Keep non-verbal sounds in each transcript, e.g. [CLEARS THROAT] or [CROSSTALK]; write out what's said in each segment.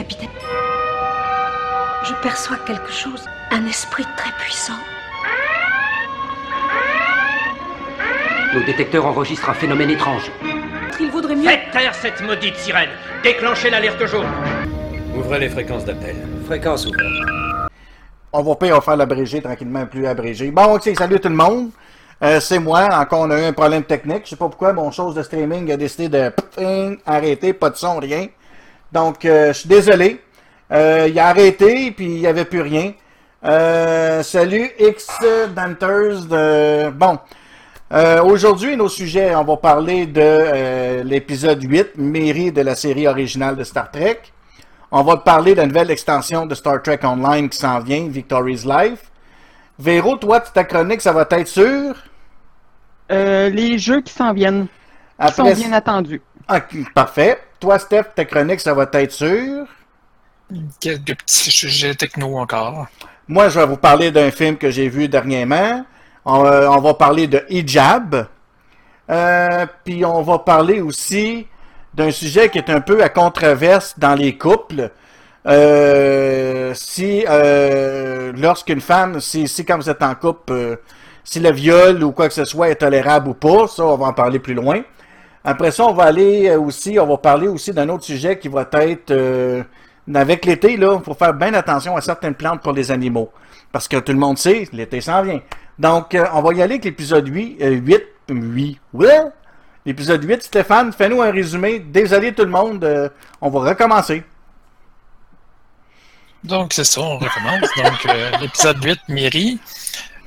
capitaine. Je perçois quelque chose, un esprit très puissant. Nos détecteurs enregistrent un phénomène étrange. Il vaudrait mieux. Faites taire cette maudite sirène Déclenchez l'alerte jaune Ouvrez les fréquences d'appel. Fréquence ouverte. On va pas on va faire l'abrégé tranquillement, plus abrégé. Bon, ok, salut tout le monde. Euh, c'est moi, encore on a eu un problème technique. Je sais pas pourquoi mon chose de streaming a décidé de ping, arrêter, pas de son, rien. Donc, euh, je suis désolé. Euh, il a arrêté, puis il y avait plus rien. Euh, salut X Danters de... Bon. Aujourd'hui, nos sujets, on va parler de l'épisode 8, mairie de la série originale de Star Trek. On va parler de la nouvelle extension de Star Trek Online qui s'en vient, Victory's Life. Véro, toi, ta chronique, ça va être sûr? Euh, les jeux qui s'en viennent, qui sont bien attendus. Parfait. Toi, Steph, ta chronique, ça va être sûr? Quelques petits sujets techno encore. Moi, je vais vous parler d'un film que j'ai vu dernièrement. On, euh, on va parler de Hijab. Euh, puis on va parler aussi d'un sujet qui est un peu à controverse dans les couples. Euh, si lorsqu'une femme, si, si quand vous êtes en couple, si le viol ou quoi que ce soit est tolérable ou pas, ça on va en parler plus loin. Après ça, on va aller euh, aussi, on va parler aussi d'un autre sujet qui va être euh, avec l'été, il faut faire bien attention à certaines plantes pour les animaux. Parce que tout le monde sait, l'été s'en vient. Donc, euh, on va y aller avec l'épisode 8, euh, 8, 8, ouais. L'épisode 8, Stéphane, fais-nous un résumé. Désolé tout le monde, on va recommencer. Donc, c'est ça, on recommence. Donc, l'épisode 8, Miri.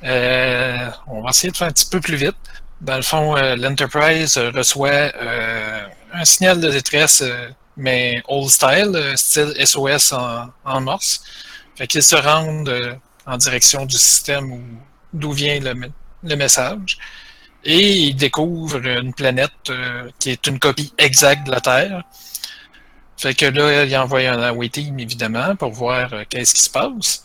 On va essayer de faire un petit peu plus vite. Dans le fond, euh, l'Enterprise euh, reçoit euh, un signal de détresse, mais old style, style SOS en, en morse. Fait qu'ils se rendent en direction du système où- d'où vient le, me- le message. Et ils découvrent une planète qui est une copie exacte de la Terre. Fait que là, il envoie un away team, évidemment, pour voir qu'est-ce qui se passe.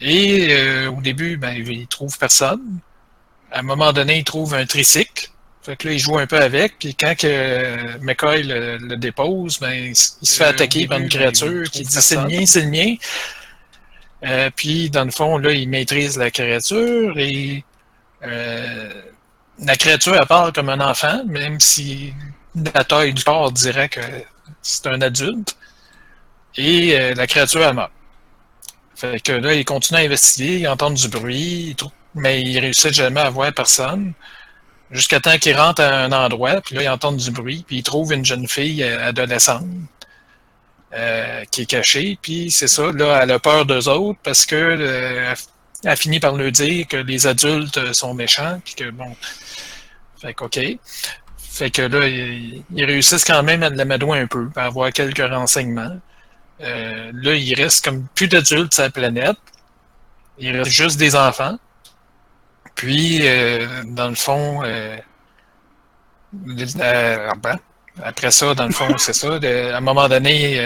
Et au début, ben, il trouve personne. À un moment donné, il trouve un tricycle. Fait que là, il joue un peu avec. Puis quand que euh, McCoy le, le dépose, ben, il, se fait Euh, attaquer par une créature qui trouve dit c'est le mien, c'est le mien. Euh, puis, dans le fond, là, il maîtrise la créature et euh, la créature, elle parle comme un enfant, même si la taille du corps dirait que c'est un adulte. Et euh, la créature, elle meurt. Fait que là, il continue à investiguer, il entend du bruit, il trou- mais il réussit jamais à voir personne. Jusqu'à temps qu'il rentre à un endroit, puis là, il entend du bruit, puis il trouve une jeune fille euh, adolescente euh, qui est cachée, puis c'est ça, là, elle a peur d'eux autres parce que euh, elle- elle finit par lui dire que les adultes euh, sont méchants, puis que bon. Fait que, OK. Fait que là, ils, réussissent quand même à l'amadouer un peu, à avoir quelques renseignements. Euh, là, il reste comme plus d'adultes sur la planète. Il reste juste des enfants. Puis, euh, dans le fond, euh, euh, ben, après ça, dans le fond, [LAUGHS] c'est ça. de- à un moment donné,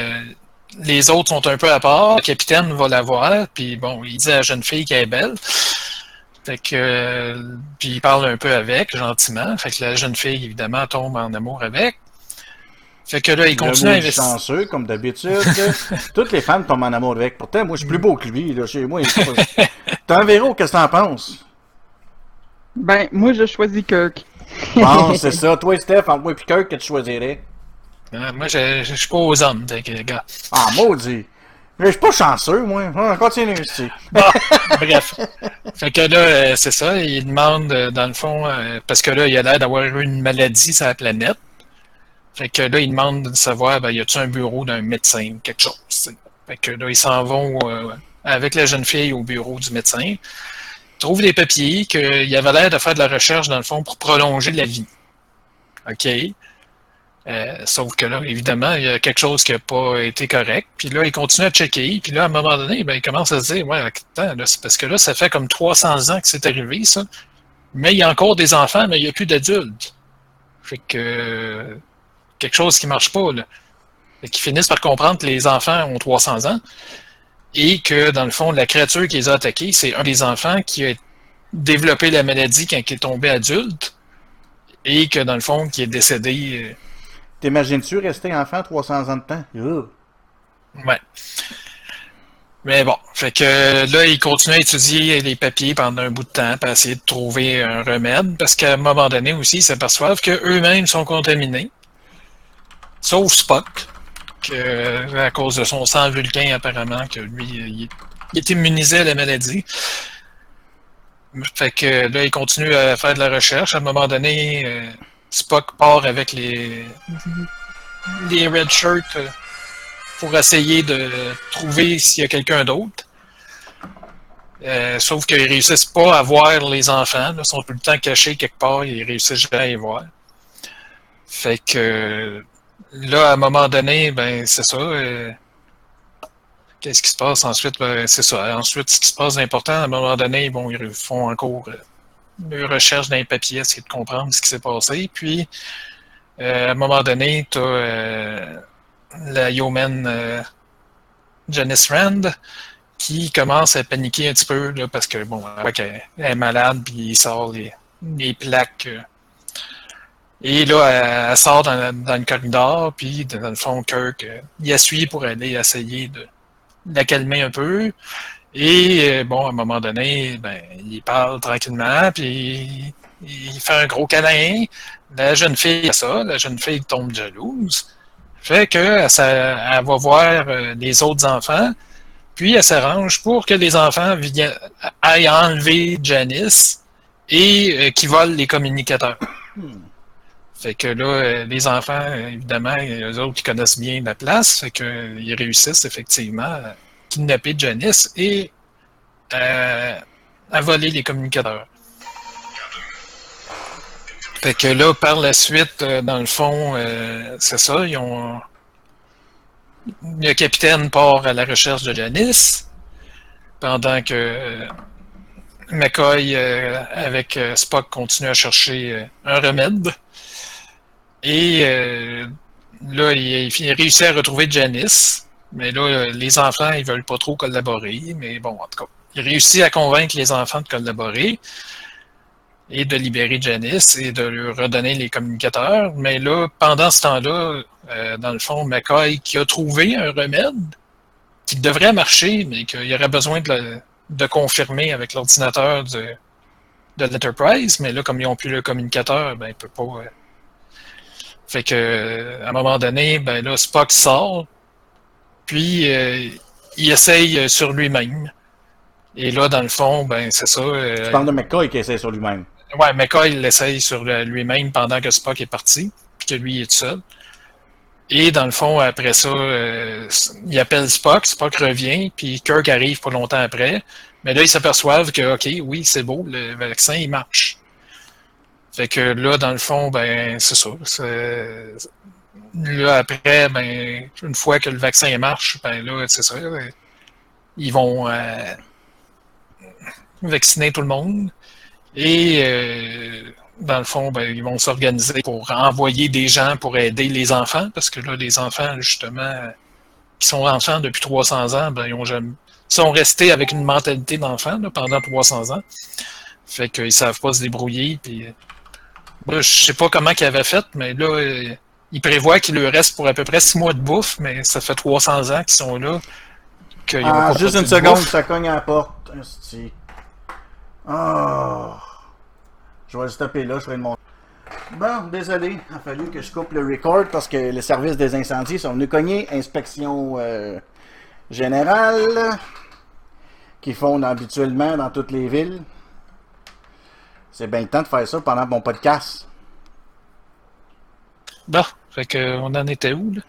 les autres sont un peu à part. Le capitaine va la voir, puis bon, il dit à la jeune fille qu'elle est belle. Fait que, puis il parle un peu avec, gentiment. Fait que la jeune fille, évidemment, tombe en amour avec. Fait que là, il continue à investir. chanceux, comme d'habitude. [LAUGHS] Toutes les femmes tombent en amour avec. Pourtant, moi, je suis plus beau que lui. Là, chez moi, [LAUGHS] il un Véro, qu'est-ce que t'en penses? Ben, moi, je choisis Kirk. Bon, [LAUGHS] c'est ça. Toi, Steph, entre moi et Kirk, que tu choisirais? Euh, Moi, je, je suis pas aux hommes, que, gars. Ah, maudit. Mais je suis pas chanceux, moi. Ah, continue ici. Bon, [LAUGHS] bref. Fait que là, euh, c'est ça, il demande, euh, dans le fond, euh, parce que là, il a l'air d'avoir eu une maladie sur la planète. Fait que là, il demande de savoir, ben, y a-tu un bureau d'un médecin, quelque chose. tu sais. Fait que là, ils s'en vont euh, avec la jeune fille au bureau du médecin. Ils trouvent des papiers qu'il avait l'air de faire de la recherche, dans le fond, pour prolonger la vie. OK? Euh, sauf que là, évidemment, il y a quelque chose qui n'a pas été correct. Puis là, il continue à checker. Puis là, à un moment donné, ben, il commence à se dire, ouais, attends, c'est parce que là, ça fait comme 300 ans que c'est arrivé, ça. Mais il y a encore des enfants, mais il n'y a plus d'adultes. Fait que quelque chose qui marche pas, là. Fait qu'ils finissent par comprendre que les enfants ont 300 ans et que, dans le fond, la créature qui les a attaqués, c'est un des enfants qui a développé la maladie quand il est tombé adulte et que, dans le fond, qui est décédé... euh, T'imagines-tu rester enfant 300 ans de temps? Ugh. Ouais. Mais bon, fait que là, ils continuent à étudier les papiers pendant un bout de temps pour essayer de trouver un remède, parce qu'à un moment donné aussi, ils s'aperçoivent qu'eux-mêmes sont contaminés. Sauf Spock, que, à cause de son sang vulcain, apparemment, que lui, il, est immunisé à la maladie. Fait que là, il continue à faire de la recherche. À un moment donné, euh, Spock part avec les, les Red Shirts euh, pour essayer de trouver s'il y a quelqu'un d'autre. Euh, sauf qu'ils réussissent pas à voir les enfants. Ils sont tout le temps cachés quelque part. Ils réussissent jamais à les voir. Fait que là, à un moment donné, ben c'est ça. euh, Qu'est-ce qui se passe ensuite? Ben, c'est ça. Ensuite, ce qui se passe d'important, à un moment donné, bon, ils font encore euh, une recherche dans les papiers, essayer de comprendre ce qui s'est passé. Puis, euh, à un moment donné, tu as la yeoman Janice Rand qui commence à paniquer un petit peu là, parce que, bon, elle qu'elle est malade, puis il sort les plaques. Et là, elle, sort dans, dans le corridor, puis dans le fond, Kirk, euh, il la suit pour aller essayer de la calmer un peu. Et euh, bon, à un moment donné, ben, il parle tranquillement, puis il fait un gros câlin. La jeune fille a ça, la jeune fille tombe jalouse. Fait que s'a- elle va voir euh, les autres enfants, puis elle s'arrange pour que les enfants viennent, aillent enlever Janice et euh, qui volent les communicateurs. Fait que là, euh, les enfants, évidemment, eux autres qui connaissent bien la place, fait que, euh, réussissent effectivement à kidnapper Janice et euh, à voler les communicateurs. Fait que là, par la suite, dans le fond, c'est ça, ils ont. Le capitaine part à la recherche de Janice, pendant que McCoy, avec Spock, continue à chercher un remède. Et euh, là, il, il réussit à retrouver Janice. Mais là, euh, les enfants, ils veulent pas trop collaborer. Mais bon, en tout cas, il réussit à convaincre les enfants de collaborer et de libérer Janice et de lui redonner les communicateurs. Mais là, pendant ce temps-là, euh, dans le fond, McCoy qui a trouvé un remède qui devrait marcher, mais qu'il aurait besoin de, le- de confirmer avec l'ordinateur de, de l'Enterprise. Mais là, comme ils n'ont plus le communicateur, ben, il peut pas. Fait que, à un moment donné, ben là, Spock sort, puis euh, il essaye euh, sur lui-même. Et là, dans le fond, ben c'est ça. euh, Tu parles de McCoy qui essaie sur lui-même. Ouais, McCoy il l'essaye sur lui-même pendant que Spock est parti, puis que lui il est tout seul. Et dans le fond, après ça, euh, il appelle Spock, Spock revient, puis Kirk arrive pas longtemps après. Mais là, ils s'aperçoivent que, OK, oui, c'est beau, le vaccin, il marche. Fait que là, dans le fond, ben, c'est ça. Là, après, ben, une fois que le vaccin marche, ben là, c'est ça. euh, Ils vont euh, vacciner tout le monde. Et euh, dans le fond, ben, ils vont s'organiser pour envoyer des gens pour aider les enfants, parce que là, les enfants, justement, qui sont enfants depuis 300 ans, ben, ils ont jamais, sont restés avec une mentalité d'enfant pendant 300 ans. Fait qu'ils savent pas se débrouiller. Puis, euh, je sais pas comment qu'ils avaient fait, mais là, ils prévoient qu'il leur reste pour à peu près 6 mois de bouffe, mais ça fait 300 ans qu'ils sont là. Ah, juste une de seconde, bouffe. ça cogne à la porte. Oh. Je vais le stopper là, je ferai le montage. Bon, désolé, il a fallu que je coupe le record parce que le service des incendies sont venus cogner. Inspection euh, générale qu'ils font habituellement dans toutes les villes. C'est bien le temps de faire ça pendant mon podcast. Bon, fait que, on en était où, là?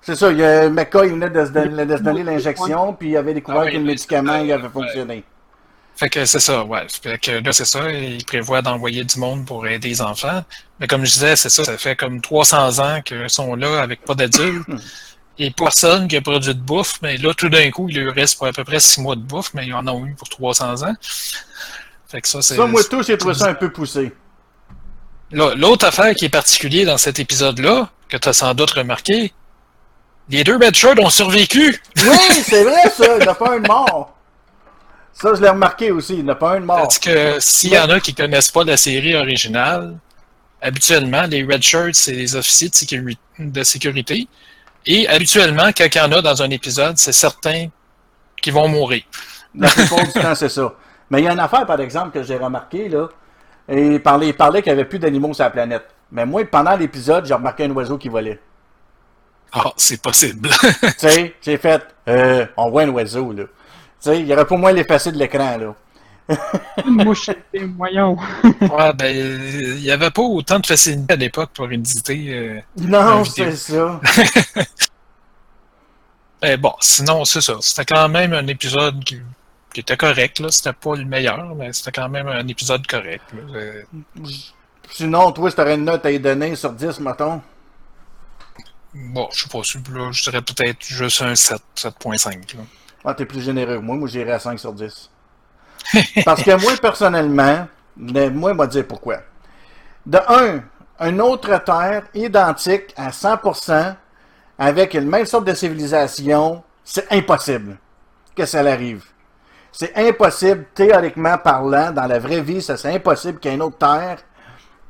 C'est ça, il y a McCoy il venait de se donner, de se donner l'injection, puis il avait découvert Ah oui, que le médicament il avait fonctionné. Fait que c'est ça, ouais. Fait que là, c'est ça, ils prévoient d'envoyer du monde pour aider les enfants. Mais comme je disais, c'est ça, ça fait comme 300 ans qu'ils sont là avec pas d'adultes. Et personne qui a produit de bouffe, mais là, tout d'un coup, il leur reste pour à peu près 6 mois de bouffe, mais ils en ont eu pour 300 ans. Fait que ça, c'est... Ça, moi, tout, j'ai trouvé ça un peu poussé. L'autre affaire qui est particulière dans cet épisode-là, que tu as sans doute remarqué, les deux Red Shirts ont survécu! Oui, [LAUGHS] c'est vrai, ça, il n'y en a pas un de mort. Ça, je l'ai remarqué aussi, il n'y en a pas un de mort. Parce que s'il y en a qui connaissent pas la série originale, habituellement, les Red Shirts, c'est les officiers de, sécuri- de sécurité. Et habituellement, quand il y en a dans un épisode, c'est certain qu'ils vont mourir. La plupart du temps, c'est ça. [LAUGHS] Mais il y a une affaire, par exemple, que j'ai remarqué, là. Et il parlait, il parlait qu'il n'y avait plus d'animaux sur la planète. Mais moi, pendant l'épisode, j'ai remarqué un oiseau qui volait. Ah, c'est possible. [LAUGHS] tu sais, j'ai fait, euh, on voit un oiseau, là. Tu sais, il y aurait pas moins l'effacer de l'écran, là. Une mouche, voyons. [LAUGHS] ouais, ben, il n'y avait pas autant de facilité à l'époque pour éditer. Euh, non, c'est ça. [LAUGHS] Mais bon, sinon, c'est ça. C'était quand même un épisode qui, qui était correct, là. C'était pas le meilleur, mais c'était quand même un épisode correct. Là. Sinon, toi, si t'aurais une note à y donner sur 10, mettons? Bon, je sais pas, là, je dirais peut-être juste un 7, 7.5. Ah, t'es plus généreux que moi. Moi, j'irais à 5 sur 10. [LAUGHS] Parce que moi, personnellement, moi, je vais dire pourquoi. De un, une autre Terre identique à 100% avec une même sorte de civilisation, c'est impossible que ça arrive. C'est impossible, théoriquement parlant, dans la vraie vie, ça c'est impossible qu'il autre Terre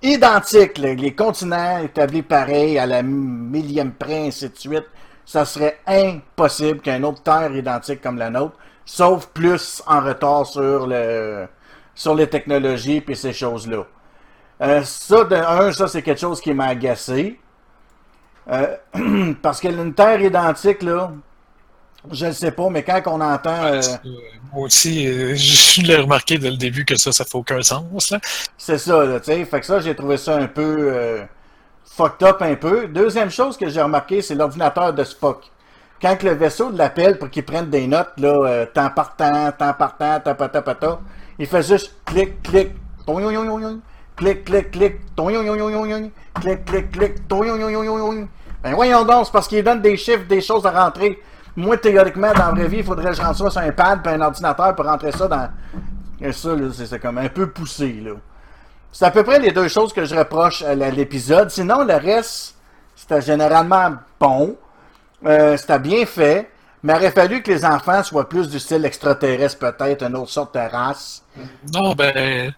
identique, les continents établis pareils à la millième près, ainsi de suite. Ça serait impossible qu'il autre Terre identique comme la nôtre sauf plus en retard sur le sur les technologies et ces choses-là. Euh, ça, de un, ça c'est quelque chose qui m'a agacé. Euh, [CLEARS THROAT] parce que une terre identique, là, je ne sais pas, mais quand on entend. Euh, euh, moi aussi, euh, [LAUGHS] je l'ai remarqué dès le début que ça, ça fait aucun sens. C'est ça, tu sais. Fait que ça, j'ai trouvé ça un peu fucked up un peu. Deuxième chose que j'ai remarqué, c'est l'ordinateur de Spock. Quand le vaisseau de l'appel pour qu'il prenne des notes, là, temps partant, temps partant, tapatapata, il fait juste clic, clic, ton yon yon yon yon, clic, clic, clic, ton yon yon yon yon, clic, clic, clic, ton yon yon yon yon. Ben voyons donc, c'est parce qu'il donne des chiffres, des choses à rentrer. Moi, théoriquement, dans la vraie vie, il faudrait que je rentre ça sur un pad puis un ordinateur pour rentrer ça dans... Et ça, c'est comme un peu poussé, là. C'est à peu près les deux choses que je reproche à l'épisode. Sinon, le reste, c'était généralement bon. Euh, c'était bien fait, mais il aurait fallu que les enfants soient plus du style extraterrestre, peut-être, une autre sorte de race. Non, ben.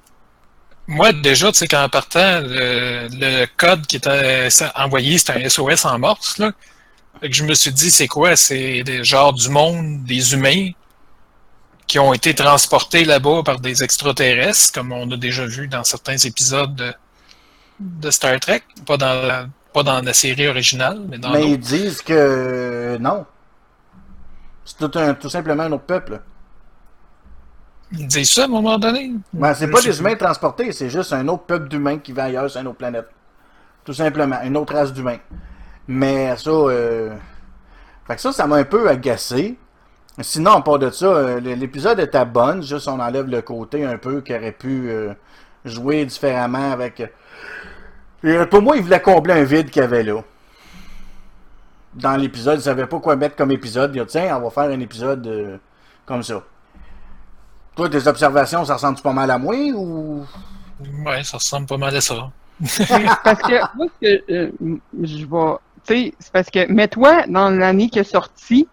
Moi, déjà, tu sais, qu'en partant, le, code qui était envoyé, c'était un SOS en morse, là. Fait que je me suis dit, c'est quoi? C'est des genre du monde, des humains qui ont été transportés là-bas par des extraterrestres, comme on a déjà vu dans certains épisodes de, de Star Trek. Pas dans la, pas dans la série originale, mais dans Mais ils disent que non. C'est tout, tout simplement un autre peuple. Ils disent ça à un moment donné? Ben, c'est pas des humains transportés, c'est juste un autre peuple d'humains qui va ailleurs sur une autre planète. Tout simplement, une autre race d'humains. Mais ça, euh... fait que ça, ça m'a un peu agacé. Sinon, part de ça, euh, l'épisode était bon, juste on enlève le côté un peu qui aurait pu euh, jouer différemment avec pour moi, il voulait combler un vide qu'il y avait là. Dans l'épisode, il ne savait pas quoi mettre comme épisode. Il a dit, tiens, on va faire un épisode euh, comme ça. Toi, tes observations, ça ressemble pas mal à moi ou? Ouais, ça ressemble pas mal à ça. [LAUGHS] parce que moi, ce que euh, je vois. Tu sais, c'est parce que, mais toi, dans l'année qui est sortie,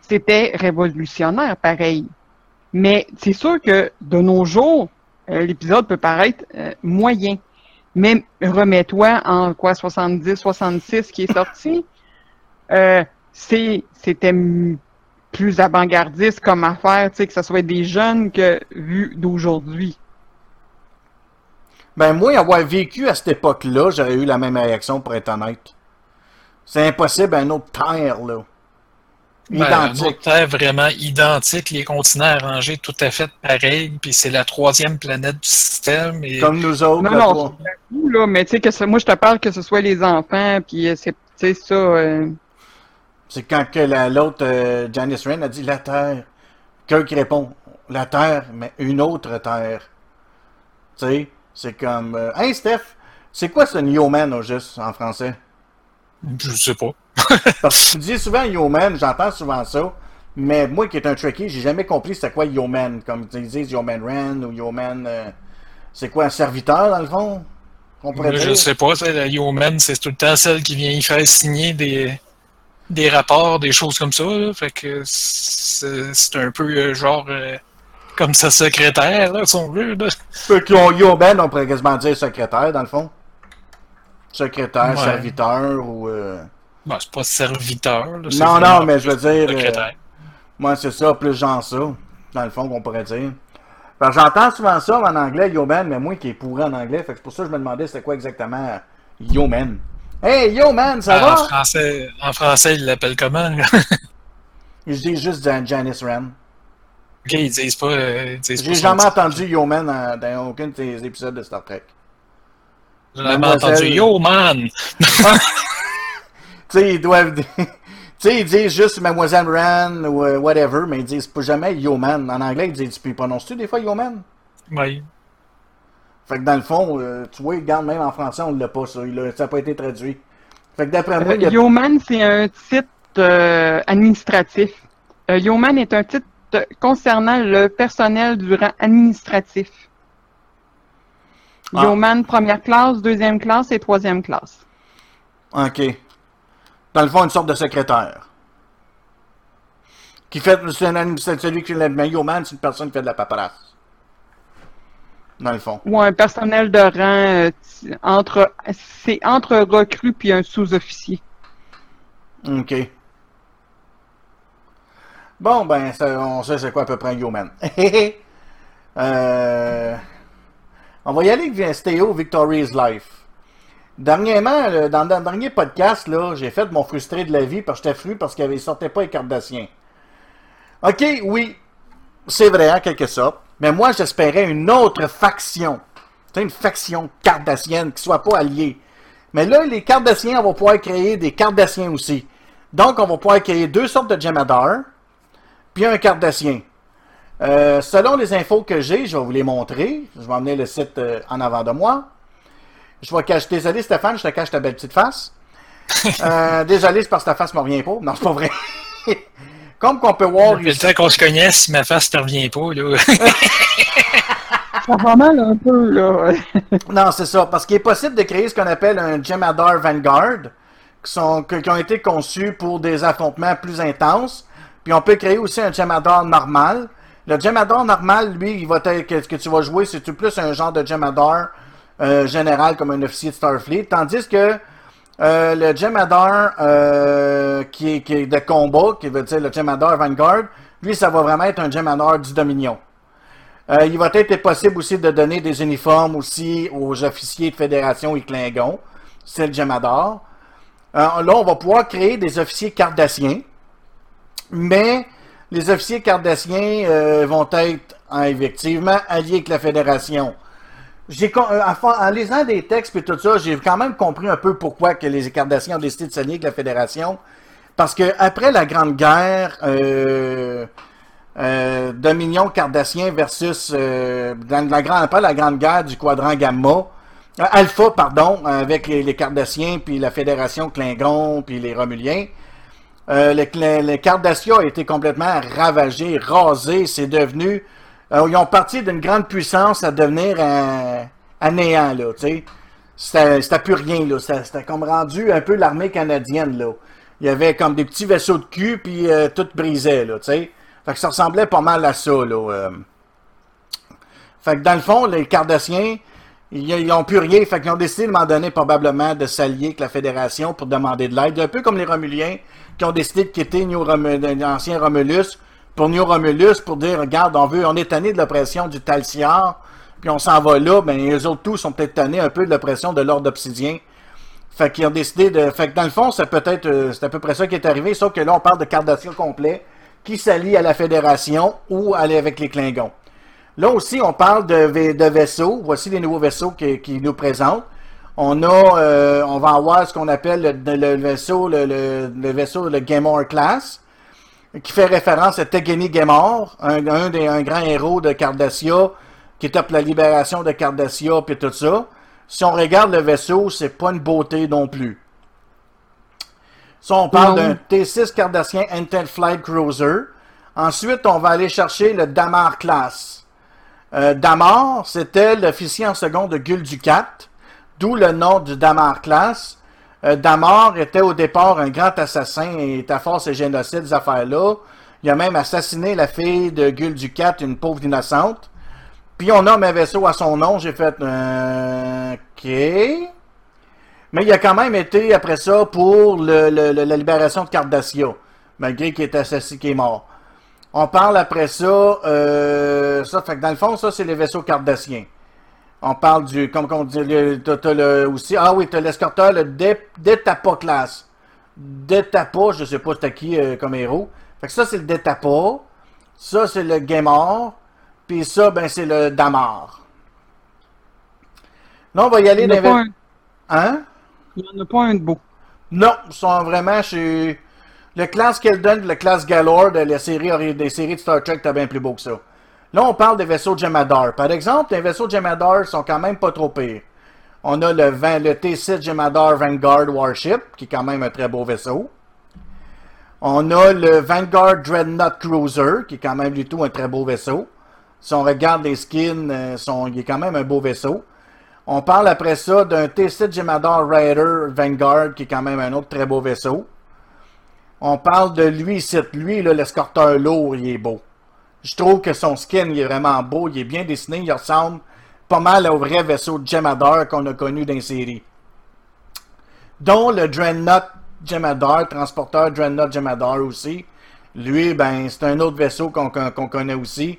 c'était révolutionnaire, pareil. Mais c'est sûr que de nos jours, euh, l'épisode peut paraître moyen. Mais remets-toi en quoi 70, 66 qui est sorti. [LAUGHS] Euh, c'était plus avant-gardiste comme affaire, tu sais, que ce soit des jeunes que vu d'aujourd'hui. Ben moi, avoir vécu à cette époque-là, j'aurais eu la même réaction pour être honnête. C'est impossible à un autre terre, là. Ben, identique. Terre vraiment identique, les continents arrangés tout à fait pareil, puis c'est la troisième planète du système. Et... Comme nous autres. Non, non, là, mais tu sais, que moi je te parle que ce soit les enfants, puis euh, c'est ça. Euh... C'est quand que l'autre, euh, Janice Rain, a dit la Terre. Kirk répond la Terre, mais une autre Terre. Tu sais, c'est comme. Euh, hey Steph, c'est quoi ce New Man au juste en français? Je sais pas. [LAUGHS] Parce que tu dis souvent Yeoman, j'entends souvent ça. Mais moi qui est un Trekkie, j'ai jamais compris c'était quoi Yeoman. Comme ils disent Yeoman Ren ou Yeoman. Euh, c'est quoi un serviteur dans le fond? On pourrait Je sais pas, la Yeoman, c'est tout le temps celle qui vient y faire signer des, des rapports, des choses comme ça. Fait que c'est un peu euh, genre. Euh, comme sa secrétaire, là, si on veut. Là. Fait qu'ils Yeoman, on pourrait quasiment dire secrétaire, dans le fond. Secrétaire, serviteur ou. Bon, c'est pas serviteur. là, c'est Non, non, mais je veux dire. secrétaire. euh, moi, c'est ça, plus genre ça, dans le fond, qu'on pourrait dire. Parce que j'entends souvent ça en anglais, yo man, mais moi qui est pourri en anglais, fait que c'est pour ça que je me demandais c'était quoi exactement yo man. Hey, yo man, ça Ah, en, va? français, en français, ils l'appellent comment? là? [LAUGHS] Je dis juste Jan- Janice Wren. ok, ils disent pas. euh, ils disent J'ai jamais entendu yo man dans, dans aucun de tes épisodes de Star Trek. J'ai jamais Mademoiselle- entendu Yo man! [LAUGHS] [LAUGHS] Tu sais, ils doivent. [LAUGHS] tu sais, ils disent juste Mademoiselle Wren ou euh, whatever, mais ils disent pas jamais yo man. En anglais, ils disent, puis prononces-tu des fois yo man? Oui. Fait que dans le fond, euh, tu vois, regarde, même en français, on l'a pas, ça. Il a- ça n'a pas été traduit. Fait que d'après moi, Euh, il y a... Yeoman, c'est un titre euh, administratif. Euh, Yeoman est un titre concernant le personnel du rang administratif. Ah. Yeoman, première classe, deuxième classe et troisième classe. OK. Dans le fond, une sorte de secrétaire. Qui fait... C'est celui qui fait le mais Yeoman, c'est une personne qui fait de la paperasse. Dans le fond. Ou un personnel de rang euh, entre c'est entre recrue puis un sous-officier. OK. Bon, ben, ça- on sait c'est quoi à peu près un Yeoman. [LAUGHS] euh... On va y aller avec Stéo Victory's Life. Dernièrement, le- dans le dernier podcast, là, j'ai fait mon frustré de la vie parce que j'étais fru parce qu'il ne sortait pas les Cardassiens. OK, oui, c'est vrai, en quelque sorte. Mais moi, j'espérais une autre faction. Sais, une faction cardassienne qui soit pas alliée. Mais là, les Cardassiens, on va pouvoir créer des Cardassiens aussi. Donc, on va pouvoir créer deux sortes de Jemadar, puis un Cardassien. Euh, selon les infos que j'ai, je vais vous les montrer. Je vais emmener le site euh, en avant de moi. Je vais cacher. Désolé, Stéphane, je te cache ta belle petite face. [LAUGHS] Euh, désolé, c'est parce que ta face me revient pas. Non, c'est pas vrai. [LAUGHS] Comme qu'on peut voir Le temps qu'on se connaisse, ma face ne revient pas, là. [LAUGHS] Ça va mal un peu, là. Non, c'est ça. Parce qu'il est possible de créer ce qu'on appelle un Jemadar Vanguard, qui, sont, qui ont été conçus pour des affrontements plus intenses. Puis on peut créer aussi un Jemadar normal. Le Jemadar normal, lui, il va ce que tu vas jouer, c'est plus un genre de Jemadar euh, général comme un officier de Starfleet? Tandis que euh, le Jemadar euh, qui, est, de combat, qui veut dire le Jemadar Vanguard, lui, ça va vraiment être un Jemadar du Dominion. Il va être possible aussi de donner des uniformes aussi aux officiers de fédération et Klingons. C'est le Jemadar. Euh, là, on va pouvoir créer des officiers cardassiens. Mais les officiers cardassiens euh, vont être hein, effectivement alliés avec la fédération. Euh, en, lisant des textes et tout ça, j'ai quand même compris un peu pourquoi que les cardassiens ont décidé de s'allier avec la fédération. Parce que après la Grande Guerre, euh, euh, Dominion cardassien versus la grande, pas la Grande Guerre du quadrant Gamma, Alpha, pardon, avec les, les Cardassiens, puis la Fédération Klingon, puis les Romuliens. Euh, le, le, le Cardassia été complètement ravagé, rasé, c'est devenu... euh, ils ont parti d'une grande puissance à devenir un, néant, là. C'était plus rien, là. C'était comme rendu un peu l'armée canadienne, là. Il y avait comme des petits vaisseaux de cul, puis euh, tout brisait, là. Fait que ça ressemblait pas mal à ça, là. Fait que dans le fond, les Cardassiens, ils ils ont plus rien. Fait ont décidé de m'en donner probablement de s'allier avec la Fédération pour demander de l'aide. Un peu comme les Romuliens qui ont décidé de quitter l'ancien Romulus pour New Romulus pour dire regarde, on veut, on est tanné de l'oppression du Talsiar, puis on s'en va là, ben les autres tous sont peut-être tannés un peu de l'oppression de l'ordre obsidien. Fait qu'ils ont décidé de. Fait que dans le fond, c'est peut-être euh, c'est à peu près ça qui est arrivé, sauf que là, on parle de Cardassia complet qui s'allie à la Fédération ou aller avec les Klingons. Là aussi, on parle de, vai- de vaisseaux. Voici les nouveaux vaisseaux qui, qui nous présentent. On a, euh, on va avoir ce qu'on appelle le, le vaisseau, le, le- vaisseau, le Class, qui fait référence à Tegeni Gamor, un, un des un grand héros de Cardassia, qui tape la libération de Cardassia puis tout ça. Si on regarde le vaisseau, c'est pas une beauté non plus. Ça, on parle d'un T6 Cardassien Intel Flight Cruiser. Ensuite, on va aller chercher le Damar Class. Euh, Damar, c'était l'officier en second de Gul Ducat, d'où le nom du Damar Class. Euh, Damar était au départ un grand assassin et à force et génocide, ces affaires-là. Il a même assassiné la fille de Gul Ducat, une pauvre innocente. Puis on nomme un vaisseau à son nom. J'ai fait euh, OK. Mais il a quand même été, après ça, pour la libération de Cardassia, malgré qu'il est assassiné, qu'il est mort. On parle après ça, euh, ça fait que dans le fond, ça, c'est les vaisseaux cardassiens. On parle du, comme on dit, le- aussi, ah oui, t'as l'escorteur, le Détapa classe. Détapa, je sais pas c'était qui euh, comme héros. Fait que ça, c'est le Détapa. Ça, c'est le Gaimard. Puis ça, ben, c'est le Damar. Là, on va y aller Il n'y en, a dans un- Hein? il y en a pas un de beau. Non, ils sont vraiment chez. Le classe Keldon, le classe Galore de la série, des séries de Star Trek, t'as bien plus beau que ça. Là, on parle des vaisseaux Jemadar. Par exemple, les vaisseaux Jemadar sont quand même pas trop pires. On a le, 20 le T6 Jemadar Vanguard Warship, qui est quand même un très beau vaisseau. On a le Vanguard Dreadnought Cruiser, qui est quand même du tout un très beau vaisseau. Si on regarde les skins, euh, il est quand même un beau vaisseau. On parle après ça d'un T7 Jemadar Raider Vanguard, qui est quand même un autre très beau vaisseau. On parle de lui ici. Lui, l'escorteur lourd, il est beau. Je trouve que son skin, il est vraiment beau. Il est bien dessiné. Il ressemble pas mal au vrai vaisseau Jemadar qu'on a connu dans les séries. Dont le Dreadnought Jemadar, transporteur Dreadnought Jemadar aussi. Lui, ben, c'est un autre vaisseau qu'on connaît aussi.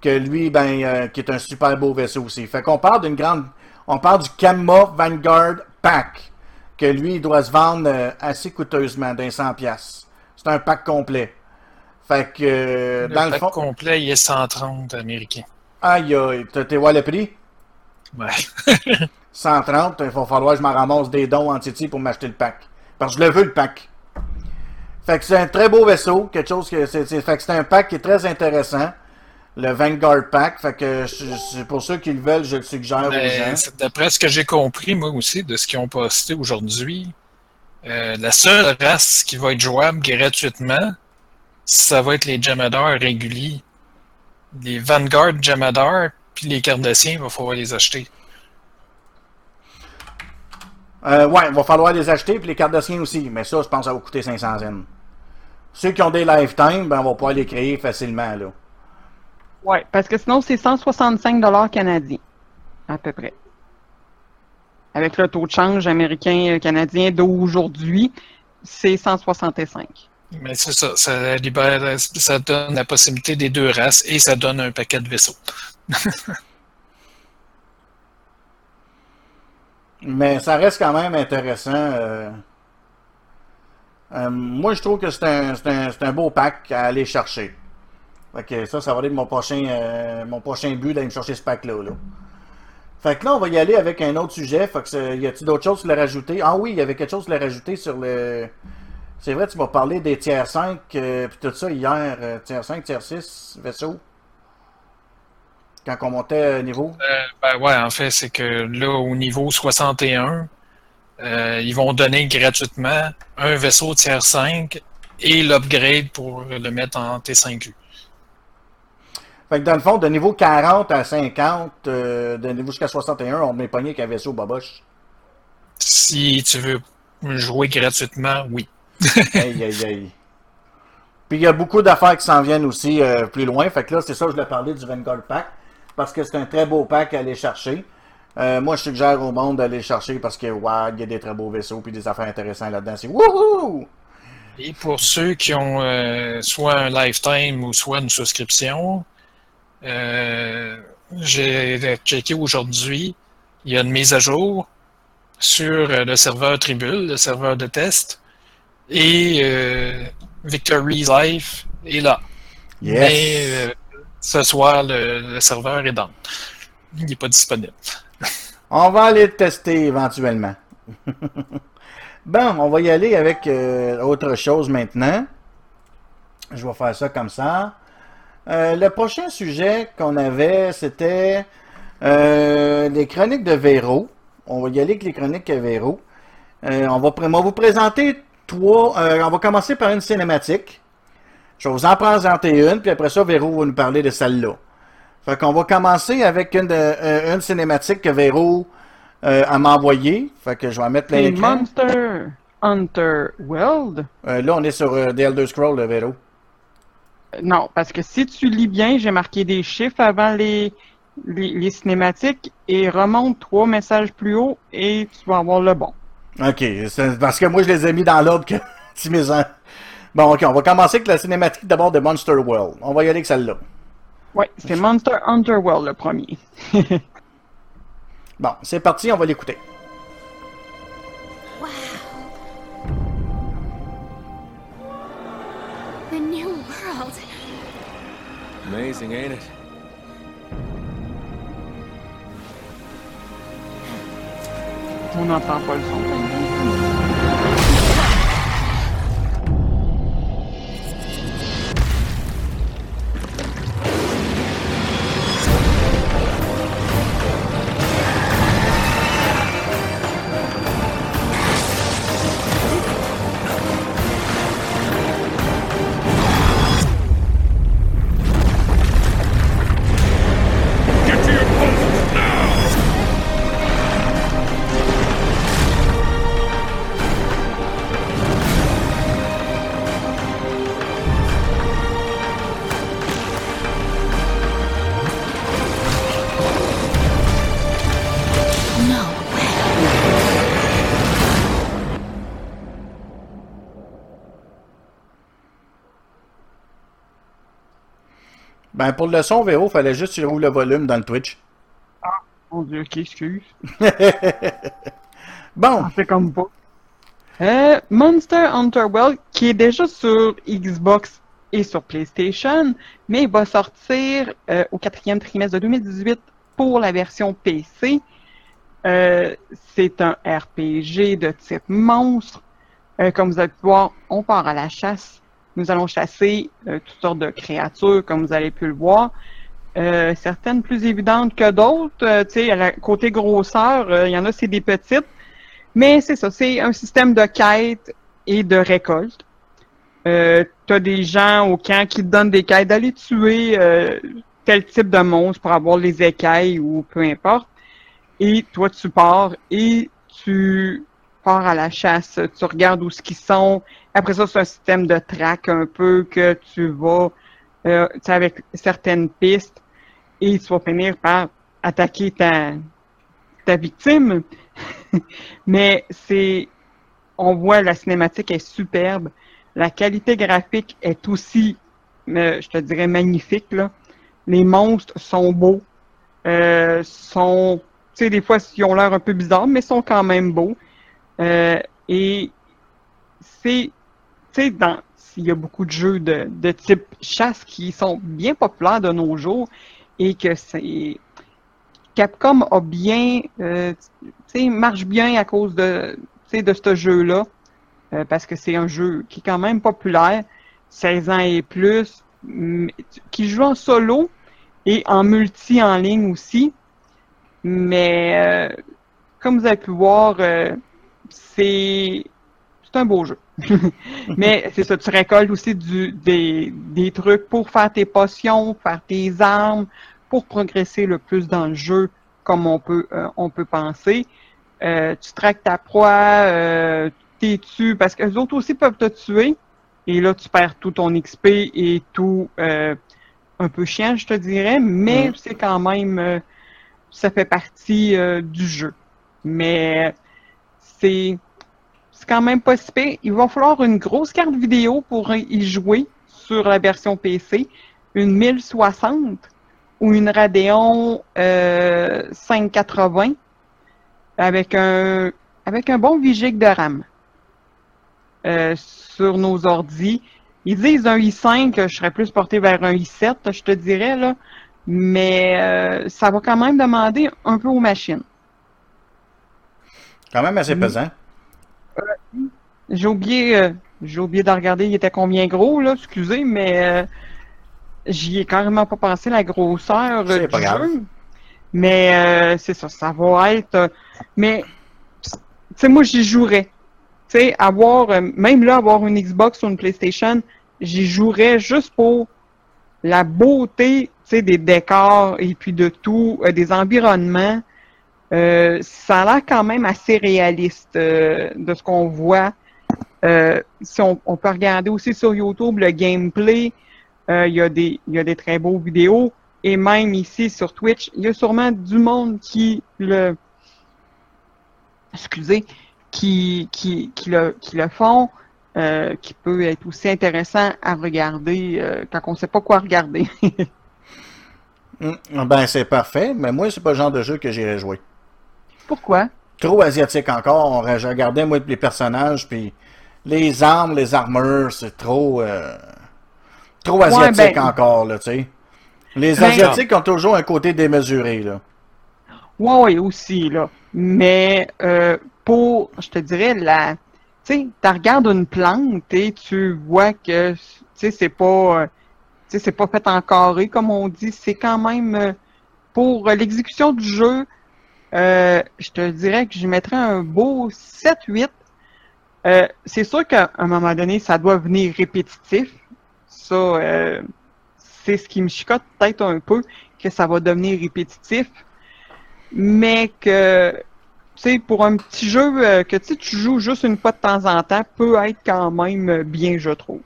Que lui, ben, euh, qui est un super beau vaisseau aussi. Fait qu'on parle d'une grande. On parle du Kamma Vanguard Pack. Que lui, il doit se vendre euh, assez coûteusement, d'un 100$. piastres. C'est un pack complet. Fait que, euh, Le dans le pack fond. complet, il est 130 américains. Aïe, aïe, t'es voir le prix? Ouais. [LAUGHS] 130, il va falloir que je m'en ramasse des dons en Titi pour m'acheter le pack. Parce que je le veux, le pack. Fait que c'est un très beau vaisseau, quelque chose que c'est, c'est- fait que c'est un pack qui est très intéressant. Le Vanguard Pack, fait que c'est pour ceux qui le veulent, je le suggère aux Mais gens. D'après ce que j'ai compris, moi aussi, de ce qu'ils ont posté aujourd'hui, euh, la seule race qui va être jouable gratuitement, ça va être les Jamadars réguliers. Les Vanguard Jamadar, puis les Cardassiens, il va falloir les acheter. Euh, ouais, il va falloir les acheter, puis les Cardassiens aussi, mais ça, je pense que ça va coûter 500 yens. Ceux qui ont des lifetime, ben, on va pouvoir les créer facilement, là. Ouais, parce que sinon, c'est 165 dollars canadiens, à peu près. Avec le taux de change américain-canadien d'aujourd'hui, c'est 165. Mais c'est ça, ça libère, ça donne la possibilité des deux races et ça donne un paquet de vaisseaux. [LAUGHS] Mais ça reste quand même intéressant. euh. Euh, moi, je trouve que c'est un, c'est un- c'est un beau pack à aller chercher. Fait que ça, ça va être mon prochain, euh, mon prochain but d'aller me chercher ce pack-là. là. Fait que là, on va y aller avec un autre sujet. Y a-t-il d'autres choses l'as rajouté? Ah oui, il y avait quelque chose l'as rajouté sur le. C'est vrai, tu m'as parlé des tiers 5 euh, puis tout ça hier. euh, tiers 5, tiers 6, vaisseau. Quand on montait euh, niveau. Ben ouais, en fait, c'est que là, au niveau 61, euh, ils vont donner gratuitement un vaisseau tiers 5 et l'upgrade pour le mettre en T5U. Fait que dans le fond, de niveau 40 à 50, euh, de niveau jusqu'à 61, on met pogné qu'un vaisseau baboche. Si tu veux jouer gratuitement, oui. [LAUGHS] aïe, aïe, aïe. Puis il y a beaucoup d'affaires qui s'en viennent aussi euh, plus loin. Fait que là, c'est ça, je voulais parler du Vanguard Pack. Parce que c'est un très beau pack à aller chercher. Euh, moi, je suggère au monde d'aller le chercher parce que, wow, il y a des très beaux vaisseaux puis des affaires intéressantes là-dedans. C'est wouhou! Et pour ceux qui ont euh, soit un lifetime ou soit une souscription, euh, j'ai checké aujourd'hui, il y a une mise à jour sur le serveur Tribule, le serveur de test, et euh, Victory's Life est là. Yes! Mais euh, ce soir, le, le serveur est down. Il n'est pas disponible. [LAUGHS] On va aller le tester éventuellement. [LAUGHS] bon, on va y aller avec euh, autre chose maintenant. Je vais faire ça comme ça. Euh, le prochain sujet qu'on avait, c'était euh, les chroniques de Véro. On va y aller avec les chroniques de Véro. Euh, on, va, pr- on va vous présenter trois. on va commencer par une cinématique. Je vais vous en présenter une, puis après ça, Véro va nous parler de celle-là. Fait qu'on va commencer avec une, de- une cinématique que Véro a m'envoyé. Fait que je vais mettre plein. Monster Hunter World. Là, on est sur The Elder Scroll, là, Véro. Non, parce que si tu lis bien, j'ai marqué des chiffres avant les, les, les cinématiques et remonte trois messages plus haut et tu vas avoir le bon. Ok, parce que moi je les ai mis dans l'ordre que [LAUGHS] tu mets en- Bon, ok, on va commencer avec la cinématique d'abord de Monster World. On va y aller avec celle-là. Ouais, c'est Monster Underworld le premier. [LAUGHS] Bon, c'est parti, on va l'écouter. Amazing, ain't it? On n'entend pas le Ben, pour le son, Véro, fallait juste que tu roules le volume dans le Twitch. Mon dieu, ok, excuse. [LAUGHS] Bon, C'est comme pas. Euh, Monster Hunter World, qui est déjà sur Xbox et sur PlayStation, mais il va sortir euh, au quatrième trimestre de 2018 pour la version PC. Euh, c'est un RPG de type monstre. Euh, comme vous allez pu voir, on part à la chasse. Nous allons chasser euh, toutes sortes de créatures, comme vous avez pu le voir. Euh, certaines plus évidentes que d'autres. Euh, tu sais, côté grosseur, euh, il y en a, c'est des petites. Mais c'est ça, c'est un système de quête et de récolte. Euh, tu as des gens au camp qui te donnent des quêtes d'aller tuer euh, tel type de monstre pour avoir les écailles ou peu importe. Et toi, tu pars et tu pars à la chasse. Tu regardes où ce qu'ils sont. Après ça, c'est un système de track un peu que tu vas euh, tu sais, avec certaines pistes et tu vas finir par attaquer ta, ta victime. [LAUGHS] Mais c'est, on voit la cinématique est superbe. La qualité graphique est aussi, euh, je te dirais, magnifique. Là. Les monstres sont beaux. Euh, sont, tu sais, des fois, ils ont l'air un peu bizarres, mais sont quand même beaux. Euh, et c'est, tu sais, dans, il y a beaucoup de jeux de, de type chasse qui sont bien populaires de nos jours et que c'est Capcom a bien, euh, marche bien à cause de, de ce jeu-là euh, parce que c'est un jeu qui est quand même populaire, 16 ans et plus, qui joue en solo et en multi en ligne aussi. Mais euh, comme vous avez pu voir, euh, c'est c'est un beau jeu. [LAUGHS] Mais c'est ça, tu récoltes aussi du, des, des trucs pour faire tes potions, faire tes armes, pour progresser le plus dans le jeu, comme on peut, euh, on peut penser. Euh, tu traques ta proie, euh, t'es tues, parce que les autres aussi peuvent te tuer. Et là, tu perds tout ton XP et tout euh, un peu chiant, je te dirais, mais c'est quand même, euh, ça fait partie euh, du jeu. Mais c'est quand même pas si pire. Il va falloir une grosse carte vidéo pour y jouer sur la version PC, une 1060 ou une Radeon euh, 580 avec un avec un bon 8 GB de RAM euh, sur nos ordis. Ils disent un i5, je serais plus porté vers un i7, je te dirais là, mais euh, ça va quand même demander un peu aux machines. Quand même assez pesant. J'ai oublié, euh, j'ai oublié de regarder, il était combien gros, là, excusez, mais euh, j'y ai carrément pas pensé la grosseur euh, du pas grave. Mais euh, c'est ça, ça va être. euh, mais, tu sais, moi, j'y jouerais. Tu sais, avoir, euh, même là, avoir une Xbox ou une PlayStation, j'y jouerais juste pour la beauté, tu sais, des décors et puis de tout, euh, des environnements. Euh, ça a l'air quand même assez réaliste euh, de ce qu'on voit. Euh, si on, peut regarder aussi sur YouTube le gameplay, il y, a des- très beaux vidéos. Et même ici sur Twitch, il y a sûrement du monde qui le excusez, qui, qui, le, qui le font, qui peut être aussi intéressant à regarder quand on ne sait pas quoi regarder. Hum, [LAUGHS] Ben, c'est parfait, mais moi, c'est pas le genre de jeu que j'irais jouer. Pourquoi? Trop asiatique encore. Je regardais, moi, les personnages, puis les armes, les armures, c'est trop... euh, trop asiatique ben- encore, là, tu sais. Les Ben- Asiatiques ont toujours un côté démesuré, là. Oui, aussi, là. Mais euh, pour, je te dirais, la. Tu sais, tu regardes une plante et tu vois que, tu sais, c'est pas. euh, Tu sais, c'est pas fait en carré, comme on dit. C'est quand même. pour l'exécution du jeu, euh, je te dirais que je mettrais un beau 7-8. Euh, c'est sûr qu'à un moment donné, ça doit venir répétitif. Ça, euh, c'est ce qui me chicote peut-être un peu, que ça va devenir répétitif mais que tu sais pour un petit jeu que tu joues juste une fois de temps en temps peut être quand même bien je trouve.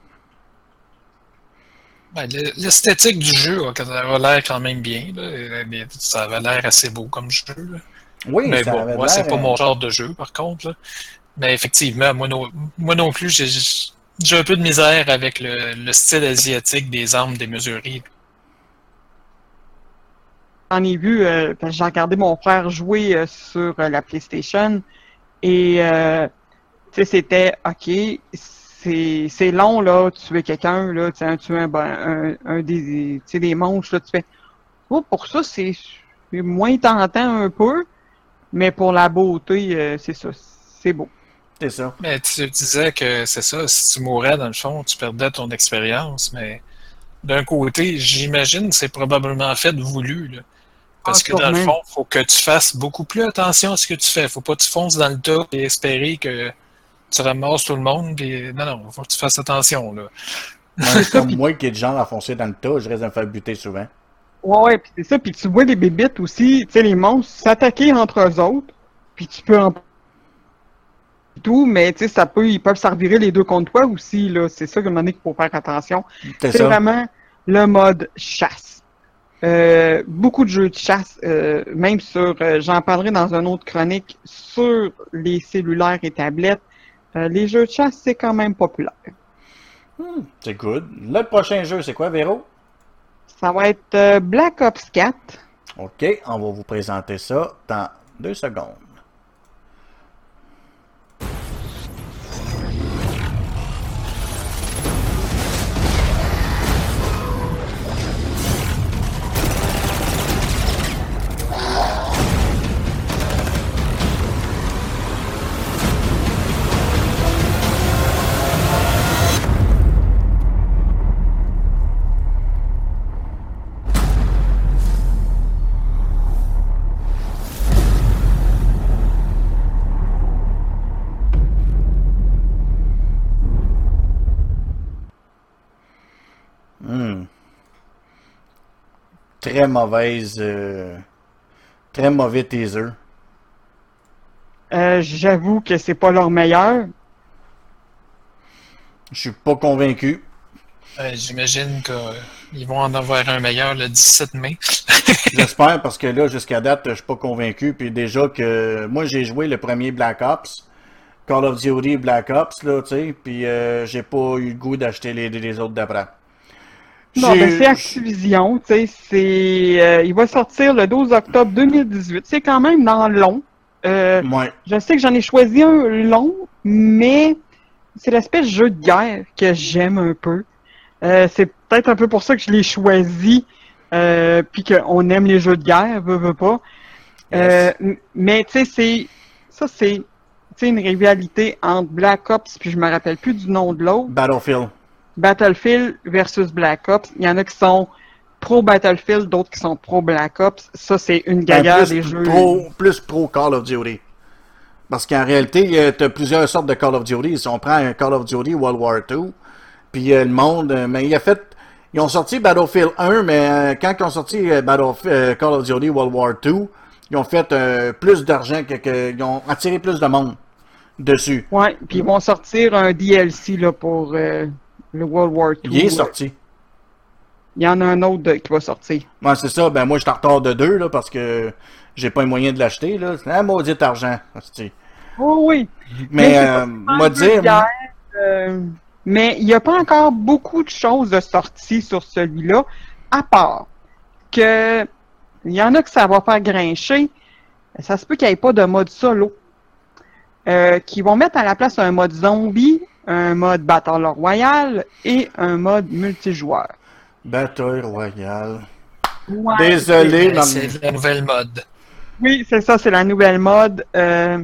Ben, le- L'esthétique du jeu a a l'air quand même bien. Ça avait l'air assez beau comme jeu. Oui, mais ça bon, avait moi, c'est pas euh, mon genre de jeu, par contre. là. Mais effectivement, moi non, moi non plus, j'ai j'ai un peu de misère avec le, le style asiatique des armes démesurées. J'en ai vu, euh, parce que j'ai regardé mon frère jouer euh, sur euh, la PlayStation et euh, c'était ok c'est c'est long là tuer quelqu'un là tu sais tuer un, un, un des des monstres là tu fais oh, pour ça c'est c'est moins tentant un peu mais pour la beauté euh, c'est ça c'est beau. C'est ça. Mais tu disais que c'est ça, si tu mourais, dans le fond, tu perdais ton expérience, mais d'un côté, j'imagine que c'est probablement fait voulu. Là. Parce Ah, que dans le fond, faut que tu fasses beaucoup plus attention à ce que tu fais. Faut pas que tu fonces dans le tas et espérer que tu ramasses tout le monde. Et... Non, non, faut que tu fasses attention. Là. Moi, [LAUGHS] comme moi qui est du genre à foncer dans le tas, je risque de me faire buter souvent. Ouais, ouais, puis c'est ça, puis tu vois les bébites aussi, tu sais, les monstres s'attaquer entre eux autres, puis tu peux en tout, mais tu sais, ça peut, ils peuvent s'arvirer les deux contre toi aussi, là. C'est ça que donné qu'il faut faire attention. C'est vraiment le mode chasse. Euh, beaucoup de jeux de chasse, euh, même sur, euh, j'en parlerai dans une autre chronique, sur les cellulaires et tablettes. Les jeux de chasse, c'est quand même populaire. C'est good. Le prochain jeu, c'est quoi, Véro? Ça va être euh, Black Ops 4. OK, on va vous présenter ça dans deux secondes. Très mauvaise. euh, Très mauvais teaser. Euh, J'avoue que c'est pas leur meilleur. Je suis pas convaincu. Euh, J'imagine qu'ils vont en avoir un meilleur le 17 mai. [LAUGHS] J'espère parce que là, jusqu'à date, je suis pas convaincu. Puis déjà que moi, j'ai joué le premier Black Ops, Call of Duty Black Ops, là, tu sais, puis euh, j'ai pas eu le goût d'acheter les, les autres d'après. Non, ben c'est Activision, tu sais, c'est, euh, il va sortir le 12 octobre 2018. C'est quand même dans le long. Euh, Ouais. je sais que j'en ai choisi un long, mais c'est l'espèce de jeu de guerre que j'aime un peu. Euh, c'est peut-être un peu pour ça que je l'ai choisi, puis qu'on aime les jeux de guerre, veut, veut pas. Mais tu sais, c'est ça, c'est une rivalité entre Black Ops, puis je me rappelle plus du nom de l'autre. Battlefield. Battlefield versus Black Ops. Il y en a qui sont pro Battlefield, d'autres qui sont pro Black Ops. Ça, c'est une Ben, gaillère plus, des jeux. pro, plus pro Call of Duty. Parce qu'en réalité, tu as plusieurs sortes de Call of Duty. Si on prend un Call of Duty World War II, puis euh, le monde, euh, mais il a fait, ils ont sorti Battlefield 1, mais euh, quand ils ont sorti euh, Battlefield, euh, Call of Duty World War II, ils ont fait euh, plus d'argent que, que- ils ont attiré plus de monde dessus. Ouais, puis ils vont sortir un DLC là, pour euh, le World War II. Il est sorti. Il y en a un autre de- qui va sortir. Ouais, c'est ça. Ben, moi, je suis en retard de deux, là, parce que j'ai pas les moyens de l'acheter, là. C'est un maudit argent. hostie. Oh oui. Mais, euh, moi dire, guerre, euh, mais il n'y a pas encore beaucoup de choses de sortie sur celui-là, à part que il y en a que ça va faire grincher. Ça se peut qu'il n'y ait pas de mode solo. Euh, qui vont mettre à la place un mode zombie, un mode Battle Royale et un mode multijoueur. Bataille Royale. Ouais, Désolé, C'est la nouvelle mode. Oui, c'est ça, c'est la nouvelle mode. euh,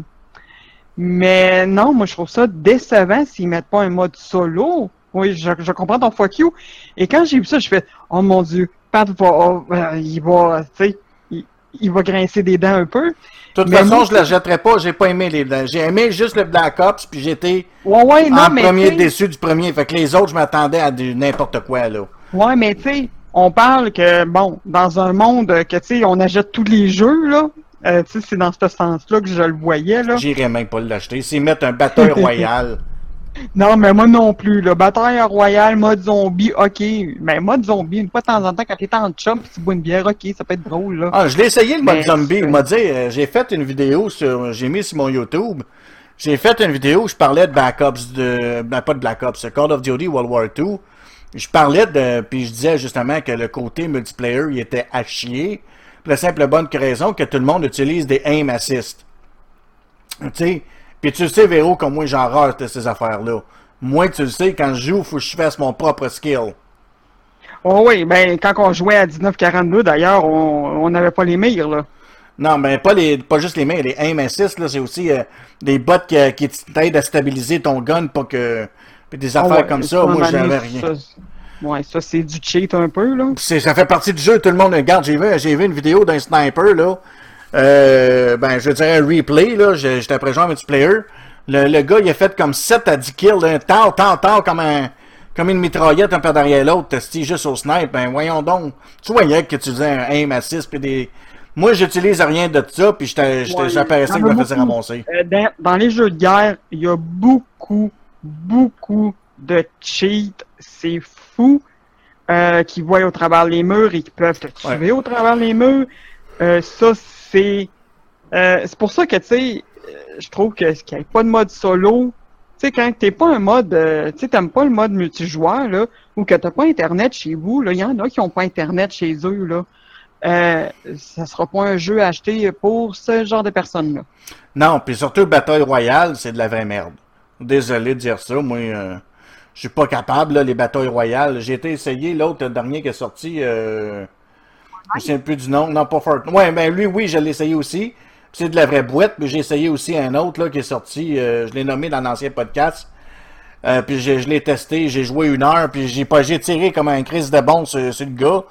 mais non, moi je trouve ça décevant s'ils mettent pas un mode solo. Oui, je, je comprends ton fuck you. Et quand j'ai vu ça, je fais Oh mon dieu, Pat va oh, euh, il va, tu sais, il, il va grincer des dents un peu. De toute Mais façon, moi, je la jetterai pas, j'ai pas aimé les J'ai aimé juste le Black Ops, puis j'étais Ouais, en mais premier déçu du premier. Fait que les autres, je m'attendais à du n'importe quoi, là. Ouais, mais tu sais, on parle que, bon, dans un monde que, tu sais, on achète tous les jeux, là. euh, tu sais, c'est dans ce sens-là que je le voyais, là. J'irais même pas l'acheter. S'ils mettent un Bataille [LAUGHS] Royale, Non, mais moi non plus, là. Bataille royale, mode zombie, ok. Mais mode zombie, une fois de temps en temps, quand t'es en chum pis tu bois une bière, ok, ça peut être drôle, là. Ah, je l'ai essayé le mode Mais zombie. Il m'a dit, euh, j'ai fait une vidéo sur, j'ai mis sur mon YouTube. J'ai fait une vidéo où je parlais de Black Ops de, ben pas de Black Ops, Call of Duty World War II. Je parlais de, puis je disais justement que le côté multiplayer, il était à chier. Pour la simple bonne raison que tout le monde utilise des aim assist. Tu sais, puis tu le sais, Véro, comme moi, j'en rate de ces affaires-là. Moi, tu le sais, quand je joue, faut que je fasse mon propre skill. Oh oui, ben, quand on jouait à 1942, d'ailleurs, on n'avait pas les mires, là. Non, mais pas les pas juste les mains, les aim assist, là, c'est aussi euh, des bots qui, qui t'aident à stabiliser ton gun pour que. Puis des affaires Ah ouais, comme ça, moi j'avais rien. ça, ouais, ça, c'est du cheat un peu, là. Ça fait partie du jeu, tout le monde regarde. J'ai vu, j'ai vu une vidéo d'un sniper, là. Euh, ben, je dirais un replay, là. J'étais après jouer en multiplayer. Le, le gars, il a fait comme 7 à 10 kills d'un temps, tant, tant, comme un. Comme une mitraillette un peu derrière l'autre, testé juste au snipe, ben voyons donc. Tu voyais que tu faisais un aim assist puis des. Moi j'utilise rien de ça, puis j'apparaissais que je me faisais ramasser. Euh, dans, dans les jeux de guerre, il y a beaucoup, beaucoup de cheats. C'est fou. Euh, qui voient au travers les murs et qui peuvent te tuer Ouais. au travers les murs. Euh, ça, c'est. euh, c'est pour ça que, tu sais, euh, je trouve que qu'il n'y ait pas de mode solo. Tu sais, quand t'es pas un mode. euh, tu sais, t'aimes pas le mode multijoueur, là, ou que t'as pas Internet chez vous, là, il y en a qui ont pas Internet chez eux, là. Euh, ça sera pas un jeu acheté pour ce genre de personnes-là. Non, puis surtout Bataille Royale, c'est de la vraie merde. Désolé de dire ça, moi, euh, je suis pas capable, les batailles royales. J'ai été essayer l'autre dernier qui est sorti, je me souviens plus du nom, non, pas Fortnite. Ouais, ben lui, oui, je l'ai essayé aussi. C'est de la vraie boîte, mais j'ai essayé aussi un autre, là, qui est sorti, euh, je l'ai nommé dans l'ancien podcast. Euh, puis je l'ai testé, j'ai joué une heure, puis j'ai pas, j'ai tiré comme un crise de bon sur, le gars.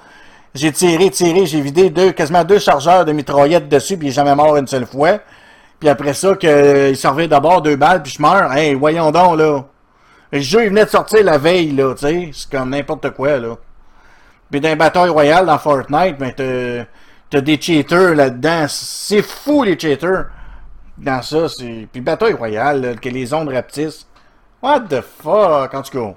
J'ai tiré, tiré, j'ai vidé deux, quasiment deux chargeurs de mitraillette dessus, puis il est jamais mort une seule fois. Puis après ça, que, il servait d'abord deux balles, puis je meurs. Hey, voyons donc, là. Le jeu, il venait de sortir la veille, là, tu sais. C'est comme n'importe quoi, là. Puis dans les royales, dans Fortnite, ben, t'as, des cheaters là-dedans. C'est fou, les cheaters. Dans ça, c'est... Puis bataille royale, là, que les ondes rapetissent. What the fuck, en tout cas.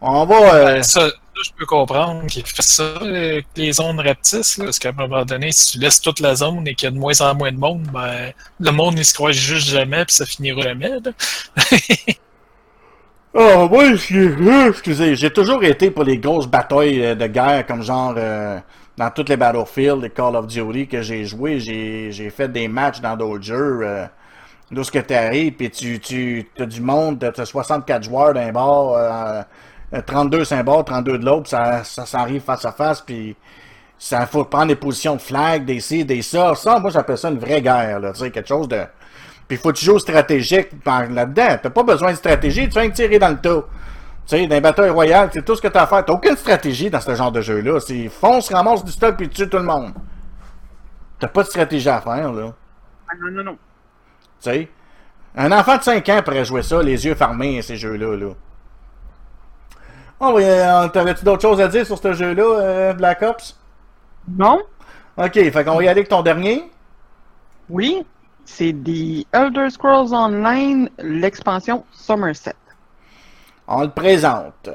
On va... euh, Ben, ça, je peux comprendre qu'il fait ça, que les zones rapetissent, là, parce qu'à un moment donné, si tu laisses toute la zone et qu'il y a de moins en moins de monde, ben, le monde, il se croise juste jamais, puis ça finira jamais. [LAUGHS] Oh, moi, excusez, j'ai toujours été pour les grosses batailles euh, de guerre, comme genre euh, dans toutes les Battlefield, les Call of Duty que j'ai joué, j'ai fait des matchs dans d'autres jeux. Euh, Lorsque tu arrives, puis tu, tu as du monde, tu as 64 joueurs d'un bord, euh, euh, 32 sur un bord, 32 de l'autre, puis ça, ça s'arrive face à face, puis ça faut prendre des positions de flag, des ci, des ça. Ça, moi, j'appelle ça une vraie guerre, là, tu sais, quelque chose de... Puis il faut toujours stratégique par- là-dedans. T'as pas besoin de stratégie, tu viens de tirer dans le tas. Tu sais, dans les batailles royales, c'est tout ce que t'as à faire. T'as aucune stratégie dans ce genre de jeu-là. C'est fonce, ramasse du stock puis tue tout le monde. T'as pas de stratégie à faire, là. Ah, non, non, non. Tu sais? Un enfant de 5 ans pourrait jouer ça, les yeux fermés, ces jeux-là, là. Oh, euh, t'avais-tu d'autres choses à dire sur ce jeu-là, euh, Black Ops? Non? Ok, fait qu'on va y aller avec ton dernier. Oui, c'est The Elder Scrolls Online, l'expansion Somerset. On le présente.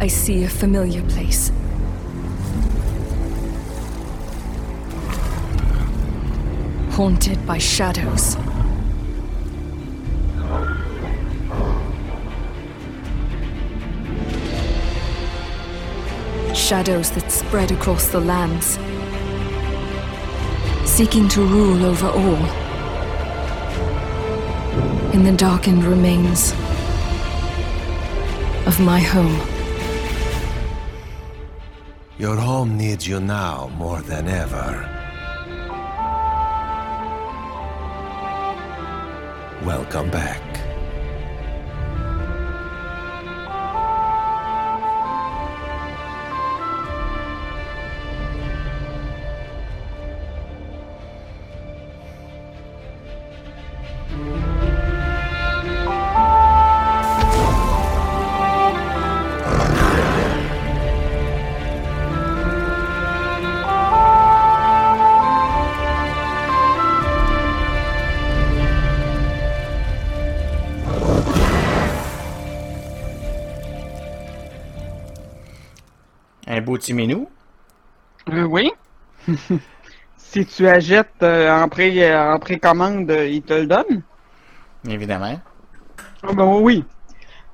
I see a familiar place. Haunted by shadows. Shadows that spread across the lands, seeking to rule over all. In the darkened remains of my home. Your home needs you now more than ever. Welcome back. Minou. Euh, oui. [LAUGHS] si tu achètes euh, en, pré, euh, en précommande, ils te le donnent? Évidemment. Ah ben oui.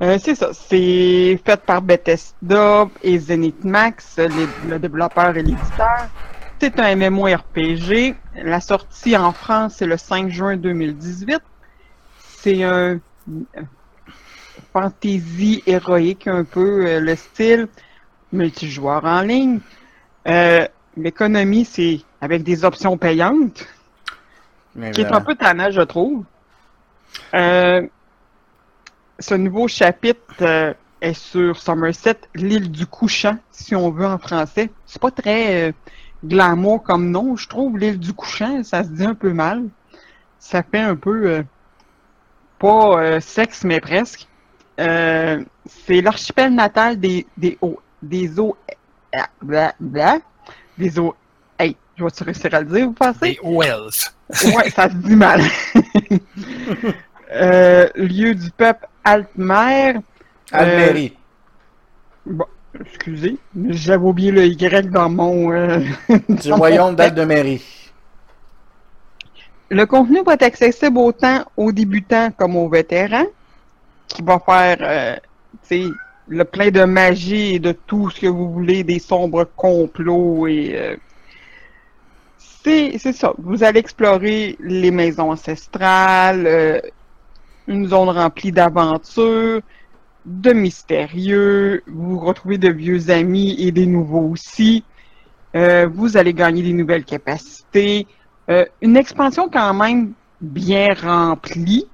Euh, c'est ça. C'est fait par Bethesda et Zenith Max, les- le développeur et l'éditeur. C'est un MMORPG. La sortie en France, c'est le 5 juin 2018. C'est un fantasy héroïque un peu, le style multijoueur en ligne. Euh, L'économie, c'est avec des options payantes qui est un peu tannant, je trouve. Euh, ce nouveau chapitre euh, est sur Somerset, l'île du couchant, si on veut en français. C'est pas très glamour comme nom, je trouve. L'île du couchant, ça se dit un peu mal. Ça fait un peu pas euh, sexe, mais presque. Euh, c'est l'archipel natal des des des eaux ah, bla, bla, des eaux. Hey, je vais réussir à le dire, vous pensez? Des Wells. Ouais, ça se dit mal. [LAUGHS] Euh, lieu du peuple Altmer. Almérie. Bon, excusez, j'avais oublié le Y dans mon. euh, [LAUGHS] du dans royaume texte. d'Aldemérie. Le contenu va être accessible autant aux débutants comme aux vétérans, qui va faire, euh, tu sais, le plein de magie et de tout ce que vous voulez, des sombres complots et euh, c'est ça. Vous allez explorer les maisons ancestrales, euh, une zone remplie d'aventures, de mystérieux. Vous retrouvez de vieux amis et des nouveaux aussi. Euh, vous allez gagner des nouvelles capacités. Euh, une expansion quand même bien remplie,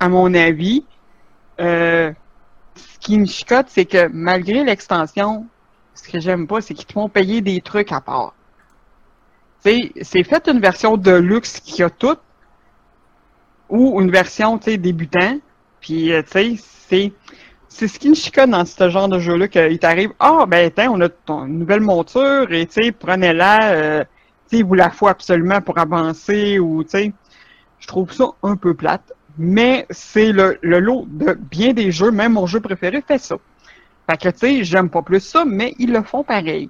à mon avis. Euh, qui me chicote, c'est que malgré l'extension, ce que j'aime pas, c'est qu'ils te font payer des trucs à part. C'est fait une version de luxe qui a tout, ou une version, débutant. Puis, euh, c'est c'est ce qui me chicote dans ce genre de jeu-là, qu'il t'arrive, ah, ben, tiens, on a ton nouvelle monture, et tu sais, prenez-la, euh, tu sais, vous la faut absolument pour avancer, ou tu sais, je trouve ça un peu plate. Mais c'est le, lot de bien des jeux, même mon jeu préféré fait ça. Fait que, tu sais, j'aime pas plus ça, mais ils le font pareil.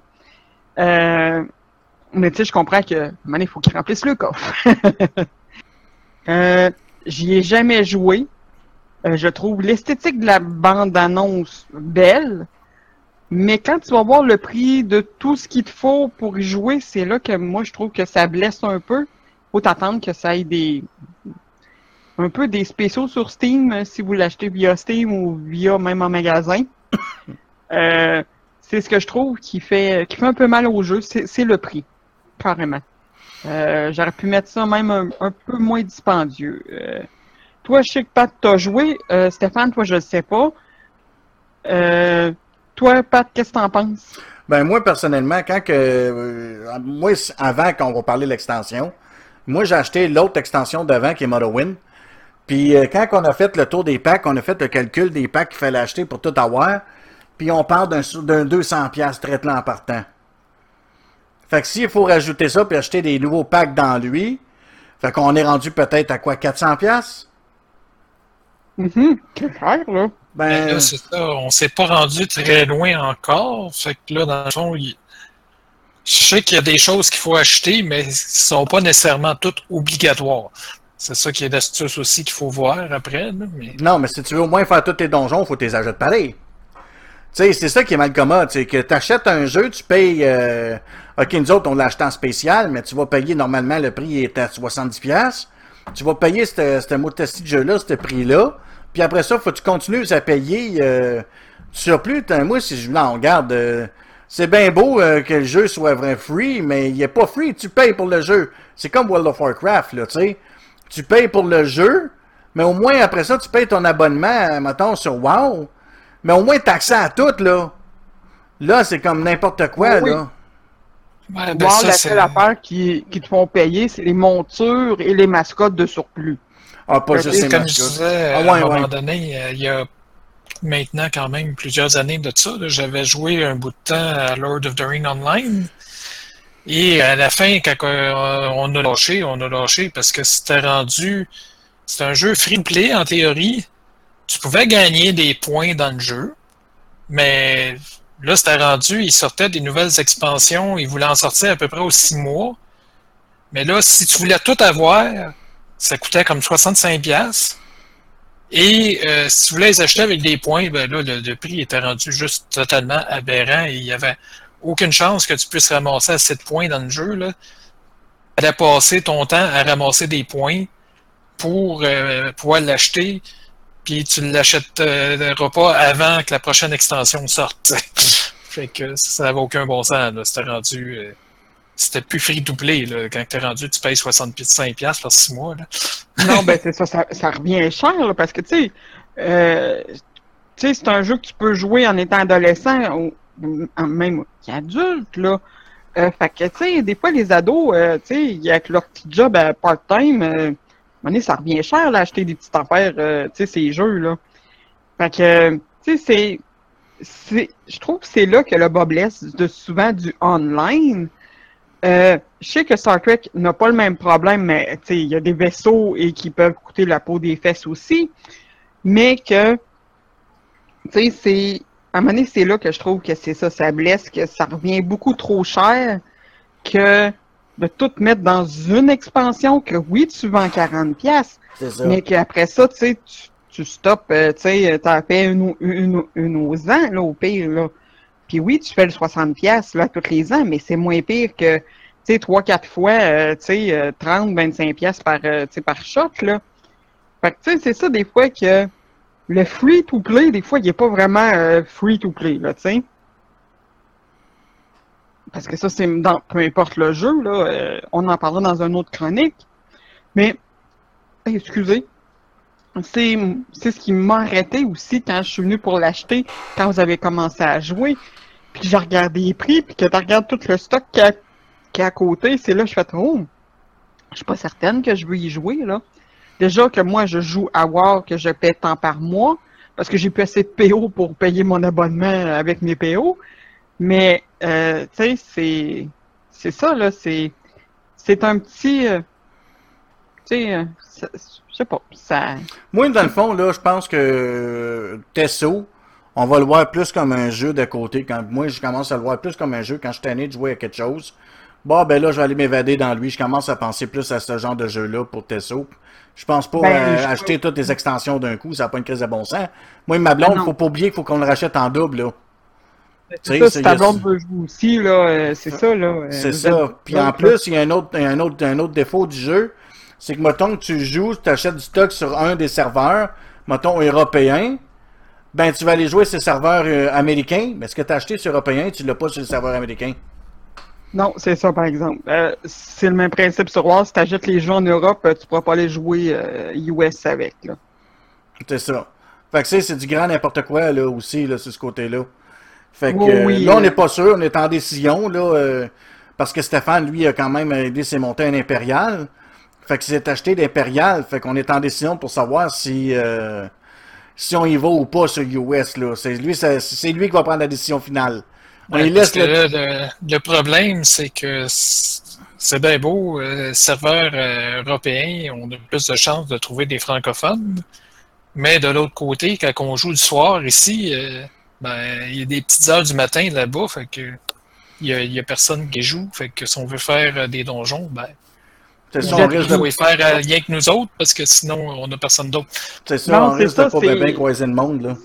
Euh, mais tu sais, je comprends que, man, il faut qu'ils remplissent le coffre. [LAUGHS] euh, J'y ai jamais joué. Euh, je trouve l'esthétique de la bande-annonce belle, mais quand tu vas voir le prix de tout ce qu'il te faut pour y jouer, c'est là que moi je trouve que ça blesse un peu. Faut t'attendre que ça ait des un peu des spéciaux sur Steam euh, si vous l'achetez via Steam ou via même en magasin. [COUGHS] Euh, c'est ce que je trouve qui fait qui fait un peu mal au jeu, c'est le prix, carrément. Euh, J'aurais pu mettre ça même un, un peu moins dispendieux. Euh, toi, je sais que Pat, t'as joué. Stéphane, toi, je le sais pas. Toi, Pat, qu'est-ce que t'en penses? Ben moi personnellement, quand que moi avant qu'on va parler de l'extension, moi j'ai acheté l'autre extension d'avant qui est Morrowind. Puis euh, quand on a fait le tour des packs, on a fait le calcul des packs qu'il fallait acheter pour tout avoir. Puis on parle d'un sou- d'un 200 pièces traité en partant. Fait que s'il faut rajouter ça puis acheter des nouveaux packs dans lui, fait qu'on est rendu peut-être à quoi 400 pièces. Mhm, c'est cher, là. Ben là, c'est ça, on s'est pas rendu très loin encore. Fait que là, dans le fond, il- Je sais qu'il y a des choses qu'il faut acheter, mais qui ne sont pas nécessairement toutes obligatoires. C'est ça qui est l'astuce aussi qu'il faut voir après. là, mais... Non, mais si tu veux au moins faire tous tes donjons, faut tes achètes pareil. Tu sais, c'est ça qui est mal commode, c'est que tu achètes un jeu, tu payes... Euh... Ok, nous autres, on l'a acheté en spécial, mais tu vas payer, normalement, le prix est à 70$. Tu vas payer ce mot de jeu-là, ce prix-là. Puis après ça, faut que tu continues à payer euh, surplus. Moi, si je non, regarde, euh, c'est bien beau euh, que le jeu soit vraiment free, mais il est pas free, tu payes pour le jeu. C'est comme World of Warcraft, là, tu sais. Tu payes pour le jeu, mais au moins après ça, tu payes ton abonnement, euh, mettons, sur WoW. Mais au moins, t'as accès à tout, là. Là, c'est comme n'importe quoi, Oui. là. Ouais, ben Wow, ça, la c'est- seule affaire qui, qui te font payer, c'est les montures et les mascottes de surplus. Ah, pas Ben, juste les Comme je disais, Ah, à ouais, un moment ouais. donné, euh, il y a maintenant quand même plusieurs années de ça, j'avais joué un bout de temps à Lord of the Ring Online. Et à la fin, quand euh, on a lâché, on a lâché parce que c'était rendu. C'est un jeu free-to-play en théorie. Tu pouvais gagner des points dans le jeu, mais là, c'était rendu, il sortait des nouvelles expansions, il voulait en sortir à peu près aux six mois. Mais là, si tu voulais tout avoir, ça coûtait comme 65$. piastres. Et euh, si tu voulais les acheter avec des points, ben là, le, le prix était rendu juste totalement aberrant et il n'y avait aucune chance que tu puisses ramasser assez de points dans le jeu. Là. Tu allais ton temps à ramasser des points pour euh, pouvoir l'acheter, puis tu ne l'achèteras pas avant que la prochaine extension sorte. [LAUGHS] fait que ça n'avait aucun bon sens. C'était rendu. euh, c'était plus free to. Là. Quand tu es rendu, tu payes 65$ par 6 mois. [LAUGHS] Non, ben c'est ça, ça, revient cher, parce que, tu sais, euh, c'est un jeu que tu peux jouer en étant adolescent ou même qu'adulte, là. Euh, fait que, tu sais, des fois, les ados, euh, tu sais, avec leur petit job à part-time, euh, moment donné, ça revient cher, là, acheter des petites affaires, euh, tu sais, ces jeux, là. Fait que, tu sais, c'est... Je trouve que c'est là que le bas blesse de souvent du online. Euh, je sais que Star Trek n'a pas le même problème, mais il y a des vaisseaux et qui peuvent coûter la peau des fesses aussi. Mais que, tu sais, c'est. À un moment donné, c'est là que je trouve que c'est ça, ça blesse, que ça revient beaucoup trop cher que de tout mettre dans une expansion, que oui, tu vends 40$, piastres, C'est ça. mais qu'après ça, tu sais, tu, tu stoppes, euh, tu sais, t'as fait une, une, une aux ans, là, au pire, là. Puis oui, tu fais le 60 pièces là tous les ans, mais c'est moins pire que tu sais 3 4 fois euh, tu sais euh, 30 25 pièces par euh, par shot là. Fait que tu sais c'est ça des fois que le free to play des fois il est pas vraiment euh, free to play là, tu sais. Parce que ça c'est dans peu importe le jeu là, euh, on en parlera dans une autre chronique. Mais excusez, c'est ce qui m'a arrêté aussi quand je suis venu pour l'acheter, quand vous avez commencé à jouer. Puis j'ai regardé les prix, puis que tu regardes tout le stock qui est qui est à côté, c'est là que je fais oh, je suis pas certaine que je veux y jouer là. Déjà que moi je joue à War que je paie tant par mois parce que j'ai plus assez de PO pour payer mon abonnement avec mes PO. Mais euh, tu sais c'est c'est ça là, c'est un petit euh, tu sais euh, je sais pas, Moi, dans le fond, là, je pense que Tesso, on va le voir plus comme un jeu de côté. Quand moi, je commence à le voir plus comme un jeu quand je suis tanné de jouer à quelque chose. Bon, ben là, je vais aller m'évader dans lui. Je commence à penser plus à ce genre de jeu-là pour Tesso. Je pense pas Ben, euh, je- acheter toutes les extensions d'un coup, ça n'a pas une crise de bon sens. Moi, ma blonde, Ben non. faut pas oublier qu'il faut qu'on le rachète en double, là. Sais, c'est ça, c'est- si ta blonde veut jouer aussi là, euh, c'est ça là. euh, C'est ça. êtes- Puis en plus, il y a un autre, un autre, un autre défaut du jeu. C'est que, mettons que tu joues, tu achètes du stock sur un des serveurs, mettons européen, ben tu vas aller jouer sur le serveur euh, américain, mais ce que tu as acheté sur européen, tu l'as pas sur le serveur américain. Non, c'est ça, par exemple. Euh, c'est le même principe sur War. Si tu achètes les jeux en Europe, euh, tu pourras pas les jouer euh, US avec. Là. C'est ça. Fait que c'est, du grand n'importe quoi, là, aussi, là, sur ce côté-là. Fait que Oui, euh, oui, là, on euh. n'est pas sûr, on est en décision, là, euh, parce que Stéphane, lui, a quand même aidé ses montées un impérial. Fait que c'est acheté d'impérial. Fait qu'on est en décision pour savoir si, euh, si on y va ou pas sur US, là. C'est lui, c'est lui qui va prendre la décision finale. Ouais, parce que le... là, le, le problème, c'est que c'est bien beau, euh, serveurs euh, européens, on a plus de chances de trouver des francophones. Mais de l'autre côté, quand on joue le soir ici, euh, ben, il y a des petites heures du matin là-bas, fait que il y, a, il y a personne qui joue. Fait que si on veut faire euh, des donjons, ben. C'est ça, Vous on risque de, faire euh, rien que nous autres, parce que sinon, on n'a personne d'autre. c'est ça, Non, on risque ça, de pas bien croiser le monde, là.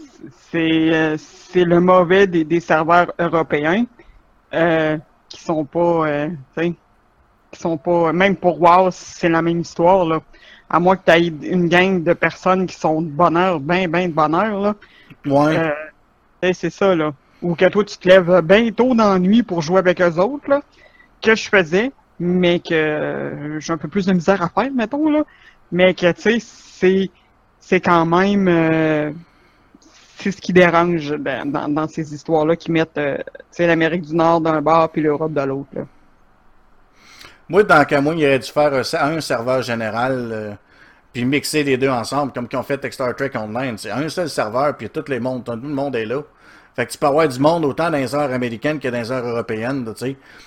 C'est c'est le mauvais des, des serveurs européens euh, qui sont pas, euh, qui sont pas, même pour WoW, c'est la même histoire là. À moins que tu aies une gang de personnes qui sont de bonheur, ben ben de bonheur là. Ouais. Euh, c'est ça là. Ou que toi tu te lèves bien tôt dans la nuit pour jouer avec eux autres là, que je faisais, mais que j'ai un peu plus de misère à faire, mettons là. Mais que tu sais, c'est c'est quand même c'est ce qui dérange dans, dans, ces histoires-là qui mettent euh, l'Amérique du Nord d'un bord puis l'Europe de l'autre. Moi, dans moi, il aurait dû faire un, serveur général, euh, puis mixer les deux ensemble, comme qu'ils ont fait avec Star Trek Online. C'est un seul serveur, puis tout, les mondes, tout le monde est là. Fait que tu peux avoir du monde autant dans les heures américaines que dans les heures européennes.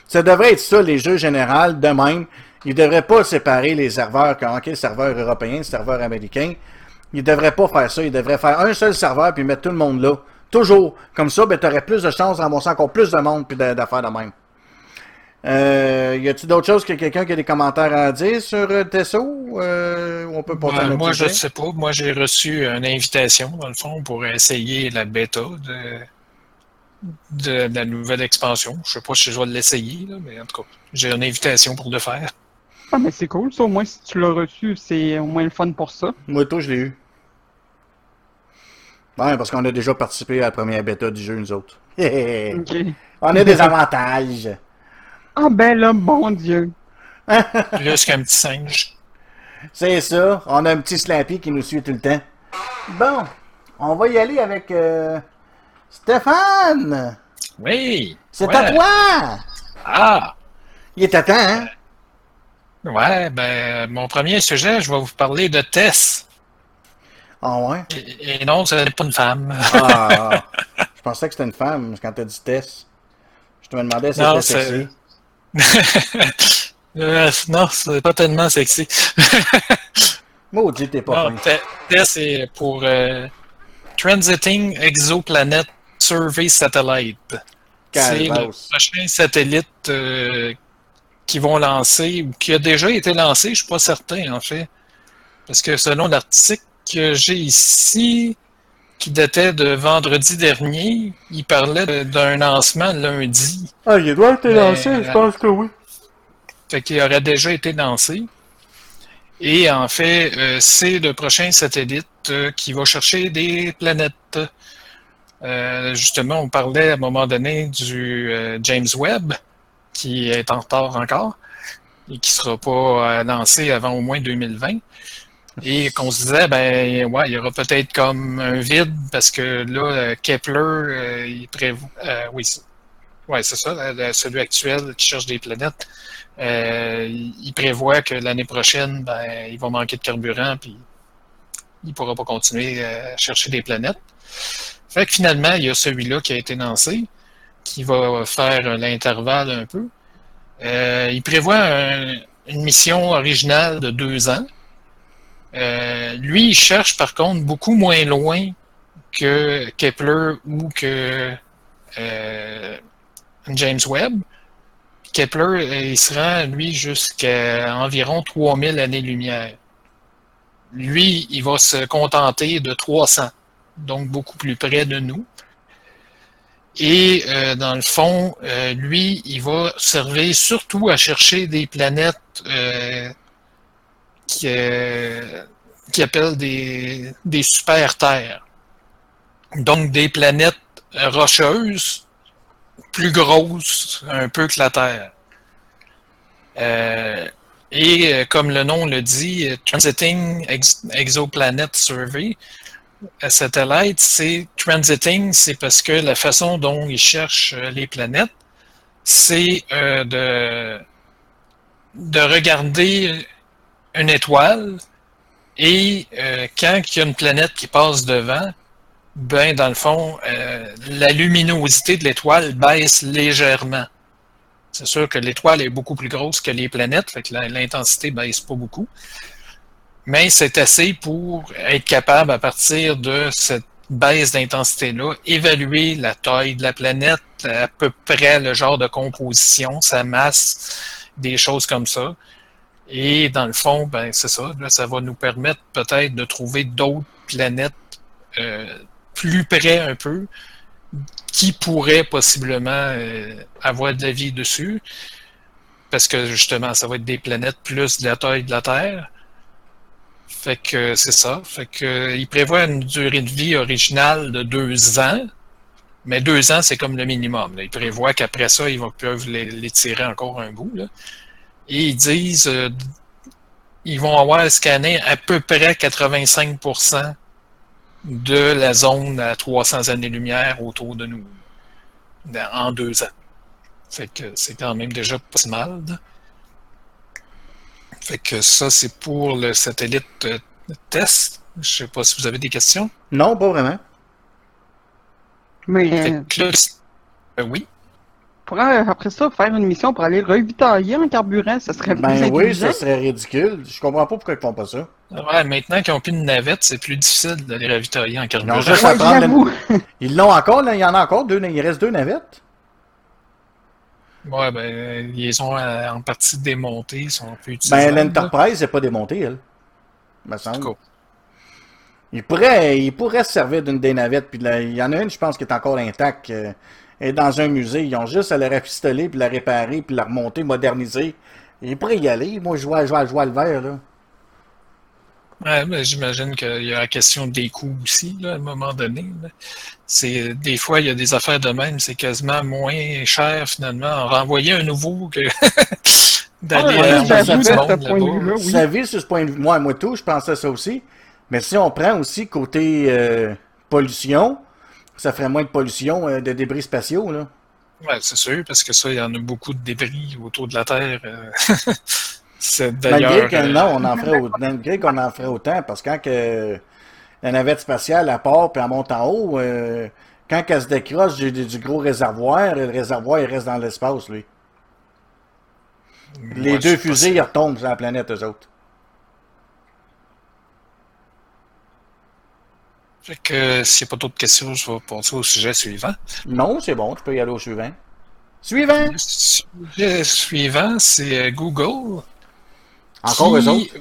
Ça devrait être ça, les jeux généraux, de même. Ils devraient pas séparer les serveurs, comme, ok, serveur européen, serveur américain. Ils devraient pas faire ça. Ils devraient faire un seul serveur, puis mettre tout le monde là. Toujours. Comme ça, ben, t'aurais plus de chances de ramasser encore plus de monde, puis d'affaires de même. Euh, y a-tu d'autres choses que quelqu'un qui a des commentaires à dire sur euh, Tesso? Euh, on peut Ben, moi, je sujet? sais pas. Moi, j'ai reçu une invitation, dans le fond, pour essayer la bêta de, la nouvelle expansion. Je sais pas si je vais l'essayer, là, mais en tout cas, j'ai une invitation pour le faire. Ah, mais c'est cool, ça. Au moins, si tu l'as reçu, c'est au moins le fun pour ça. Moi, toi, je l'ai eu. Ouais, parce qu'on a déjà participé à la première bêta du jeu, nous autres. [LAUGHS] [LAUGHS] On a des avantages. Ah, ben là, bon Dieu. [LAUGHS] Plus qu'un petit singe. C'est ça. On a un petit Slappy qui nous suit tout le temps. Bon, on va y aller avec euh, Stéphane. Oui! C'est Ouais. à toi. Ah! Il est à temps, hein? Ouais, ben, mon premier sujet, je vais vous parler de Tess. Ah ouais? Et, et non, ce n'est pas une femme. Ah, je pensais que c'était une femme quand t'as dit Tess. Je te me demandais si c'était sexy. [LAUGHS] Euh, non, c'est pas tellement sexy. [LAUGHS] Maudit, t'es pas Non, Tess, c'est pour euh, Transiting Exoplanet Survey Satellite. C'est le prochain satellite euh, qui vont lancer, ou qui a déjà été lancé, je suis pas certain en fait. Parce que selon l'article que j'ai ici, qui datait de vendredi dernier, il parlait d'un lancement lundi. Ah, il doit être lancé, je euh, pense que oui. Fait qu'il aurait déjà été lancé. Et en fait, euh, c'est le prochain satellite euh, qui va chercher des planètes. Justement, on parlait à un moment donné du James Webb, qui est en retard encore et qui sera pas lancé avant au moins 2020. Et qu'on se disait, ben, ouais, il y aura peut-être comme un vide parce que là, euh, Kepler, euh, il prévoit. euh, oui, c'est ça, celui actuel qui cherche des planètes. Il prévoit que l'année prochaine, ben, il va manquer de carburant, puis il ne pourra pas continuer à chercher des planètes. Fait que finalement, il y a celui-là qui a été lancé, qui va faire l'intervalle un peu. Il prévoit un- une mission originale de deux ans. Euh, lui, il cherche par contre beaucoup moins loin que Kepler ou que euh, James Webb. Kepler, euh, il se rend, lui, jusqu'à environ 3000 années-lumière. Lui, il va se contenter de 300, donc beaucoup plus près de nous. Et dans le fond, lui, il va servir surtout à chercher des planètes qui, euh, qui appellent des, super-terres. Donc des planètes rocheuses, plus grosses un peu que la Terre. Euh, et euh, comme le nom le dit, Transiting Ex- Exoplanet Survey, satellite, c'est transiting, c'est parce que la façon dont ils cherchent les planètes, c'est de regarder une étoile et euh, quand il y a une planète qui passe devant, ben dans le fond, euh, la luminosité de l'étoile baisse légèrement. C'est sûr que l'étoile est beaucoup plus grosse que les planètes, fait que l'intensité baisse pas beaucoup. Mais c'est assez pour être capable, à partir de cette baisse d'intensité-là, évaluer la taille de la planète, à peu près le genre de composition, sa masse, des choses comme ça. Et dans le fond, ben c'est ça, ça va nous permettre peut-être de trouver d'autres planètes euh, plus près un peu, qui pourraient possiblement euh, avoir de la vie dessus, parce que justement, ça va être des planètes plus de la taille de la Terre. Fait que c'est ça. Fait que il prévoit une durée de vie originale de deux ans. Mais deux ans, c'est comme le minimum. Là. Ils prévoient qu'après ça, ils vont peuvent l'étirer encore un bout. Et ils disent euh, ils vont avoir scanné à peu près 85% de la zone à 300 années-lumière autour de nous en deux ans. Fait que c'est quand même déjà pas mal. Fait que ça, c'est pour le satellite euh, test. Je sais pas si vous avez des questions. Non, pas vraiment. Mais Fait euh, que là, c'est- euh, oui. Euh, après ça, faire une mission pour aller ravitailler en carburant, ça serait plus Ben oui, ça serait ridicule. Je comprends pas pourquoi ils font pas ça. Ouais, maintenant qu'ils n'ont plus de navette, c'est plus difficile d'aller ravitailler en Ils ont carburant. juste à prendre Ils l'ont encore, là. Il y en a encore deux. Il reste deux navettes. Ouais, ben, ils ont euh, en partie démonté, ils sont plus utilisables. Ben, l'Enterprise n'est pas démontée, elle. Me semble. Il pourrait, il pourrait se servir d'une des navettes. Puis il y en a une, je pense, qui est encore intacte. euh, est dans un musée. Ils ont juste à la rafistoler, puis la réparer, puis la remonter, moderniser. Il pourrait y aller. Moi, je vois, je vois, je vois le vert, là. Ouais, ben, j'imagine qu'il y a la question des coûts aussi, là, à un moment donné. C'est, des fois, il y a des affaires de même, c'est quasiment moins cher, finalement, en renvoyer un nouveau que [LAUGHS] d'aller Ah, ouais, vue-là, oui. Vous savez, sur ce point de vue, moi, moi tout, je pensais ça aussi. Mais si on prend aussi côté euh, pollution, ça ferait moins de pollution euh, de débris spatiaux, là. Ouais, c'est sûr, parce que ça, il y en a beaucoup de débris autour de la Terre. euh. [LAUGHS] c'est Malgré d'ailleurs. euh, non, on en ferait autant, malgré qu'on en ferait autant, parce que quand que la navette spatiale, elle part puis elle monte en haut, euh, quand elle se décroche du, du gros réservoir, le réservoir, il reste dans l'espace, lui. Les deux fusées, ils retombent sur la planète, eux autres. Fait que euh, s'il n'y a pas d'autres questions, je vais passer au sujet suivant. Non, c'est bon, tu peux y aller au suivant. Suivant! Le sujet suivant, c'est euh, Google. Encore qui- eux autres?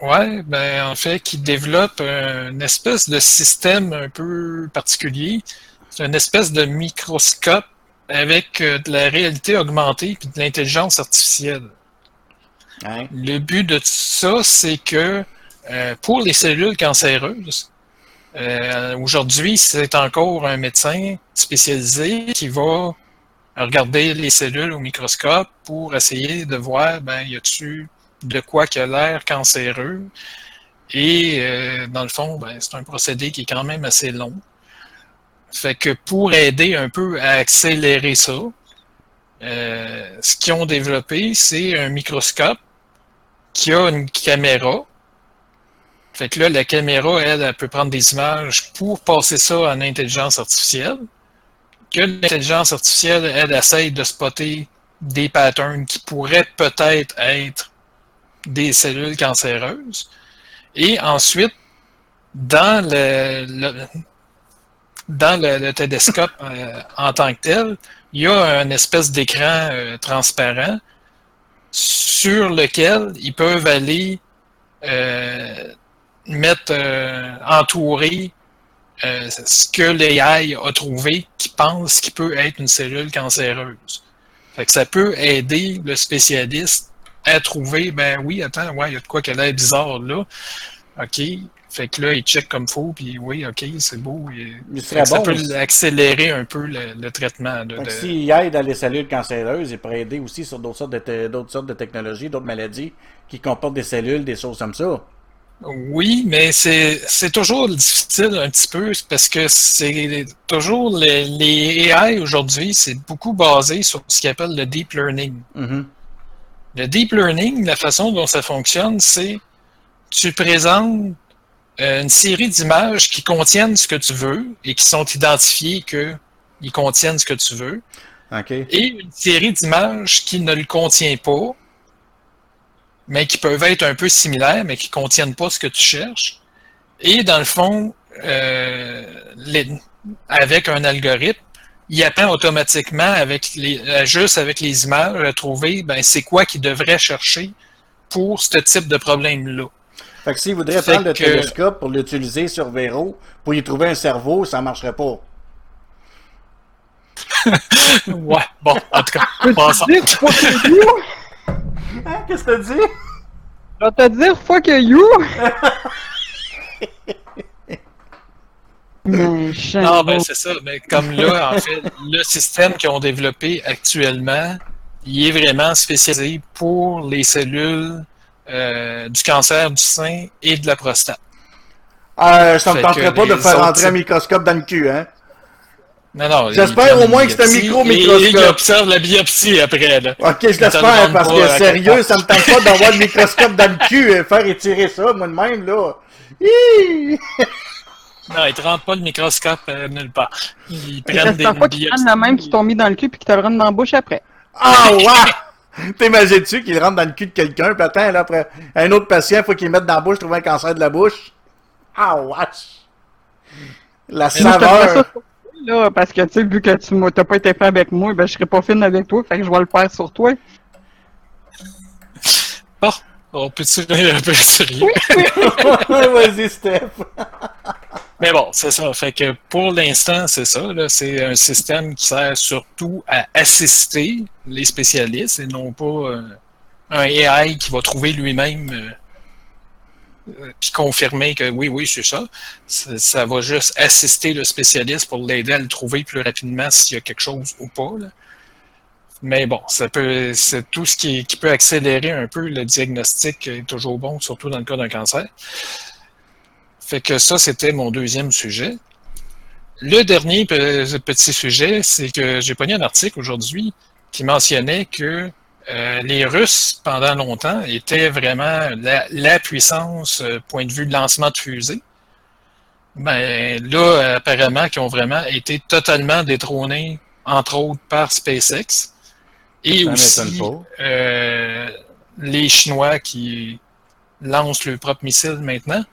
Ouais, ben en fait, qui développe une espèce de système un peu particulier. C'est une espèce de microscope avec euh, de la réalité augmentée puis de l'intelligence artificielle. Hein? Le but de ça, c'est que euh, pour les cellules cancéreuses, euh, aujourd'hui, c'est encore un médecin spécialisé qui va regarder les cellules au microscope pour essayer de voir, ben, y a-tu de quoi qui a l'air cancéreux? Et euh, dans le fond, ben, c'est un procédé qui est quand même assez long. Fait que pour aider un peu à accélérer ça, euh, ce qu'ils ont développé, c'est un microscope qui a une caméra. Fait que là, la caméra, elle, elle peut prendre des images pour passer ça en intelligence artificielle. Que l'intelligence artificielle, elle, essaye de spotter des patterns qui pourraient peut-être être des cellules cancéreuses. Et ensuite, dans le, dans le télescope euh, en tant que tel, il y a une espèce d'écran euh, transparent sur lequel ils peuvent aller euh, mettre, euh, entourer euh, ce que l'AI a trouvé qui pense qu'il peut être une cellule cancéreuse. Fait que ça peut aider le spécialiste à trouver, ben oui, attends, ouais, il y a de quoi a l'air bizarre là. OK. Fait que là, il check comme faut, puis oui, OK, c'est beau. Il ça bon peut accélérer un peu le, le traitement. de- de- s'il aide dans les cellules cancéreuses, il pourrait aider aussi sur d'autres sortes de, te- d'autres sortes de technologies, d'autres maladies qui comportent des cellules, des choses comme ça. Oui, mais c'est c'est toujours difficile un petit peu parce que c'est toujours les, les AI aujourd'hui, c'est beaucoup basé sur ce qu'ils appelle le deep learning. Mhm. Le deep learning, la façon dont ça fonctionne, c'est tu présentes euh, une série d'images qui contiennent ce que tu veux et qui sont identifiées que ils contiennent ce que tu veux, OK. et une série d'images qui ne le contient pas, mais qui peuvent être un peu similaires, mais qui contiennent pas ce que tu cherches. Et dans le fond, euh, les- avec un algorithme, il apprend automatiquement avec les, euh, juste avec les images à trouver ben, c'est quoi qu'il devrait chercher pour ce type de problème-là. Fait que s'il voudrait Fait prendre le télescope pour l'utiliser sur Véro, pour y trouver un cerveau, ça marcherait pas. [LAUGHS] Ouais, bon, en tout cas, passons. Hein, qu'est-ce que t'as dit? Je vais te dire fuck you! [LAUGHS] Méchant. Non, ben c'est ça. Mais comme là, en fait, le système qu'ils ont développé actuellement, il est vraiment spécialisé pour les cellules euh, du cancer du sein et de la prostate. Euh, ça me tenterait pas de faire autres rentrer un microscope dans le cul, hein? Non, non. J'espère au moins que c'est un micro-microscope. Et ils observent la biopsie après, là. Ok, je l'espère, parce que sérieux, ça me tente pas d'avoir le microscope dans le cul et faire étirer ça, moi de même, là. Hi! Non, ils te rentrent pas le microscope euh, nulle part. Ils prennent des pas qu'ils prennent le même qui t'ont mis dans le cul puis qu'ils te le rentrent dans la bouche après. Ah, ouais! T'imagines-tu qu'il rentre dans le cul de quelqu'un, puis attends, là, après, un autre patient, faut qu'il mette dans la bouche, trouver un cancer de la bouche? Ah! La te ferais ça saveur! Là, parce que, tu sais, vu que tu t'as pas été fait avec moi, ben, je serais pas fine avec toi, fait que je vais le faire sur toi. [LAUGHS] Bon, on peut tirer un peu sérieux. [LAUGHS] Vas-y, Steph! [LAUGHS] Mais bon, c'est ça. Fait que pour l'instant, c'est ça. là. C'est un système qui sert surtout à assister les spécialistes et non pas euh, un AI qui va trouver lui-même euh, puis confirmer que oui, oui, c'est ça. ça. va juste assister le spécialiste pour l'aider à le trouver plus rapidement s'il y a quelque chose ou pas. Mais bon, ça peut, c'est tout ce qui, peut accélérer un peu le diagnostic est toujours bon, surtout dans le cas d'un cancer. Fait que ça, c'était mon deuxième sujet. Le dernier pe- petit sujet, c'est que j'ai pogné un article aujourd'hui qui mentionnait que euh, les Russes, pendant longtemps, étaient vraiment la, la puissance euh, point de vue de lancement de fusée. Ben là, apparemment, qui ont vraiment été totalement détrônés, entre autres, par SpaceX. Et Ça aussi euh, les Chinois qui lancent leur propre missile maintenant.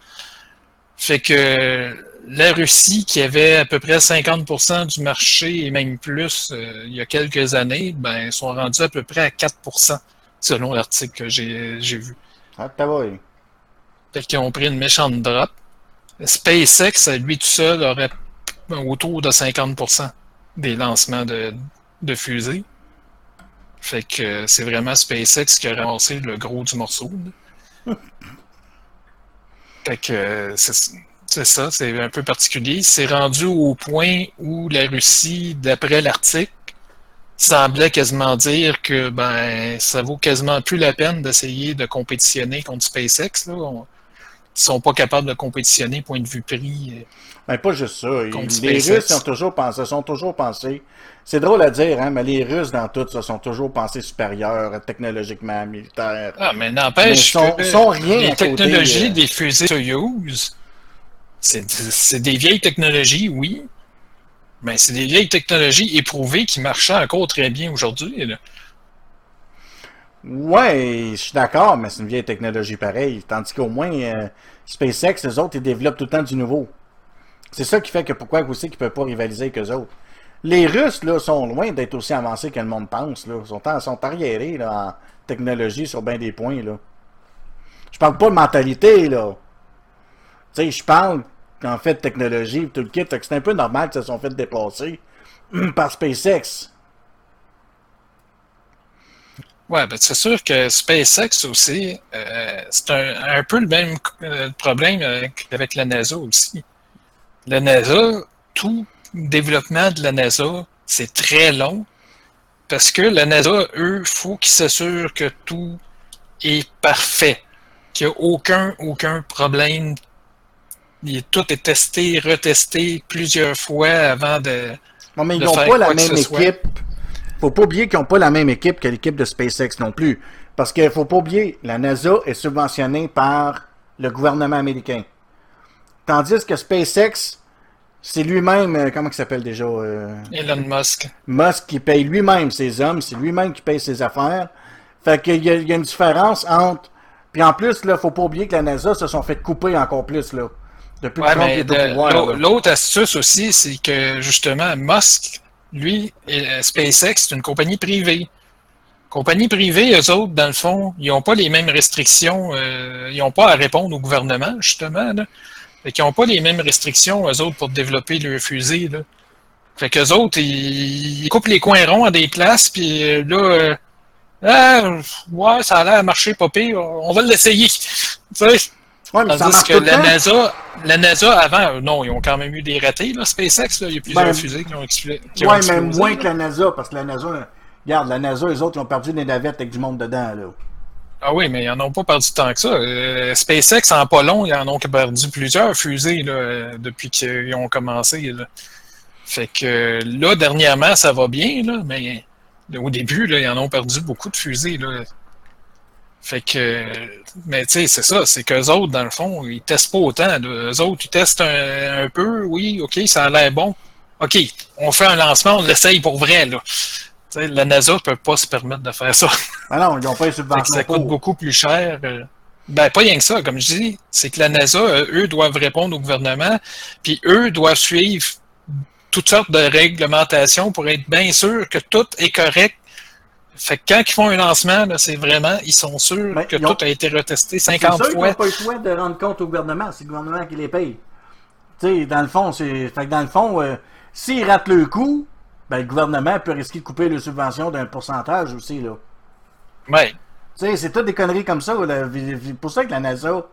Fait que la Russie, qui avait à peu près 50% du marché et même plus euh, il y a quelques années, ben, sont rendus à peu près à 4%, selon l'article que j'ai vu. Ah. Fait qu'ils ont pris une méchante drop. SpaceX, à lui tout seul, aurait autour de 50% des lancements de, de fusées. Fait que c'est vraiment SpaceX qui a ramassé le gros du morceau. [LAUGHS] Fait que euh, c'est c'est ça, c'est un peu particulier. C'est rendu au point où la Russie, d'après l'article, semblait quasiment dire que ben ça vaut quasiment plus la peine d'essayer de compétitionner contre SpaceX. Là. On- ils sont pas capables de compétitionner point de vue prix. euh, Ben, pas juste ça. Les SpaceX. Russes ont toujours pensé, sont toujours pensés. C'est drôle à dire, hein, mais les Russes, dans tout ça, sont toujours pensés supérieurs technologiquement, militaires. Ah, mais n'empêche Mais sont- que sont rien les technologies euh. des fusées Soyuz, c'est des vieilles technologies, oui, mais c'est des vieilles technologies éprouvées qui marchent encore très bien aujourd'hui. Ouais, je suis d'accord, mais c'est une vieille technologie pareille. Tandis qu'au moins, euh, SpaceX, les autres, ils développent tout le temps du nouveau. C'est ça qui fait que pourquoi aussi qu'ils peuvent pas rivaliser eux autres. Les Russes, là, sont loin d'être aussi avancés que le monde pense, là. Ils sont, sont arriérés, là, en technologie sur bien des points, là. Je parle pas de mentalité, là. Tu sais, je parle, en fait, technologie, tout le kit. C'est un peu normal qu'ils se sont fait déplacer [CLEARS THROAT] par SpaceX. Ouais, ben c'est sûr que SpaceX aussi, euh, c'est un, un peu le même euh, problème avec, avec la NASA aussi. La NASA, tout développement de la NASA, c'est très long parce que la NASA, eux, faut qu'ils s'assurent que tout est parfait, qu'il n'y a aucun, aucun problème. Il- tout est testé, retesté plusieurs fois avant de. Non, mais ils n'ont pas la même équipe. Faut pas oublier qu'ils n'ont pas la même équipe que l'équipe de SpaceX non plus. Parce qu'il faut pas oublier, la NASA est subventionnée par le gouvernement américain. Tandis que SpaceX, c'est lui-même, euh, comment il s'appelle déjà euh, Elon Musk. Musk qui paye lui-même ses hommes, c'est lui-même qui paye ses affaires. Fait qu'il y, y a une différence entre. Puis en plus, là, faut pas oublier que la NASA se sont fait couper encore plus, là. Depuis Ouais, Trump de- pouvoir, l'autre astuce aussi, c'est que justement, Musk, lui, et, euh, SpaceX, c'est une compagnie privée. Compagnie privée, eux autres, dans le fond, ils n'ont pas les mêmes restrictions, euh, ils n'ont pas à répondre au gouvernement, justement. Là. Fait qu'ils n'ont pas les mêmes restrictions, eux autres, pour développer leur fusée. Là. Fait qu'eux autres, ils, ils coupent les coins ronds à des places, puis euh, là, euh, ah, ouais, ça a l'air à marcher pas pire, on va l'essayer. [LAUGHS] Tu sais, Ouais, mais Tandis que la. NASA, la NASA avant, euh, non, ils ont quand même eu des ratés, là, SpaceX, là, il y a plusieurs Ben, fusées qui ont, expl- qui ont Ouais, mais explosé, moins là. que la NASA, parce que la NASA, regarde, la NASA, eux autres, ils ont perdu des navettes avec du monde dedans, là. Ah oui, mais ils n'en ont pas perdu tant que ça. Euh, SpaceX, en pas long, ils en ont perdu plusieurs fusées là, euh, depuis qu'ils ont commencé. Là. Fait que là, dernièrement, ça va bien, là, mais au début, là, ils en ont perdu beaucoup de fusées. Là. Fait que, mais tu sais, c'est ça, c'est qu'eux autres, dans le fond, ils testent pas autant. Eux autres, ils testent un, un peu, oui, ok, ça a l'air bon. Ok, on fait un lancement, on l'essaye pour vrai. Là. Tu sais, la NASA ne peut pas se permettre de faire ça. Ah [LAUGHS] non, ils n'ont pas les subventions ça coûte beaucoup plus cher. euh. Ben, pas rien que ça, comme je dis. C'est que la NASA, euh, eux, doivent répondre au gouvernement, puis eux doivent suivre toutes sortes de réglementations pour être bien sûrs que tout est correct. Fait que quand ils font un lancement, c'est vraiment, ils sont sûrs Ben, que ils ont- tout a été retesté C'est 50 sûr qu'ils fois. n'ont pas le choix de rendre compte au gouvernement. C'est le gouvernement qui les paye. Dans le fond, c'est. Fait que dans le fond, euh, s'ils ratent le coup, ben, le gouvernement peut risquer de couper les subventions d'un pourcentage aussi, là. Sais, c'est toutes des conneries comme ça. là. C'est pour ça que la NASA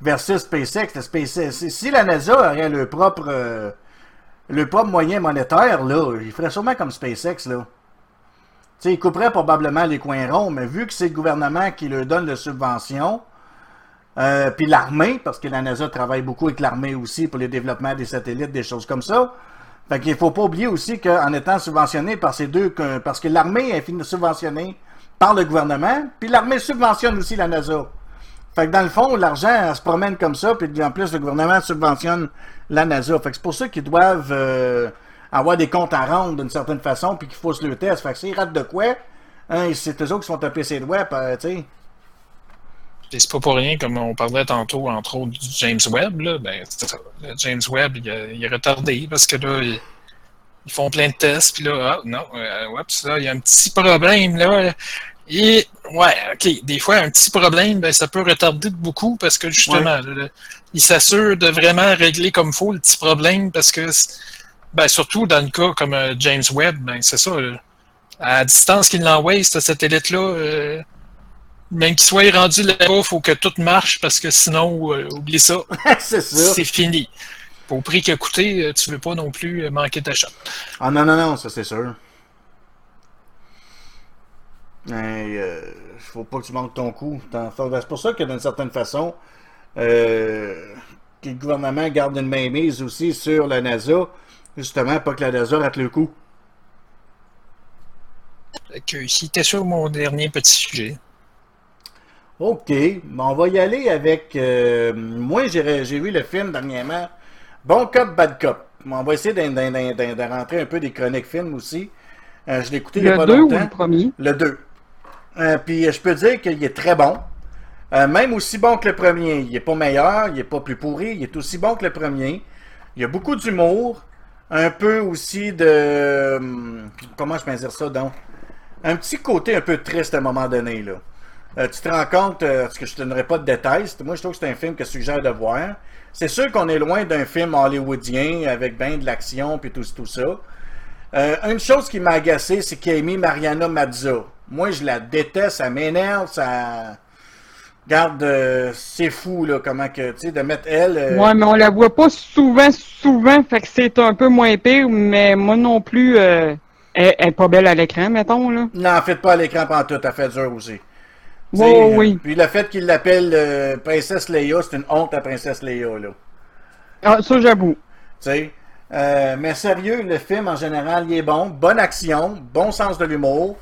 versus SpaceX, la SpaceX si- si la NASA aurait le propre, euh, le propre moyen monétaire, là, il ferait sûrement comme SpaceX, là. Sais, il couperait probablement les coins ronds, mais vu que c'est le gouvernement qui leur donne la subvention, euh, puis l'armée, parce que la NASA travaille beaucoup avec l'armée aussi pour le développement des satellites, des choses comme ça. Fait qu'il faut pas oublier aussi qu'en étant subventionné par ces deux, parce que l'armée est subventionnée par le gouvernement, puis l'armée subventionne aussi la NASA. Fait que dans le fond, l'argent se promène comme ça, puis en plus, le gouvernement subventionne la NASA. Fait que c'est pour ça qu'ils doivent euh, avoir des comptes à rendre d'une certaine façon, puis qu'ils faussent le test. Fait que s'ils ratent de quoi, hein, c'est eux autres qui sont tapés ses doigts, puis, tu sais. C'est pas pour rien, comme on parlait tantôt, entre autres, du James Webb, là, ben. Le James Webb, il, a- il est retardé parce que là, il- ils font plein de tests, puis là, ah, non, euh, oups, là, il y a un petit problème, là. Et, ouais, OK, des fois, un petit problème, ben, ça peut retarder de beaucoup parce que, justement, là, ils s'assurent de vraiment régler comme faut le petit problème parce que, ben, surtout dans le cas comme euh, James Webb, ben, c'est ça, là. à distance qu'il l'envoie, ce satellite-là, euh, même qu'il soit rendu là-bas, il faut que tout marche parce que sinon, euh, oublie ça. [LAUGHS] c'est ça. C'est fini. Au prix a coûté, euh, tu veux pas non plus euh, manquer ta shot. Ah non, non, non, ça c'est sûr. Mais, euh, faut pas que tu manques ton coup. Ben, C'est pour ça que d'une certaine façon, euh, que le gouvernement garde une mainmise aussi sur la NASA, justement, pas que la NASA rate le coup. Que c'était sur mon dernier petit sujet. Ok, ben, on va y aller avec. euh, moi, j'ai j'ai vu le film dernièrement. Bon cop, bad cop. On va essayer de rentrer un peu des chroniques films aussi. Euh, je l'ai écouté il y a Le pas 2 ou le premier? Le 2. Euh, puis je peux dire qu'il est très bon. Euh, même aussi bon que le premier. Il est pas meilleur, il est pas plus pourri, il est aussi bon que le premier. Il y a beaucoup d'humour. Un peu aussi de. hum, Comment je peux dire ça donc? Un petit côté un peu triste à un moment donné. Là. Euh, tu te rends compte, euh, parce que je te donnerai pas de détails, moi je trouve que c'est un film que je suggère de voir. C'est sûr qu'on est loin d'un film hollywoodien avec bien de l'action puis tout, tout ça. Euh, une chose qui m'a agacé, c'est qu'il a mis Mariana Mazza. Moi, je la déteste, ça m'énerve, ça. Garde, euh, c'est fou, là, comment que, tu sais, de mettre elle. euh, Ouais, mais on la voit pas souvent, souvent, fait que c'est un peu moins pire, mais moi non plus, euh, elle, elle est pas belle à l'écran, mettons, là. N'en faites pas à l'écran pantoute, elle fait dur aussi. Sais, euh, oui. Puis le fait qu'il l'appelle Princesse Leia, c'est une honte à Princesse Leia, là. Ah, ça, j'avoue. Tu sais. Mais sérieux, le film en général, il est bon. Bonne action, bon sens de l'humour.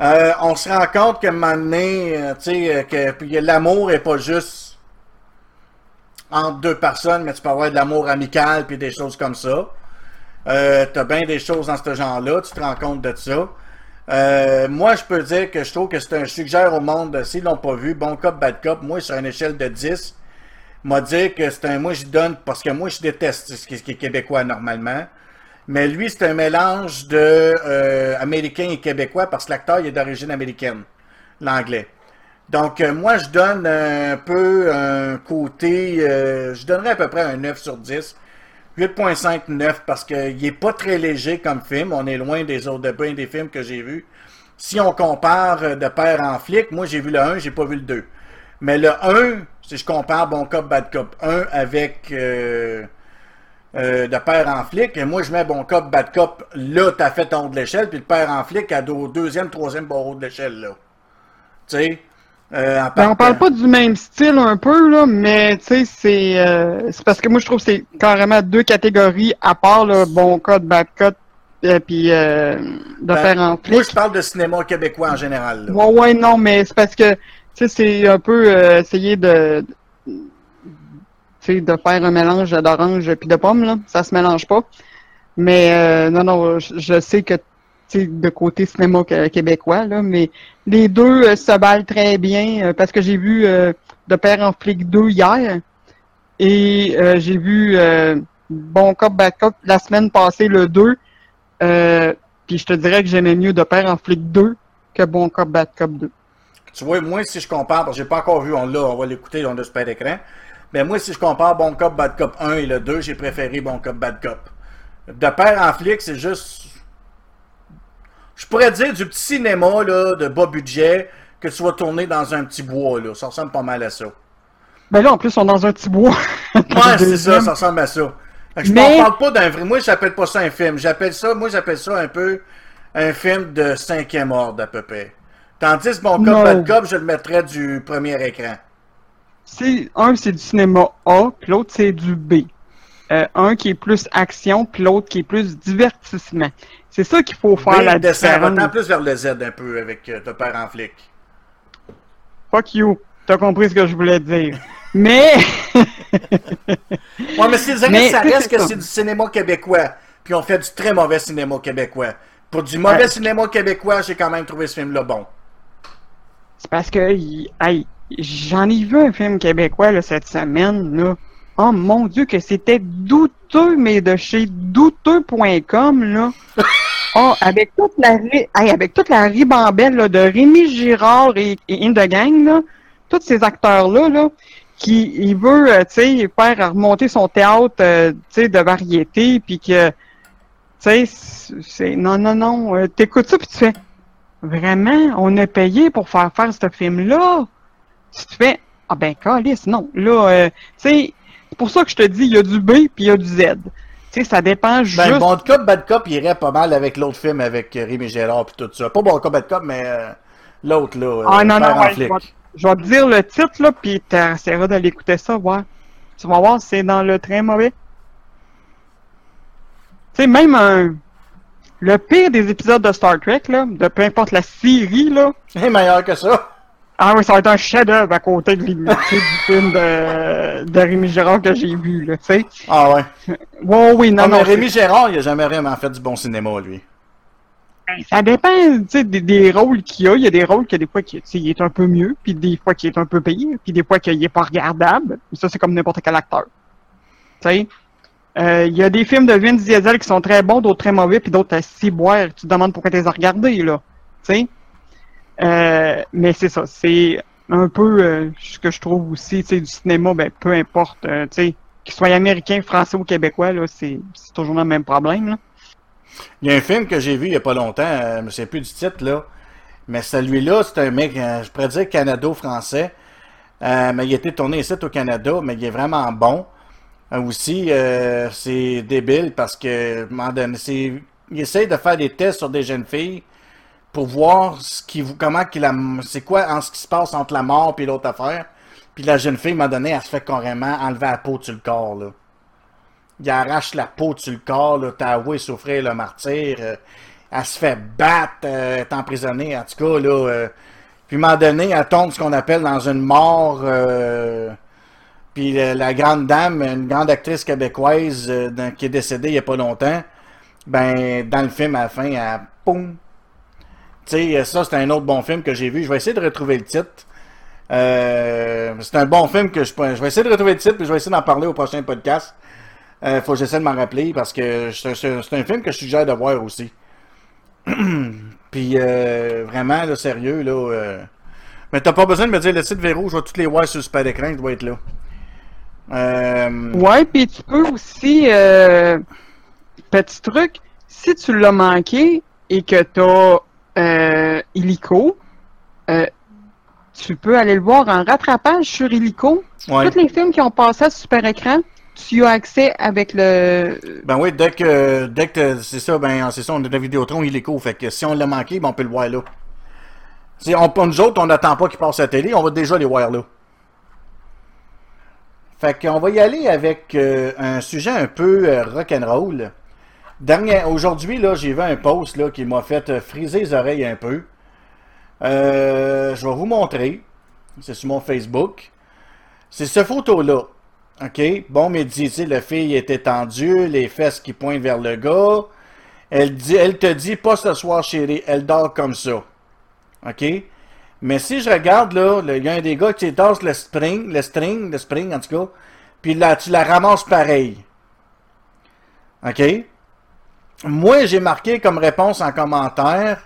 Euh, on se rend compte moment donné, euh, tu sais, euh, que l'amour est pas juste entre deux personnes, mais tu peux avoir de l'amour amical puis des choses comme ça. Euh, T'as bien des choses dans ce genre-là, tu te rends compte de ça. Moi, je peux dire que je trouve que c'est un suggère au monde, s'ils l'ont pas vu, bon cop, bad cop, moi, sur une échelle de 10, m'a dit que c'est un. Moi, je donne. Parce que moi, je déteste ce qui est québécois normalement. Mais lui, c'est un mélange de euh, et québécois parce que l'acteur il est d'origine américaine, l'anglais. Donc, euh, moi, je donne un peu un côté. euh, je donnerais à peu près un 9 sur 10. 8.5, 9 parce qu'il est pas très léger comme film. On est loin des autres de des films que j'ai vus. Si on compare de père en flic, moi j'ai vu le 1, j'ai pas vu le 2. Mais le 1, si je compare Bon Cop, Bad Cop 1 avec euh, de père en flic, et moi je mets Bon Cop, Bad Cop, là t'as fait ton haut de l'échelle, puis le père en flic à au deuxième, troisième barreau de l'échelle, là. Tu sais? euh, en Ben, on parle pas du même style un peu, là, mais tu sais, c'est euh, c'est parce que moi je trouve que c'est carrément deux catégories à part le bon code, bad code, et puis euh, de Ben, faire en Moi, flic. je parle de cinéma québécois en général. là. Ouais, ouais, non, mais c'est parce que tu sais, c'est un peu essayer de de faire un mélange d'orange puis de pomme, là. Ça se mélange pas. Mais euh, non, non, je, sais que de côté cinéma québécois, là, mais les deux euh, se valent très bien euh, parce que j'ai vu De Père en flic 2 hier et j'ai vu Bon Cop, Bad Cop la semaine passée, le 2. Euh, puis je te dirais que j'aimais mieux De Père en flic 2 que Bon Cop, Bad Cop 2. Tu vois, moi, si je compare, parce que j'ai pas encore vu, on l'a, on va l'écouter, on a super écran. Mais moi, si je compare Bon Cop, Bad Cop 1 et le 2, j'ai préféré Bon Cop, Bad Cop. De père en flic, c'est juste. Je pourrais dire du petit cinéma, là, de bas budget, que tu vas tourner dans un petit bois, là. Ça ressemble pas mal à ça. Ben là, en plus, on est dans un petit bois. Ouais, [LAUGHS] c'est ça, ça ressemble à ça. Je Mais- ne parle pas d'un vrai. Moi, j'appelle pas ça un film. J'appelle ça, moi, j'appelle ça un peu un film de cinquième ordre, à peu près. Tandis que Bon Cop. Bad Cop, je le mettrais du premier écran. C'est un, c'est du cinéma A, puis l'autre, c'est du B. Euh, un qui est plus action, puis l'autre qui est plus divertissement. C'est ça qu'il faut faire Oui, la descend différence. maintenant plus vers le Z un peu avec euh, ton père en flic. Fuck you. T'as compris ce que je voulais dire. [LAUGHS] Mais, Ouais, mais c'est ça reste que ça. c'est du cinéma québécois. Puis on fait du très mauvais cinéma québécois. Pour du mauvais Ouais. cinéma québécois, j'ai quand même trouvé ce film-là bon. c'est parce que, hey, j'en ai vu un film québécois là, cette semaine, là. Oh mon dieu, que c'était douteux, mais de chez douteux.com, là. [LAUGHS] Oh, avec toute la, hey, avec toute la ribambelle là, de Rémi Girard et, et In the Gang, là, tous ces acteurs-là, là, qui il veut, euh, tu sais, faire remonter son théâtre, euh, tu sais, de variété, puis que, tu sais, c'est- c'est, non, non, non, euh, t'écoutes ça, puis tu fais, vraiment, on a payé pour faire faire ce film-là? Si tu fais, ah ben, calice, non, là, euh, tu sais, c'est pour ça que je te dis, il y a du B, puis il y a du Z. Tu sais, ça dépend Ben, juste... Bon Cop, Bad Cop, il irait pas mal avec l'autre film avec euh, Rémi Gérard puis tout ça. Pas Bon Cop, Bad Cop, mais euh, l'autre, là. euh, Ah non, Père non, ouais, je, vais, je vais te dire le titre, là, puis t'essaieras d'aller écouter ça, voir. Tu vas voir, c'est dans le train mauvais. Tu sais, même un... Le pire des épisodes de Star Trek, là, de peu importe la série, là, [LAUGHS] C'est meilleur que ça. Ah oui, ça va être un chef-d'œuvre à côté de [LAUGHS] du film de, de Rémi Gérard que j'ai vu, là, tu sais. Ah ouais. [LAUGHS] Ouais, oui, non, Non, mais non, Rémi Gérard, il a jamais vraiment fait du bon cinéma, lui. Ça dépend, tu sais, des, des rôles qu'il y a. Il y a des rôles que des fois, tu sais, il est un peu mieux, puis des fois qu'il est un peu pire, puis des fois qu'il est pas regardable. Ça, c'est comme n'importe quel acteur. Tu sais, Euh, il y a des films de Vin Diesel qui sont très bons, d'autres très mauvais, puis d'autres à six boire. Tu te demandes pourquoi tu les as regardés, là. Tu sais. Euh, mais c'est ça, c'est un peu euh, ce que je trouve aussi, tu sais, du cinéma, ben, peu importe, euh, tu sais, qu'il soit américain, français ou québécois, là, c'est c'est toujours le même problème, là. Il y a un film que j'ai vu il y a pas longtemps, je ne sais plus du titre, là. Mais celui-là, c'est un mec, je pourrais dire canado-français. Mais il a été tourné ici au Canada, mais il est vraiment bon. Aussi, c'est débile parce que, il essaye de faire des tests sur des jeunes filles pour voir ce qui, comment qu'il c'est quoi en ce qui se passe entre la mort et l'autre affaire. Puis la jeune fille, moment donné, elle se fait carrément enlever la peau sur le corps, là. Il arrache la peau sur le corps, là, t'as avoué souffrir le martyr. euh, elle se fait battre, euh, est emprisonnée, en tout cas, euh, puis à un moment donné, elle tombe ce qu'on appelle dans une mort. puis la grande dame, une grande actrice québécoise qui est décédée il n'y a pas longtemps, ben dans le film à la fin, elle. Sais, ça c'est un autre bon film que j'ai vu. Je vais essayer de retrouver le titre. Euh, c'est un bon film que je, je vais essayer de retrouver le titre puis je vais essayer d'en parler au prochain podcast. Euh, faut que j'essaie de m'en rappeler parce que c'est un film que je suggère de voir aussi. [CLEARS THROAT] puis euh, vraiment, là, sérieux, là. euh, Mais t'as pas besoin de me dire le titre Véro, je vais toutes les voir sur super écran, il doit être là. Euh, Ouais, puis tu peux aussi, petit truc, si tu l'as manqué et que t'as euh, Illico, euh, tu peux aller le voir en rattrapage sur Illico. Ouais. Tous les films qui ont passé à super écran, tu as accès avec le. Ben oui, dès que, dès que c'est ça, ben c'est ça, on est dans Vidéotron, il est court. Fait que si on l'a manqué, ben on peut le voir là. Si on, nous autres, on n'attend pas qu'il passe à la télé, on va déjà les voir là. Fait qu'on va y aller avec euh, un sujet un peu euh, rock'n'roll. Dernier, aujourd'hui, là, j'ai vu un post là, qui m'a fait euh, friser les oreilles un peu. Euh, je vais vous montrer. C'est sur mon Facebook. C'est cette photo-là. OK? Bon, mais dit, tu la fille est étendue, les fesses qui pointent vers le gars. Elle, dit, elle te dit, pas ce soir, chérie, elle dort comme ça. OK? Mais si je regarde, là, il y a un des gars qui danse le spring, le string, le spring, en tout cas, puis là, tu la ramasses pareil. OK? Moi, j'ai marqué comme réponse en commentaire,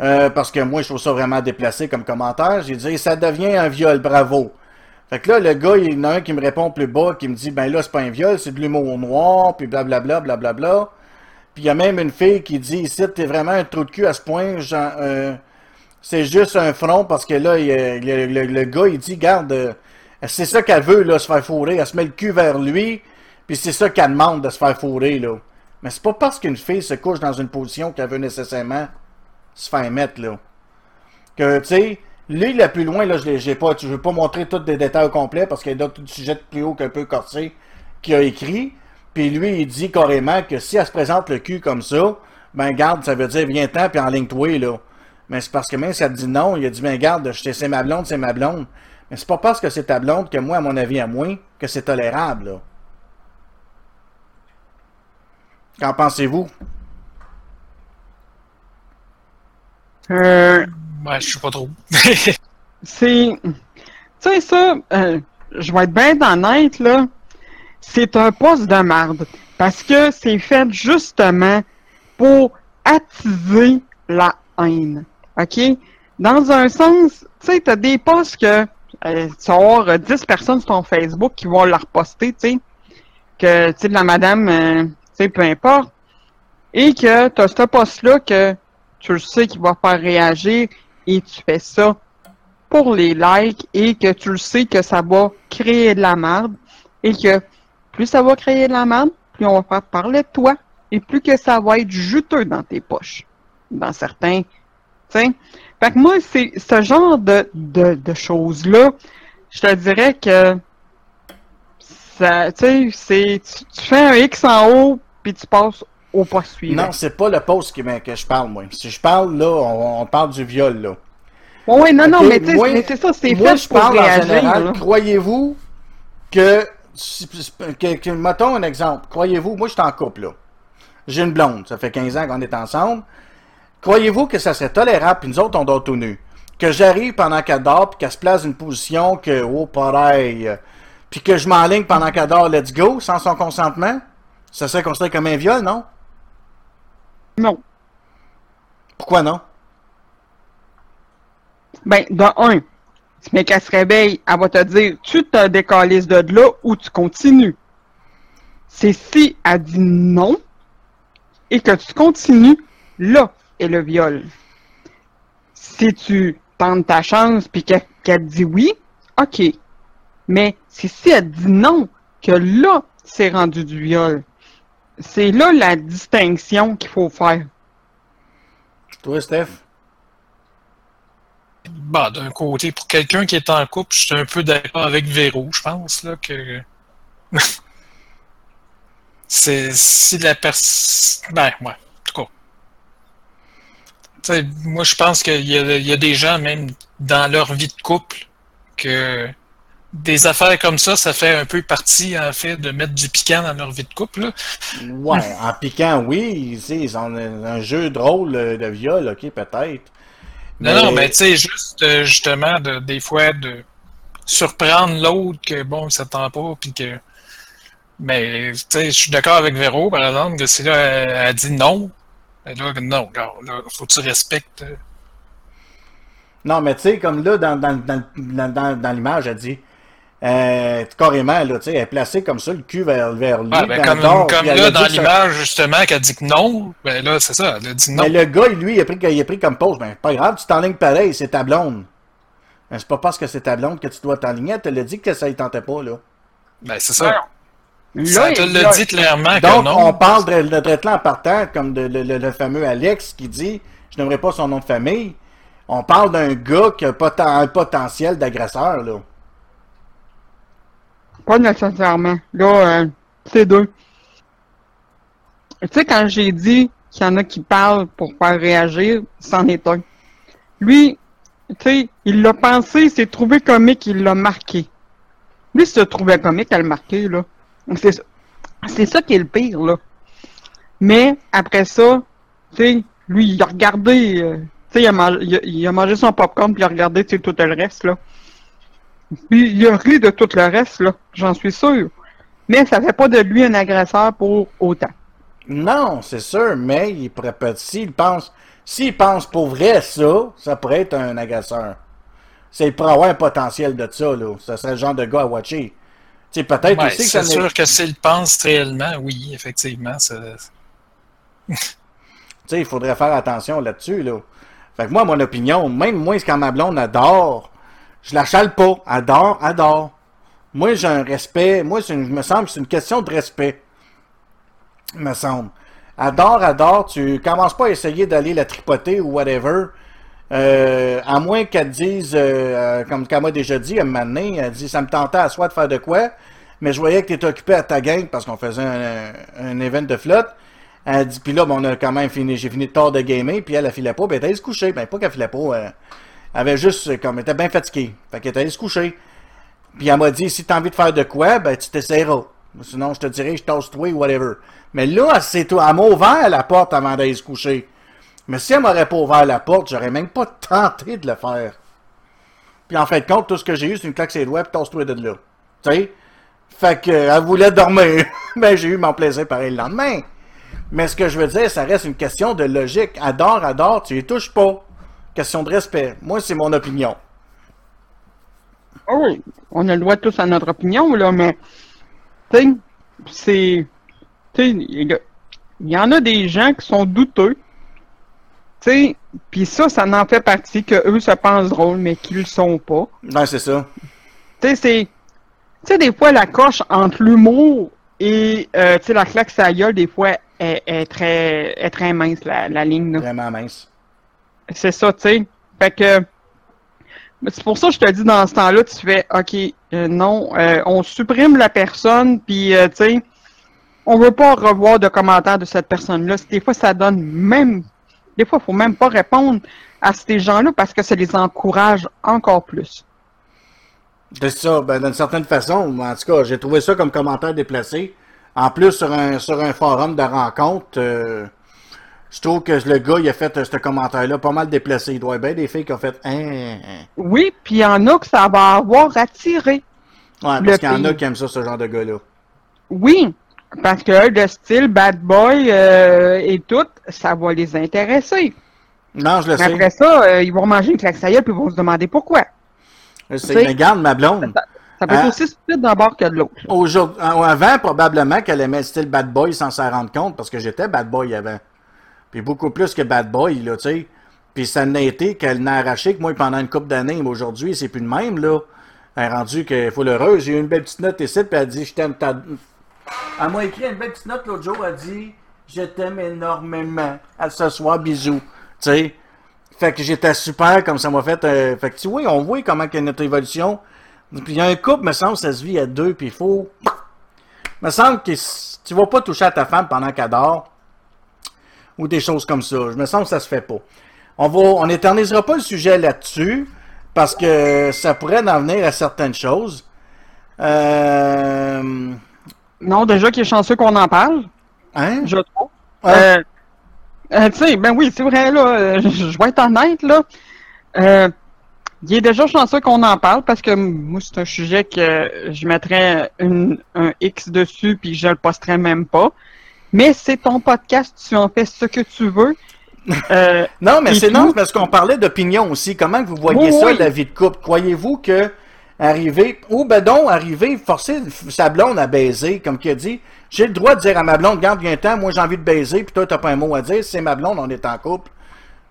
euh, parce que moi, je trouve ça vraiment déplacé comme commentaire, j'ai dit, ça devient un viol, bravo. Fait que là, le gars, il y en a un qui me répond plus bas, qui me dit, ben là, c'est pas un viol, c'est de l'humour noir, puis blablabla, blablabla. Puis il y a même une fille qui dit, ici, t'es vraiment un trou de cul à ce point, euh, c'est juste un front, parce que là, le gars, il dit, garde, euh, c'est ça qu'elle veut, là, se faire fourrer, elle se met le cul vers lui, puis c'est ça qu'elle demande de se faire fourrer, là. Mais c'est pas parce qu'une fille se couche dans une position qu'elle veut nécessairement se faire mettre, là que, tu sais, lui, le plus loin, là, je l'ai pas, je veux pas montrer tous les détails au complet parce qu'il y a d'autres sujets plus haut qu'un peu corsé qui a écrit. Puis lui, il dit carrément que si elle se présente le cul comme ça, ben garde, ça veut dire viens-t'en puis en ligne toi là. Mais c'est parce que même si elle dit non, il a dit ben garde, c'est ma blonde, c'est ma blonde. Mais c'est pas parce que c'est ta blonde que moi, à mon avis, à moi, que c'est tolérable, là. Qu'en pensez-vous? Euh, Ouais, je sais pas trop. [LAUGHS] c'est. Tu sais, ça, euh, je vais être bien honnête, là. C'est un poste de marde. Parce que c'est fait justement pour attiser la haine. OK? Dans un sens, tu sais, t'as des posts que. euh, tu vas avoir euh, 10 personnes sur ton Facebook qui vont la reposter, tu sais. Que, tu sais, de la madame, euh, sais, peu importe. Et que t'as ce post-là que tu le sais qu'il va faire réagir et tu fais ça pour les likes et que tu le sais que ça va créer de la merde et que plus ça va créer de la merde, plus on va faire parler de toi et plus que ça va être juteux dans tes poches. Dans certains, tu sais. Fait que moi, c'est ce genre de, de, choses-là, je te dirais que ça, tu sais, c'est, tu, tu fais un X en haut puis tu passes au pas suivant. Non, c'est pas le post qui, que je parle, moi. Si je parle, là, on, on parle du viol, là. Ouais, non, non, mais tu sais, moi- mais c'est ça, c'est fait je pour parle en général. Croyez-vous que, si- que, que- Mettons un exemple. Croyez-vous, moi, je suis en couple, là. J'ai une blonde. Ça fait 15 ans qu'on est ensemble. Croyez-vous que ça serait tolérable, puis nous autres, on dort tout nu. Que j'arrive pendant qu'elle dort, puis qu'elle se place dans une position que, oh, pareil. euh, Puis que je m'enligne pendant qu'elle dort, let's go, sans son consentement? Ça serait considéré comme un viol, non? Non. Pourquoi non? Ben, de un, mais qu'elle se réveille, elle va te dire, tu te décalisses de là ou tu continues. C'est si elle dit non et que tu continues, là est le viol. Si tu tentes ta chance puis qu'elle qu'elle dit oui, ok. Mais c'est si elle dit non que là, c'est rendu du viol. C'est là la distinction qu'il faut faire. Toi, Steph? Bah, d'un côté, pour quelqu'un qui est en couple, je suis un peu d'accord avec Véro, je pense, là, que. [LAUGHS] c'est si la personne. Ben, ouais, en tout cas. Tu sais, moi, je pense qu'il y, y a des gens, même dans leur vie de couple, que des affaires comme ça, ça fait un peu partie, en fait, de mettre du piquant dans leur vie de couple. Ouais, en piquant, oui, ils ont un, jeu drôle euh, de viol, ok, peut-être. Non, non, mais tu sais, juste euh, justement, de, des fois, de surprendre l'autre que bon, il s'attend pas, puis que. Mais tu sais, je suis d'accord avec Véro, par exemple, que si là, elle, elle dit non, ben là, non, là, faut que tu respectes. euh, Non, mais tu sais, comme là, dans, dans, dans- dans l'image, elle dit, euh, carrément, là, tu sais, elle est placée comme ça, le cul vers, vers lui. Ah, ben, dans comme le là, dans que ça- l'image, justement, qu'elle dit que non, ben là, c'est ça, elle a dit non. Mais le gars, lui, il a pris, il a pris comme pause. Ben, pas grave, tu t'enlignes pareil, c'est ta blonde. Ben, c'est pas parce que c'est ta blonde que tu dois t'enligner. Elle te l'a dit que ça ne tentait pas, là. Ben, c'est ça. Là, Ça te il- là- dit clairement Donc, que non. on parle de, de traitement en partant, comme de- le, le- le fameux Alex qui dit Je n'aimerais pas son nom de famille. On parle d'un gars qui a un potentiel d'agresseur, là. Pas nécessairement. Là, euh, c'est deux. Tu sais, quand j'ai dit qu'il y en a qui parlent pour faire réagir, c'en est un. Lui, tu sais, il l'a pensé, il s'est trouvé comique, il l'a marqué. Lui, il se trouvait comique à le marquer, là. C'est ça. Qui est le pire, là. Mais, après ça, tu sais, lui, il a regardé, euh, tu sais, il, a mangé- son popcorn, puis il a regardé, tout le reste, là. Puis il a ri de tout le reste, là, j'en suis sûr. Mais ça fait pas de lui un agresseur pour autant. Non, c'est sûr, mais il pourrait s'il pense, s'il pense pour vrai ça, ça pourrait être un agresseur. C'est pour avoir un potentiel de ça, là. Ça serait le genre de gars à watcher. Tu sais, peut-être Ouais, aussi que c'est sûr que s'il pense réellement, oui, effectivement. ça- Tu sais, il faudrait faire attention là-dessus, là. Fait que moi, mon opinion, même moi, quand ma blonde adore, je la chale pas. Adore, adore. Moi, j'ai un respect. Moi, une- me semble que c'est une question de respect. Me semble. Adore, adore, tu commences pas à essayer d'aller la tripoter ou whatever. Euh, à moins qu'elle dise, euh, euh, comme qu'elle m'a déjà dit, à un moment elle dit, ça me tentait à soi de faire de quoi, mais je voyais que tu étais occupé à ta gang parce qu'on faisait un, un event de flotte. Elle dit, puis là, bon, on a quand même fini, j'ai fini tard de gamer, puis elle, elle filait pas, puis elle se coucher. Ben, pas qu'elle filait pas, elle avait juste, euh, comme, était bien fatiguée. Fait qu'elle était allée se coucher. Puis elle m'a dit, si t'as envie de faire de quoi, ben, tu t'essaieras. Sinon, je te dirai, je tasse toi ou whatever. Mais là, c'est toi, elle m'a ouvert la porte avant d'aller se coucher. Mais si elle m'aurait pas ouvert la porte, j'aurais même pas tenté de le faire. Puis en fin de compte, tout ce que j'ai eu, c'est une claque sur les doigts, puis tasse-toi de là. Tu sais? Fait que, euh, elle voulait dormir. Mais [LAUGHS] j'ai eu mon plaisir pareil le lendemain. Mais ce que je veux dire, ça reste une question de logique. Adore, adore, tu y touches pas. Question de respect. Moi, c'est mon opinion. Ah oui, on a le droit tous à notre opinion, là, mais, tu c'est, tu sais, il y en a des gens qui sont douteux, tu sais, puis ça, ça en fait partie, que eux se pensent drôles, mais qu'ils le sont pas. Ouais, c'est ça. Tu sais, c'est, tu sais, des fois, la coche entre l'humour et, euh, tu sais, la claque sa gueule, des fois, est, est très, est très mince, la, la ligne, là. Vraiment mince. C'est ça, tu sais. Fait que. C'est pour ça que je te dis dans ce temps-là, tu fais OK, euh, non, euh, on supprime la personne, puis euh, tu sais, on veut pas revoir de commentaires de cette personne-là. Des fois, ça donne même. Des fois, il faut même pas répondre à ces gens-là parce que ça les encourage encore plus. C'est ça, ben, d'une certaine façon, en tout cas, j'ai trouvé ça comme commentaire déplacé. En plus, sur un, sur un forum de rencontre, je trouve que le gars, il a fait euh, ce commentaire-là pas mal déplacé. Il doit y avoir bien des filles qui ont fait hein, hein. Oui, puis il y en a que ça va avoir attiré. Ouais, parce qu'il y en a qui aiment ça, ce genre de gars-là. Oui, parce que le style bad boy euh, et tout, ça va les intéresser. Non, je le Mais sais. après ça, euh, ils vont manger une claque sa gueule, puis ils vont se demander pourquoi. Je sais. Mais regarde, ma blonde. Ça peut être Hein? aussi stupide d'un bord que de l'autre. Aujourd'hui, avant, probablement qu'elle aimait le style bad boy sans s'en rendre compte, parce que j'étais bad boy avant. Puis beaucoup plus que bad boy, là, tu sais. Puis ça n'a été qu'elle n'a arraché que moi pendant une couple d'années, mais aujourd'hui, c'est plus le même, là. Elle est rendue qu'il faut l'heureuse. J'ai eu une belle petite note ici, puis elle dit Je t'aime ta. Elle m'a écrit une belle petite note l'autre jour, elle dit Je t'aime énormément. À ce soir, bisous. Tu sais. Fait que j'étais super, comme ça m'a fait. euh, fait que tu vois, on voit comment que notre évolution. Puis il y a un couple, me semble, ça se vit à deux, puis il faut. Me semble que tu vas pas toucher à ta femme pendant qu'elle dort. Ou des choses comme ça. Je me semble que ça se fait pas. On va, on éternisera pas le sujet là-dessus, parce que ça pourrait en venir à certaines choses. Euh. Non, déjà qu'il est chanceux qu'on en parle, Hein? je trouve. Hein? Euh, euh, tu sais, ben oui, c'est vrai, là, je je vais être honnête, là. Il est déjà chanceux qu'on en parle parce que moi, c'est un sujet que je mettrais une- un X dessus puis je le posterais même pas. Mais c'est ton podcast, tu en fais ce que tu veux. [LAUGHS] Euh, Non, mais c'est non, parce qu'on parlait d'opinion aussi. Comment vous voyez Oui, ça, oui. la vie de couple? Croyez-vous que arriver, ou ben donc, arriver, forcer sa blonde à baiser, comme qui a dit, j'ai le droit de dire à ma blonde, garde bien temps, moi j'ai envie de baiser, puis toi t'as pas un mot à dire, c'est ma blonde, on est en couple.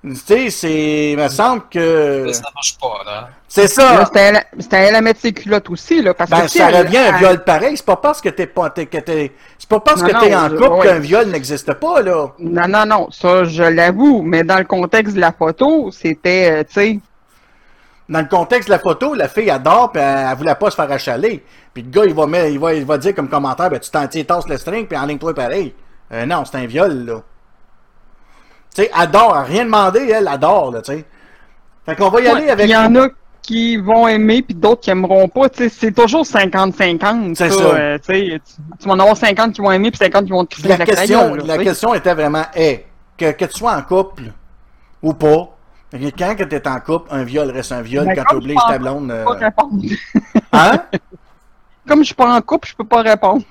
Tu sais, c'est, il me semble que, Ça marche pas, là. c'est ça. c'était à à mettre ses culottes aussi, là. Parce Ben, que, ça revient à un viol pareil. C'est pas parce que t'es pas, que t'es, c'est pas parce Non, que t'es en couple ouais. qu'un viol n'existe pas, là. Non, non, non, ça, je l'avoue. Mais dans le contexte de la photo, c'était, euh, tu sais, Dans le contexte de la photo, la fille adore, puis elle, elle voulait pas se faire achaler. Puis le gars, il va, mettre, il va, il va dire comme commentaire, ben tu t'en tasses le string, puis en ligne toi pareil. Euh, non, c'est un viol, là. Tu sais, adore, rien demandé, elle adore, là, tu sais. Fait qu'on va y aller avec... Il y en a qui vont aimer, puis d'autres qui aimeront pas. Tu sais, c'est toujours 50-50. C'est ça. ça. euh, tu tu, tu vas en avoir 50 qui vont aimer, puis 50 qui vont te La la question, là, la tu question était vraiment, hey, que, que tu sois en couple ou pas, quand que t'es en couple, un viol reste un viol Ben, quand je ta blonde... euh, pas répondre. Hein? [LAUGHS] Comme je suis pas en couple, je peux pas répondre.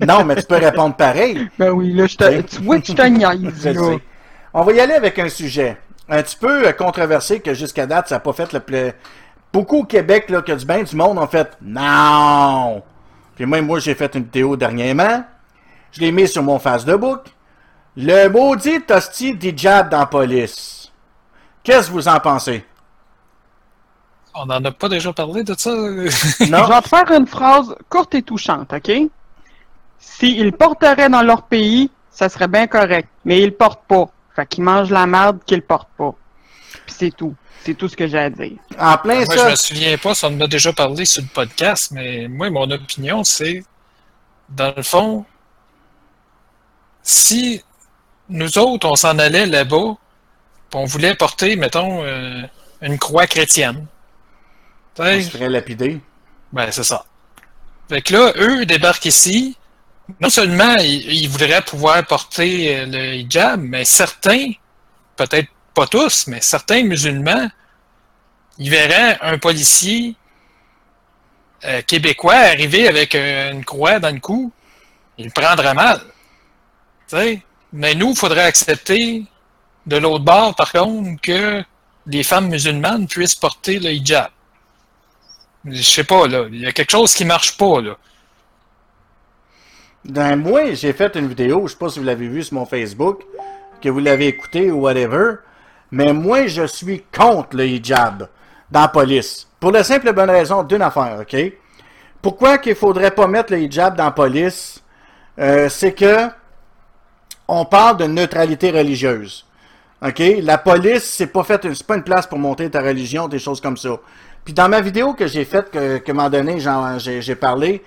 Non, mais tu peux répondre pareil. [LAUGHS] Ben oui, là, je te, tu vois que je te niaise. [LAUGHS] On va y aller avec un sujet un petit peu euh, controversé que jusqu'à date, ça n'a pas fait le plus. Beaucoup au Québec, là, que du bien du monde ont fait Non! Puis même moi, j'ai fait une vidéo dernièrement. Je l'ai mis sur mon face de book. Le maudit tosti d'hijab dans la police. Qu'est-ce que vous en pensez? On n'en a pas déjà parlé de ça? [LAUGHS] Non? Je vais te faire une phrase courte et touchante, OK? S'ils porteraient dans leur pays, ça serait bien correct. Mais ils le portent pas. Fait qu'ils mangent la merde qu'ils le portent pas. Puis c'est tout. C'est tout ce que j'ai à dire. En plein Moi, ça. je me souviens pas si on en a déjà parlé sur le podcast, mais moi, mon opinion, c'est, dans le fond, si nous autres, on s'en allait là-bas, puis on voulait porter, mettons, euh, une croix chrétienne. Tu On sais, se ferait lapider. Ben, c'est ça. Fait que là, eux débarquent ici. Non seulement ils, voudraient pouvoir porter euh, le hijab, mais certains, peut-être pas tous, mais certains musulmans, ils verraient un policier euh, québécois arriver avec euh, une croix dans le cou, il le prendrait mal. Mais nous, il faudrait accepter de l'autre bord, par contre, que les femmes musulmanes puissent porter le hijab. Je sais pas, là. Il y a quelque chose qui marche pas, là. Ben, moi, j'ai fait une vidéo, je sais pas si vous l'avez vu sur mon Facebook, que vous l'avez écouté ou whatever, mais moi, je suis contre le hijab dans la police. Pour la simple et bonne raison d'une affaire, OK? Pourquoi qu'il faudrait pas mettre le hijab dans la police? Euh, c'est que on parle de neutralité religieuse. OK? La police, c'est pas c'est pas une place pour montrer ta religion, des choses comme ça. Puis dans ma vidéo que j'ai faite, que, que moment donné, j'ai parlé,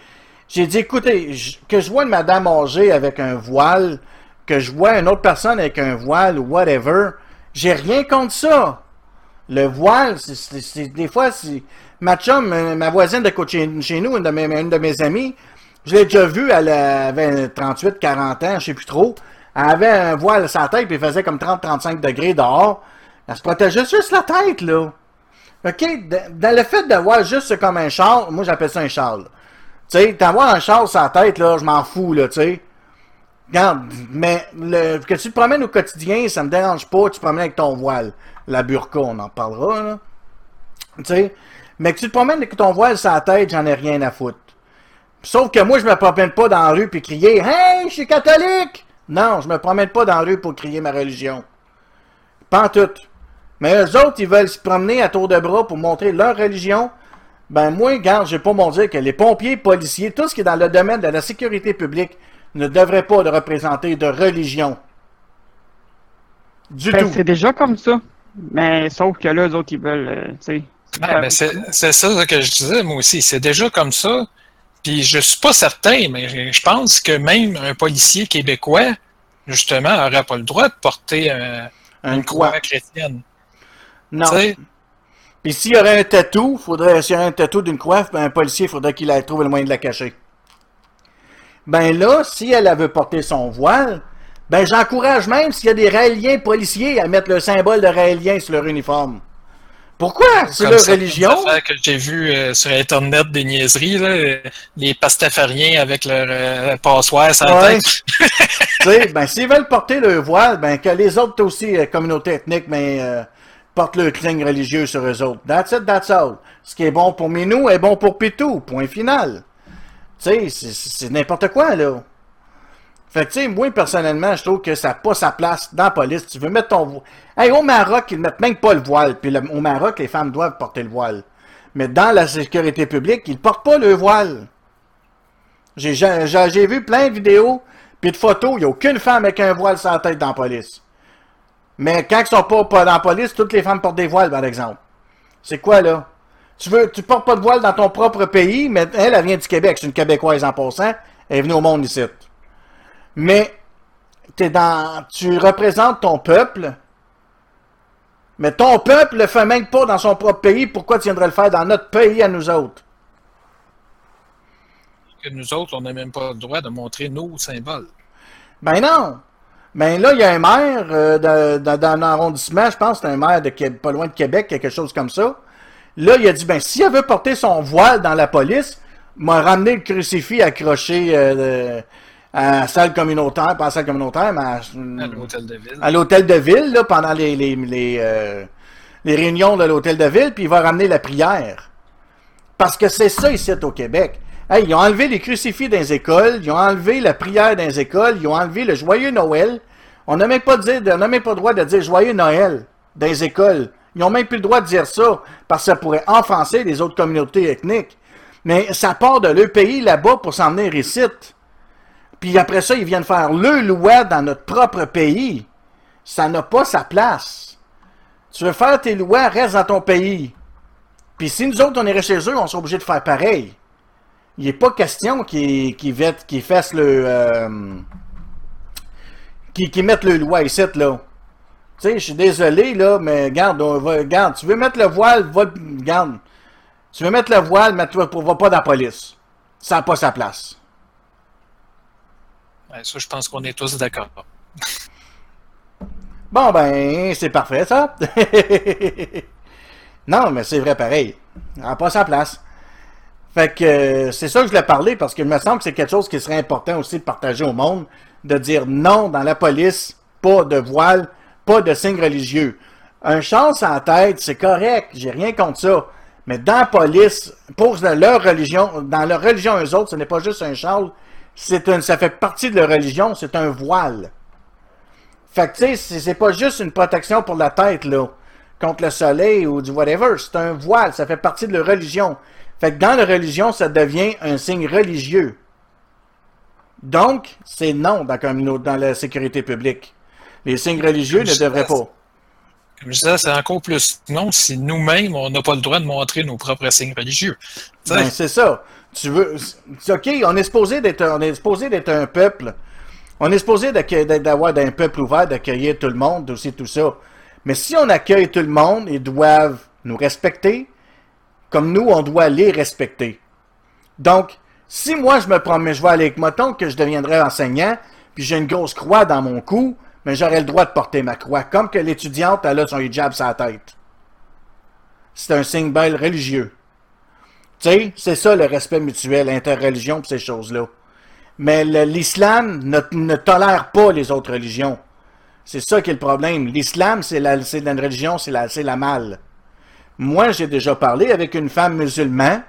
j'ai dit, écoutez, que je vois une madame âgée avec un voile, que je vois une autre personne avec un voile ou whatever, j'ai rien contre ça. Le voile, c'est- des fois, c'est... Ma chum, euh, ma voisine de chez, chez nous, une de mes, une de mes amies, je l'ai déjà vue, elle avait 38, 40 ans, je sais plus trop. Elle avait un voile sur la tête, puis il faisait comme 30-35 degrés dehors. Elle se protégeait juste la tête, là. OK? Dans le fait d'avoir juste comme un châle, moi j'appelle ça un châle. Tu sais, d'avoir un châle sur la tête, là, je m'en fous, là, tu sais. Mais le, que tu te promènes au quotidien, ça me dérange pas, tu te promènes avec ton voile. La burqa, on en parlera, là. Tu sais, mais que tu te promènes avec ton voile sur la tête, j'en ai rien à foutre. Sauf que moi, je me promène pas dans la rue puis crier Hey, je suis catholique! Non, je me promène pas dans la rue pour crier ma religion. Pas en tout. Mais eux autres, ils veulent se promener à tour de bras pour montrer leur religion. Ben moi, regarde, j'ai pas mon dire que les pompiers, policiers, tout ce qui est dans le domaine de la sécurité publique ne devrait pas de représenter de religion. Du Ben, tout. c'est déjà comme ça. Mais sauf que là, eux autres, ils veulent, euh, tu sais. Ouais, mais c'est c'est ça que je disais, moi aussi. C'est déjà comme ça. Puis je suis pas certain, mais je pense que même un policier québécois, justement, n'aurait pas le droit de porter euh, Un une croix. croix chrétienne. Non. Puis s'il y aurait un tatou, faudrait, s'il y aurait un tatou d'une coiffe, ben un policier, faudrait qu'il aille trouver le moyen de la cacher. Ben là, si elle, veut porter son voile, ben j'encourage même s'il y a des raéliens policiers à mettre le symbole de raélien sur leur uniforme. Pourquoi? C'est leur religion. affaires que j'ai vu euh, sur Internet des niaiseries, là, euh, les pastafariens avec leur euh, passoire la Ouais. tête. [LAUGHS] ben, s'ils veulent porter le voile, ben, que les autres aussi, euh, communautés ethniques, ben, euh, portent le signe religieux sur eux autres. That's it, that's all. Ce qui est bon pour Minou est bon pour Pitou. Point final. Tu sais, c'est- n'importe quoi, là. Fait que, tu sais, moi, personnellement, je trouve que ça n'a pas sa place dans la police. Tu veux mettre ton voile. Hey, au Maroc, ils ne mettent même pas le voile. Puis au Maroc, les femmes doivent porter le voile. Mais dans la sécurité publique, ils ne portent pas le voile. J'ai vu plein de vidéos puis de photos. Il n'y a aucune femme avec un voile la tête dans la police. Mais quand ils sont pas, pas dans la police, toutes les femmes portent des voiles, par exemple. C'est quoi, là? Tu veux, tu portes pas de voile dans ton propre pays, mais elle, elle vient du Québec. C'est une Québécoise en passant. Elle est venue au monde ici. Mais t'es dans, tu représentes ton peuple. Mais ton peuple le fait même pas dans son propre pays. Pourquoi tu viendrais le faire dans notre pays à nous autres? Que nous autres, on n'a même pas le droit de montrer nos symboles. Ben non. Ben là, il y a un maire euh, dans l'arrondissement, je pense c'est un maire de pas loin de Québec, quelque chose comme ça. Là, il a dit, ben si elle veut porter son voile dans la police, m'a ramené le crucifix accroché euh, de- à la salle communautaire, pas à la salle communautaire, mais à, À l'hôtel de ville. à l'hôtel de ville, là, pendant les, les, les, euh, les réunions de l'hôtel de ville, puis il va ramener la prière. Parce que c'est ça ici au Québec. Hey, ils ont enlevé les crucifix dans les écoles, ils ont enlevé la prière dans les écoles, ils ont enlevé le joyeux Noël. On n'a même pas le droit de dire joyeux Noël dans les écoles. Ils n'ont même plus le droit de dire ça, parce que ça pourrait offenser les autres communautés ethniques. Mais ça part de leur pays là-bas pour s'en venir ici. Puis après ça, ils viennent faire le loi dans notre propre pays. Ça n'a pas sa place. Tu veux faire tes lois, reste dans ton pays. Puis si nous autres, on irait chez eux, on serait obligé de faire pareil. Il n'est pas question qu'ils qu'ils fassent le... euh, qu'ils mettent le loi ici, là. Tu sais, je suis désolé, là, mais garde, on va, garde, tu veux mettre le voile, va, garde. Tu veux mettre le voile, mais tu vas va pas dans la police. Ça n'a pas sa place. Ouais, ça, je pense qu'on est tous d'accord. Bon, ben, c'est parfait, ça. [LAUGHS] non, mais c'est vrai pareil. Elle n'a pas sa place. Fait que euh, c'est ça que je voulais parler parce qu'il me semble que c'est quelque chose qui serait important aussi de partager au monde, de dire non dans la police, pas de voile, pas de signe religieux. Un char en tête, c'est correct, j'ai rien contre ça. Mais dans la police, pour leur religion, dans leur religion eux autres, ce n'est pas juste un châle, c'est ça fait partie de leur religion, c'est un voile. Fait que, tu sais, c'est pas juste une protection pour la tête, là, contre le soleil ou du whatever. C'est un voile, ça fait partie de leur religion. Fait que dans la religion, ça devient un signe religieux. Donc, c'est non dans, la communauté- dans la sécurité publique. Les signes religieux ne devraient pas. Comme je disais, c'est encore plus non si nous-mêmes, on n'a pas le droit de montrer nos propres signes religieux. Ben, c'est ça. Tu veux. OK, on est supposé d'être on est supposé d'être un peuple. On est supposé d'avoir un peuple ouvert, d'accueillir tout le monde, aussi tout ça. Mais si on accueille tout le monde, ils doivent nous respecter, comme nous, on doit les respecter. Donc, si moi je me promets, je vais aller avec moton que je deviendrai enseignant, puis j'ai une grosse croix dans mon cou, mais j'aurai le droit de porter ma croix, comme que l'étudiante, elle a son hijab sur la tête. C'est un signe bel religieux. Tu sais, c'est ça le respect mutuel, interreligion ces choses-là. Mais l'islam ne, tolère pas les autres religions. C'est ça qui est le problème. L'islam, c'est la, la religion, c'est la, la mal. Moi, j'ai déjà parlé avec une femme musulmane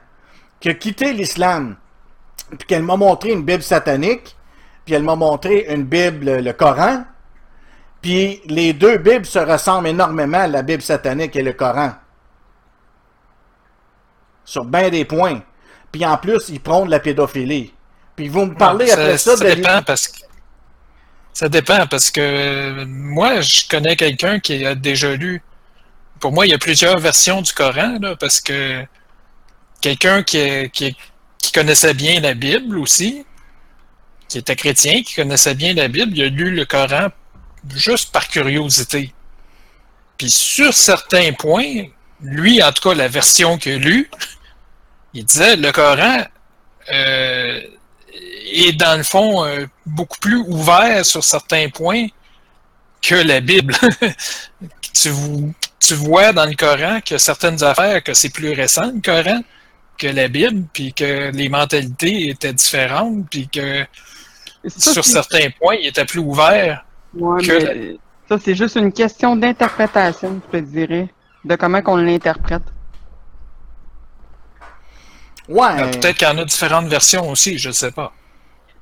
qui a quitté l'islam, puis qu'elle m'a montré une Bible satanique, puis elle m'a montré une Bible, le Coran, puis les deux Bibles se ressemblent énormément, la Bible satanique et le Coran sur bien des points. Puis en plus, ils prônent la pédophilie. Puis vous me parlez ça, après ça, ça de... dépend parce que ça dépend parce que euh, moi, je connais quelqu'un qui a déjà lu. Pour moi, il y a plusieurs versions du Coran, parce que quelqu'un qui, connaissait bien la Bible aussi, qui était chrétien, qui connaissait bien la Bible, il a lu le Coran juste par curiosité. Puis sur certains points, lui, en tout cas, la version qu'il a lue, il disait le Coran euh, est dans le fond euh, beaucoup plus ouvert sur certains points que la Bible. [LAUGHS] tu, tu vois dans le Coran que certaines affaires, que c'est plus récent le Coran que la Bible, puis que les mentalités étaient différentes, puis que Ça, sur certains points, ils étaient plus ouverts. Ouais, que mais ça, c'est juste une question d'interprétation, je te dirais, de comment qu'on l'interprète. Ouais. Ben, Peut-être qu'il y en a différentes versions aussi, je ne sais pas.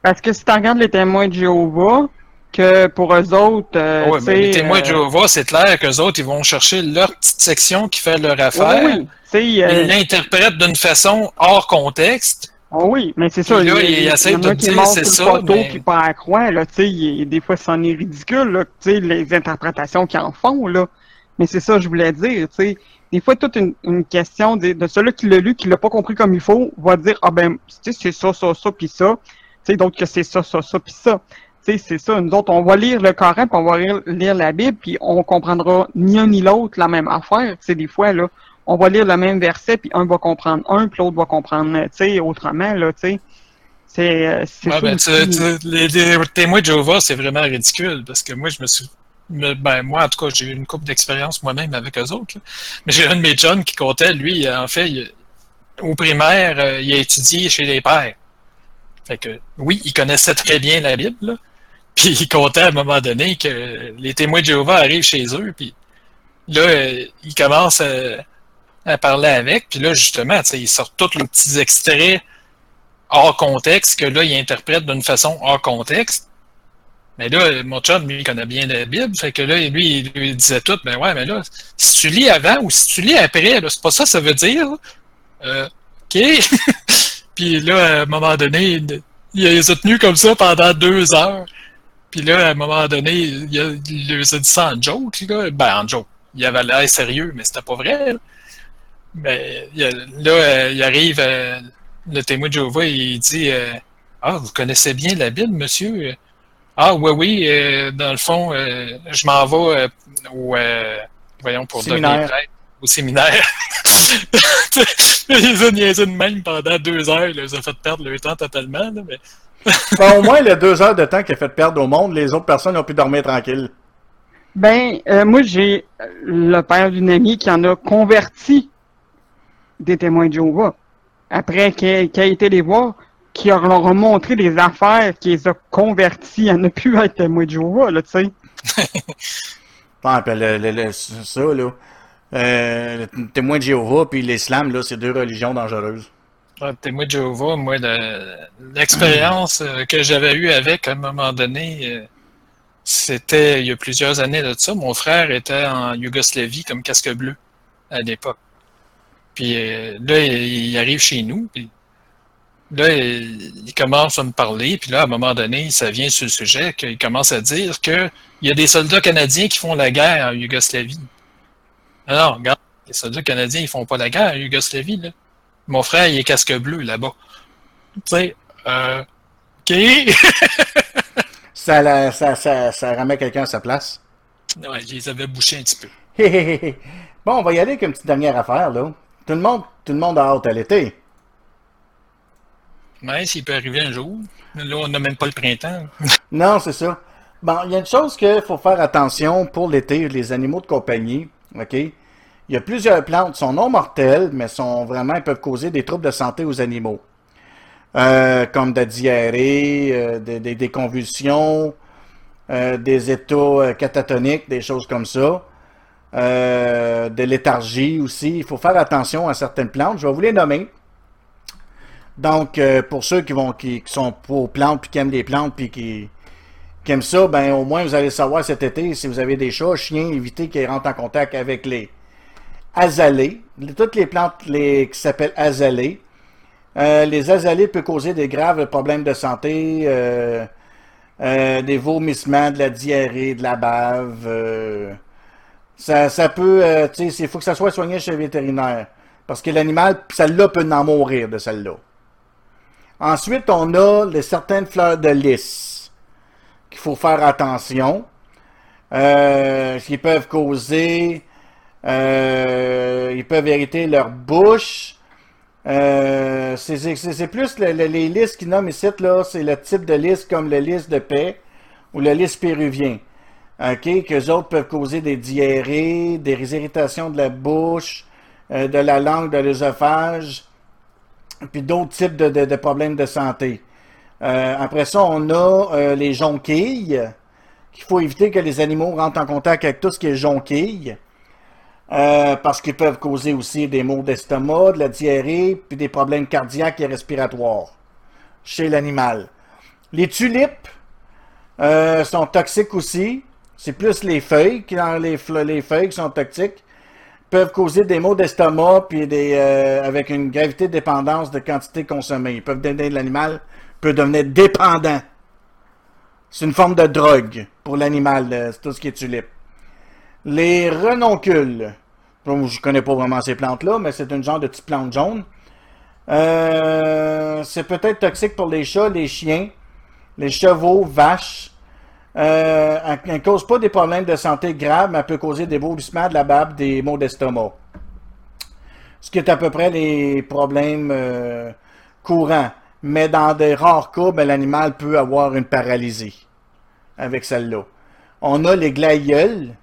Parce que si tu regardes les témoins de Jéhovah, que pour eux autres, euh, tu mais les témoins de euh, Jéhovah, c'est clair qu'eux autres, ils vont chercher leur petite section qui fait leur affaire. oui, oui, euh, Ils l'interprètent d'une façon hors contexte. Oh oui, mais c'est ça. Puis là, il, il il essaie y en de qui sur ça, mais- puis pas à croire, là, tu sais, des fois, c'en est ridicule, là, tu sais, les interprétations qu'ils en font, là. Mais c'est ça que je voulais dire, tu sais. Des fois, toute une, une question de, de celui qui l'a lu, qui l'a pas compris comme il faut, va dire, ah ben, tu sais, c'est ça, ça, ça, puis ça. Tu sais, d'autres que c'est ça, ça, ça, puis ça. C'est ça. Nous autres, on va lire le Coran, puis on va lire, lire la Bible, puis on comprendra ni un ni l'autre la même affaire. Sais, des fois, là, on va lire le même verset, puis un va comprendre un, puis l'autre va comprendre, tu sais, autrement, là, tu sais. C'est euh, c'est Ouais, ben, tu- tu- les, les témoins de Jéhovah, c'est vraiment ridicule parce que moi, je me suis. Ben, moi, en tout cas, j'ai eu une couple d'expérience moi-même avec eux autres. là. Mais j'ai un de mes jeunes qui comptait, lui, en fait, il- au primaire, euh, il a étudié chez les pères. Fait que, oui, il connaissait très bien la Bible, là. Puis il comptait à un moment donné que les témoins de Jéhovah arrivent chez eux, puis là, euh, il commence à, à parler avec, puis là, justement, ils sortent tous les petits extraits hors contexte, que là, il interprète d'une façon hors contexte. Mais là, mon chum, lui, il connaît bien la Bible, fait que là, lui, il lui disait tout, ben ouais, mais là, si tu lis avant ou si tu lis après, c'est pas ça ça veut dire. Euh, OK. [LAUGHS] Puis là, à un moment donné, il, il les a tenus comme ça pendant deux heures. Puis là, à un moment donné, il, a, il a dit ça en joke, là. Ben, en joke. Il avait l'air sérieux, mais c'était pas vrai. là. Mais il a- là, euh, il arrive, euh, le témoin de Jéhovah, il dit euh, Ah, vous connaissez bien la Bible, monsieur Ah, oui, oui, dans le fond, je m'en vais au. euh, voyons, pour Séminaire. devenir prêtre, au séminaire. [LAUGHS] il les a niaisés de même pendant deux heures, il les a fait perdre leur temps totalement. là, mais... [LAUGHS] Ben, au moins, les deux heures de temps qu'il a fait perdre au monde, les autres personnes ont pu dormir tranquille. Ben, euh, moi, j'ai euh, le père d'une amie qui en a converti des témoins de Jéhovah. Après qu'il a été les voir, qui leur a montré des affaires qui les a convertis à ne plus être témoins de Jéhovah, là, tu sais. [LAUGHS] Ah, puis le, le- le- ça, là. Euh, le témoin de Jéhovah puis l'islam, là, c'est deux religions dangereuses. Ah, témoin de Jéhovah, moi, le- l'expérience euh, que j'avais eue avec à un moment donné, euh, c'était il y a plusieurs années de ça. Mon frère était en Yougoslavie comme casque bleu à l'époque. Puis euh, là, il, arrive chez nous, puis là, il, commence à me parler, puis là, à un moment donné, ça vient sur le sujet qu'il commence à dire qu'il y a des soldats canadiens qui font la guerre en Yougoslavie. Non, regarde, les soldats canadiens, ils font pas la guerre en Yougoslavie, là. Mon frère, il est casque bleu là-bas. Tu sais, euh, OK. [LAUGHS] Ça, la- ça, ça, ça remet quelqu'un à sa place? ouais, je les avais bouchés un petit peu. [LAUGHS] Bon, on va y aller avec une petite dernière affaire, là. Tout le monde, tout le monde a hâte à l'été. Mais s'il peut arriver un jour. Là, on n'a même pas le printemps. [LAUGHS] Non, c'est ça. Bon, il y a une chose qu'il faut faire attention pour l'été, les animaux de compagnie, OK? Il y a plusieurs plantes sont non mortelles, mais sont vraiment, peuvent causer des troubles de santé aux animaux. Euh, comme de la diarrhée, euh, des, convulsions, euh, des états catatoniques, des choses comme ça. De léthargie aussi. Il faut faire attention à certaines plantes. Je vais vous les nommer. Donc, pour ceux qui vont qui, qui sont pour plantes, puis qui aiment les plantes, puis qui, qui aiment ça, ben au moins vous allez savoir cet été, si vous avez des chats, chiens, évitez qu'ils rentrent en contact avec les azalées. Toutes les plantes qui s'appellent azalées. Euh, les azalées peuvent causer des graves problèmes de santé, euh, euh, des vomissements, de la diarrhée, de la bave. ça, peut, tu sais, il faut que ça soit soigné chez le vétérinaire. Parce que l'animal, celle-là peut en mourir de celle-là. Ensuite, on a les, certaines fleurs de lys qu'il faut faire attention. Qui peuvent causer, ils peuvent hériter leur bouche. Euh, c'est plus le- le- les lys qu'ils nomment ici, là, c'est le type de lys comme le lys de paix ou le lys péruvien. OK, qu'eux autres peuvent causer des diarrhées, des irritations de la bouche, euh, de la langue, de l'œsophage, puis d'autres types de, problèmes de santé. Euh, après ça, on a euh, les jonquilles, qu'il faut éviter que les animaux rentrent en contact avec tout ce qui est jonquilles, euh, parce qu'ils peuvent causer aussi des maux d'estomac, de la diarrhée, puis des problèmes cardiaques et respiratoires chez l'animal. Les tulipes euh, sont toxiques aussi. C'est plus les feuilles qui les, les feuilles qui sont toxiques. Peuvent causer des maux d'estomac puis euh, avec une gravité de dépendance de quantité consommée. Ils peuvent l'animal peut devenir dépendant. C'est une forme de drogue pour l'animal, c'est tout ce qui est tulipe. Les renoncules. Bon, je connais pas vraiment ces plantes-là, mais c'est une genre de petite plante jaune. Euh, c'est peut-être toxique pour les chats, les chiens, les chevaux, vaches. Euh, elle ne cause pas des problèmes de santé graves, mais elle peut causer des vomissements, de la bave, des maux d'estomac. Ce qui est à peu près les problèmes euh, courants. Mais dans des rares cas, ben, l'animal peut avoir une paralysie avec celle-là. On a les glaïeuls,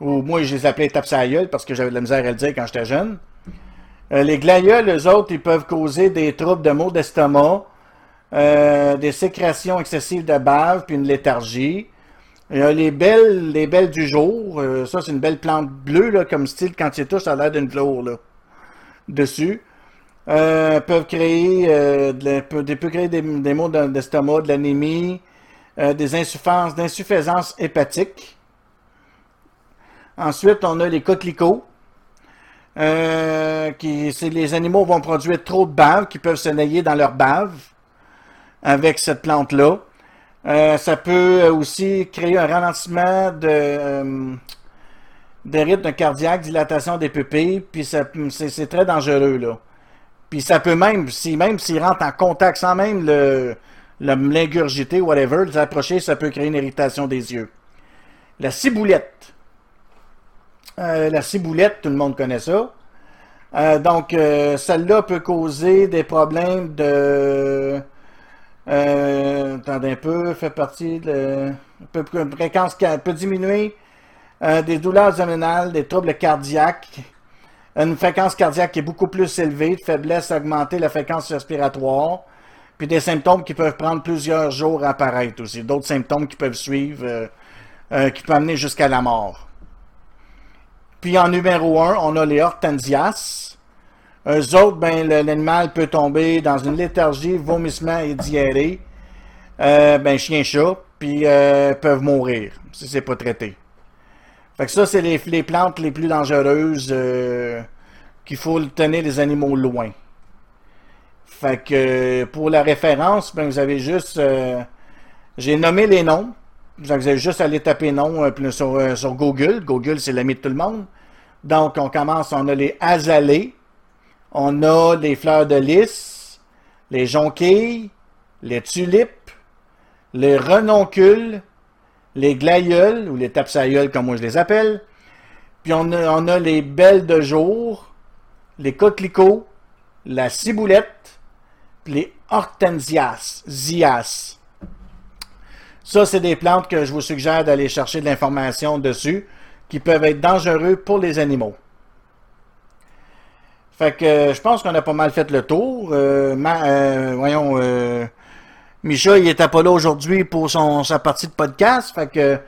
ou moi je les appelais tapsaïeuls parce que j'avais de la misère à le dire quand j'étais jeune. Euh, les glaïeuls, eux autres, ils peuvent causer des troubles de maux d'estomac, euh, des sécrétions excessives de bave, puis une léthargie. Il a les belles, les belles du jour. Euh, ça, c'est une belle plante bleue, comme style, quand tu y touches, ça a l'air d'une fleur, là, dessus. Euh, peuvent créer, euh, des, des maux de- d'estomac, de l'anémie, euh, des insuffisances, d'insuffisance hépatique. Ensuite, on a les coquelicots. Euh, les animaux vont produire trop de bave, qui peuvent se nailler dans leur bave avec cette plante-là. Euh, ça peut aussi créer un ralentissement de, euh, des rythmes cardiaques, dilatation des pupilles, puis c'est, très dangereux, là. Puis ça peut même, si même s'il rentre en contact sans même le l'ingurgiter, whatever, les approcher, ça peut créer une irritation des yeux. La ciboulette. Euh, la ciboulette, tout le monde connaît ça. Euh, donc, euh, celle-là peut causer des problèmes de... Attendez un peu, fait partie de... Une fréquence qui peut diminuer des douleurs abdominales, des troubles cardiaques, une fréquence cardiaque qui est beaucoup plus élevée, de faiblesse, augmenter la fréquence respiratoire, puis des symptômes qui peuvent prendre plusieurs jours à apparaître aussi. D'autres symptômes qui peuvent suivre, qui peuvent amener jusqu'à la mort. Puis en numéro 1, on a les hortensias. Eux autres, ben, l'animal peut tomber dans une léthargie, vomissement et diarrhée. Euh, ben, chien-chat, puis euh, peuvent mourir si c'est pas traité. Fait que ça, c'est les, plantes les plus dangereuses euh, qu'il faut tenir les animaux loin. Fait que pour la référence, ben, vous avez juste. J'ai nommé les noms. Vous avez juste aller taper nom euh, euh, sur Google. Google, c'est l'ami de tout le monde. Donc, on commence, on a les azalées, on a les fleurs de lys, les jonquilles, les tulipes, les renoncules, les glaïeuls, ou les tapsaïeuls, comme moi je les appelle. Puis on a, on a les belles de jour, les coquelicots, la ciboulette, puis les hortensias, zias. Ça, c'est des plantes que je vous suggère d'aller chercher de l'information dessus, qui peuvent être dangereux pour les animaux. Fait que euh, je pense qu'on a pas mal fait le tour. Euh, euh, voyons, euh, Micha, il était pas là aujourd'hui pour son, sa partie de podcast. Fait que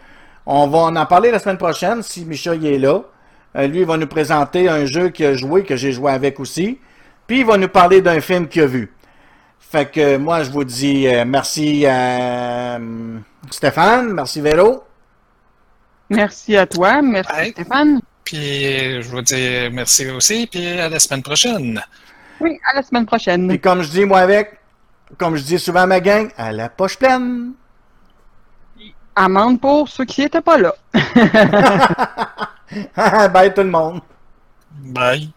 on va en parler la semaine prochaine si Micha est là. Lui, il va nous présenter un jeu qu'il a joué, que j'ai joué avec aussi. Puis il va nous parler d'un film qu'il a vu. Fait que moi, je vous dis euh, merci à euh, Stéphane, merci Véro. Merci à toi. Merci Ouais. Stéphane. Puis je vous dis merci aussi, puis à la semaine prochaine. Oui, à la semaine prochaine. Puis comme je dis moi avec, comme je dis souvent à ma gang, à la poche pleine. Amende pour ceux qui n'étaient pas là. [LAUGHS] [LAUGHS] Bye tout le monde. Bye.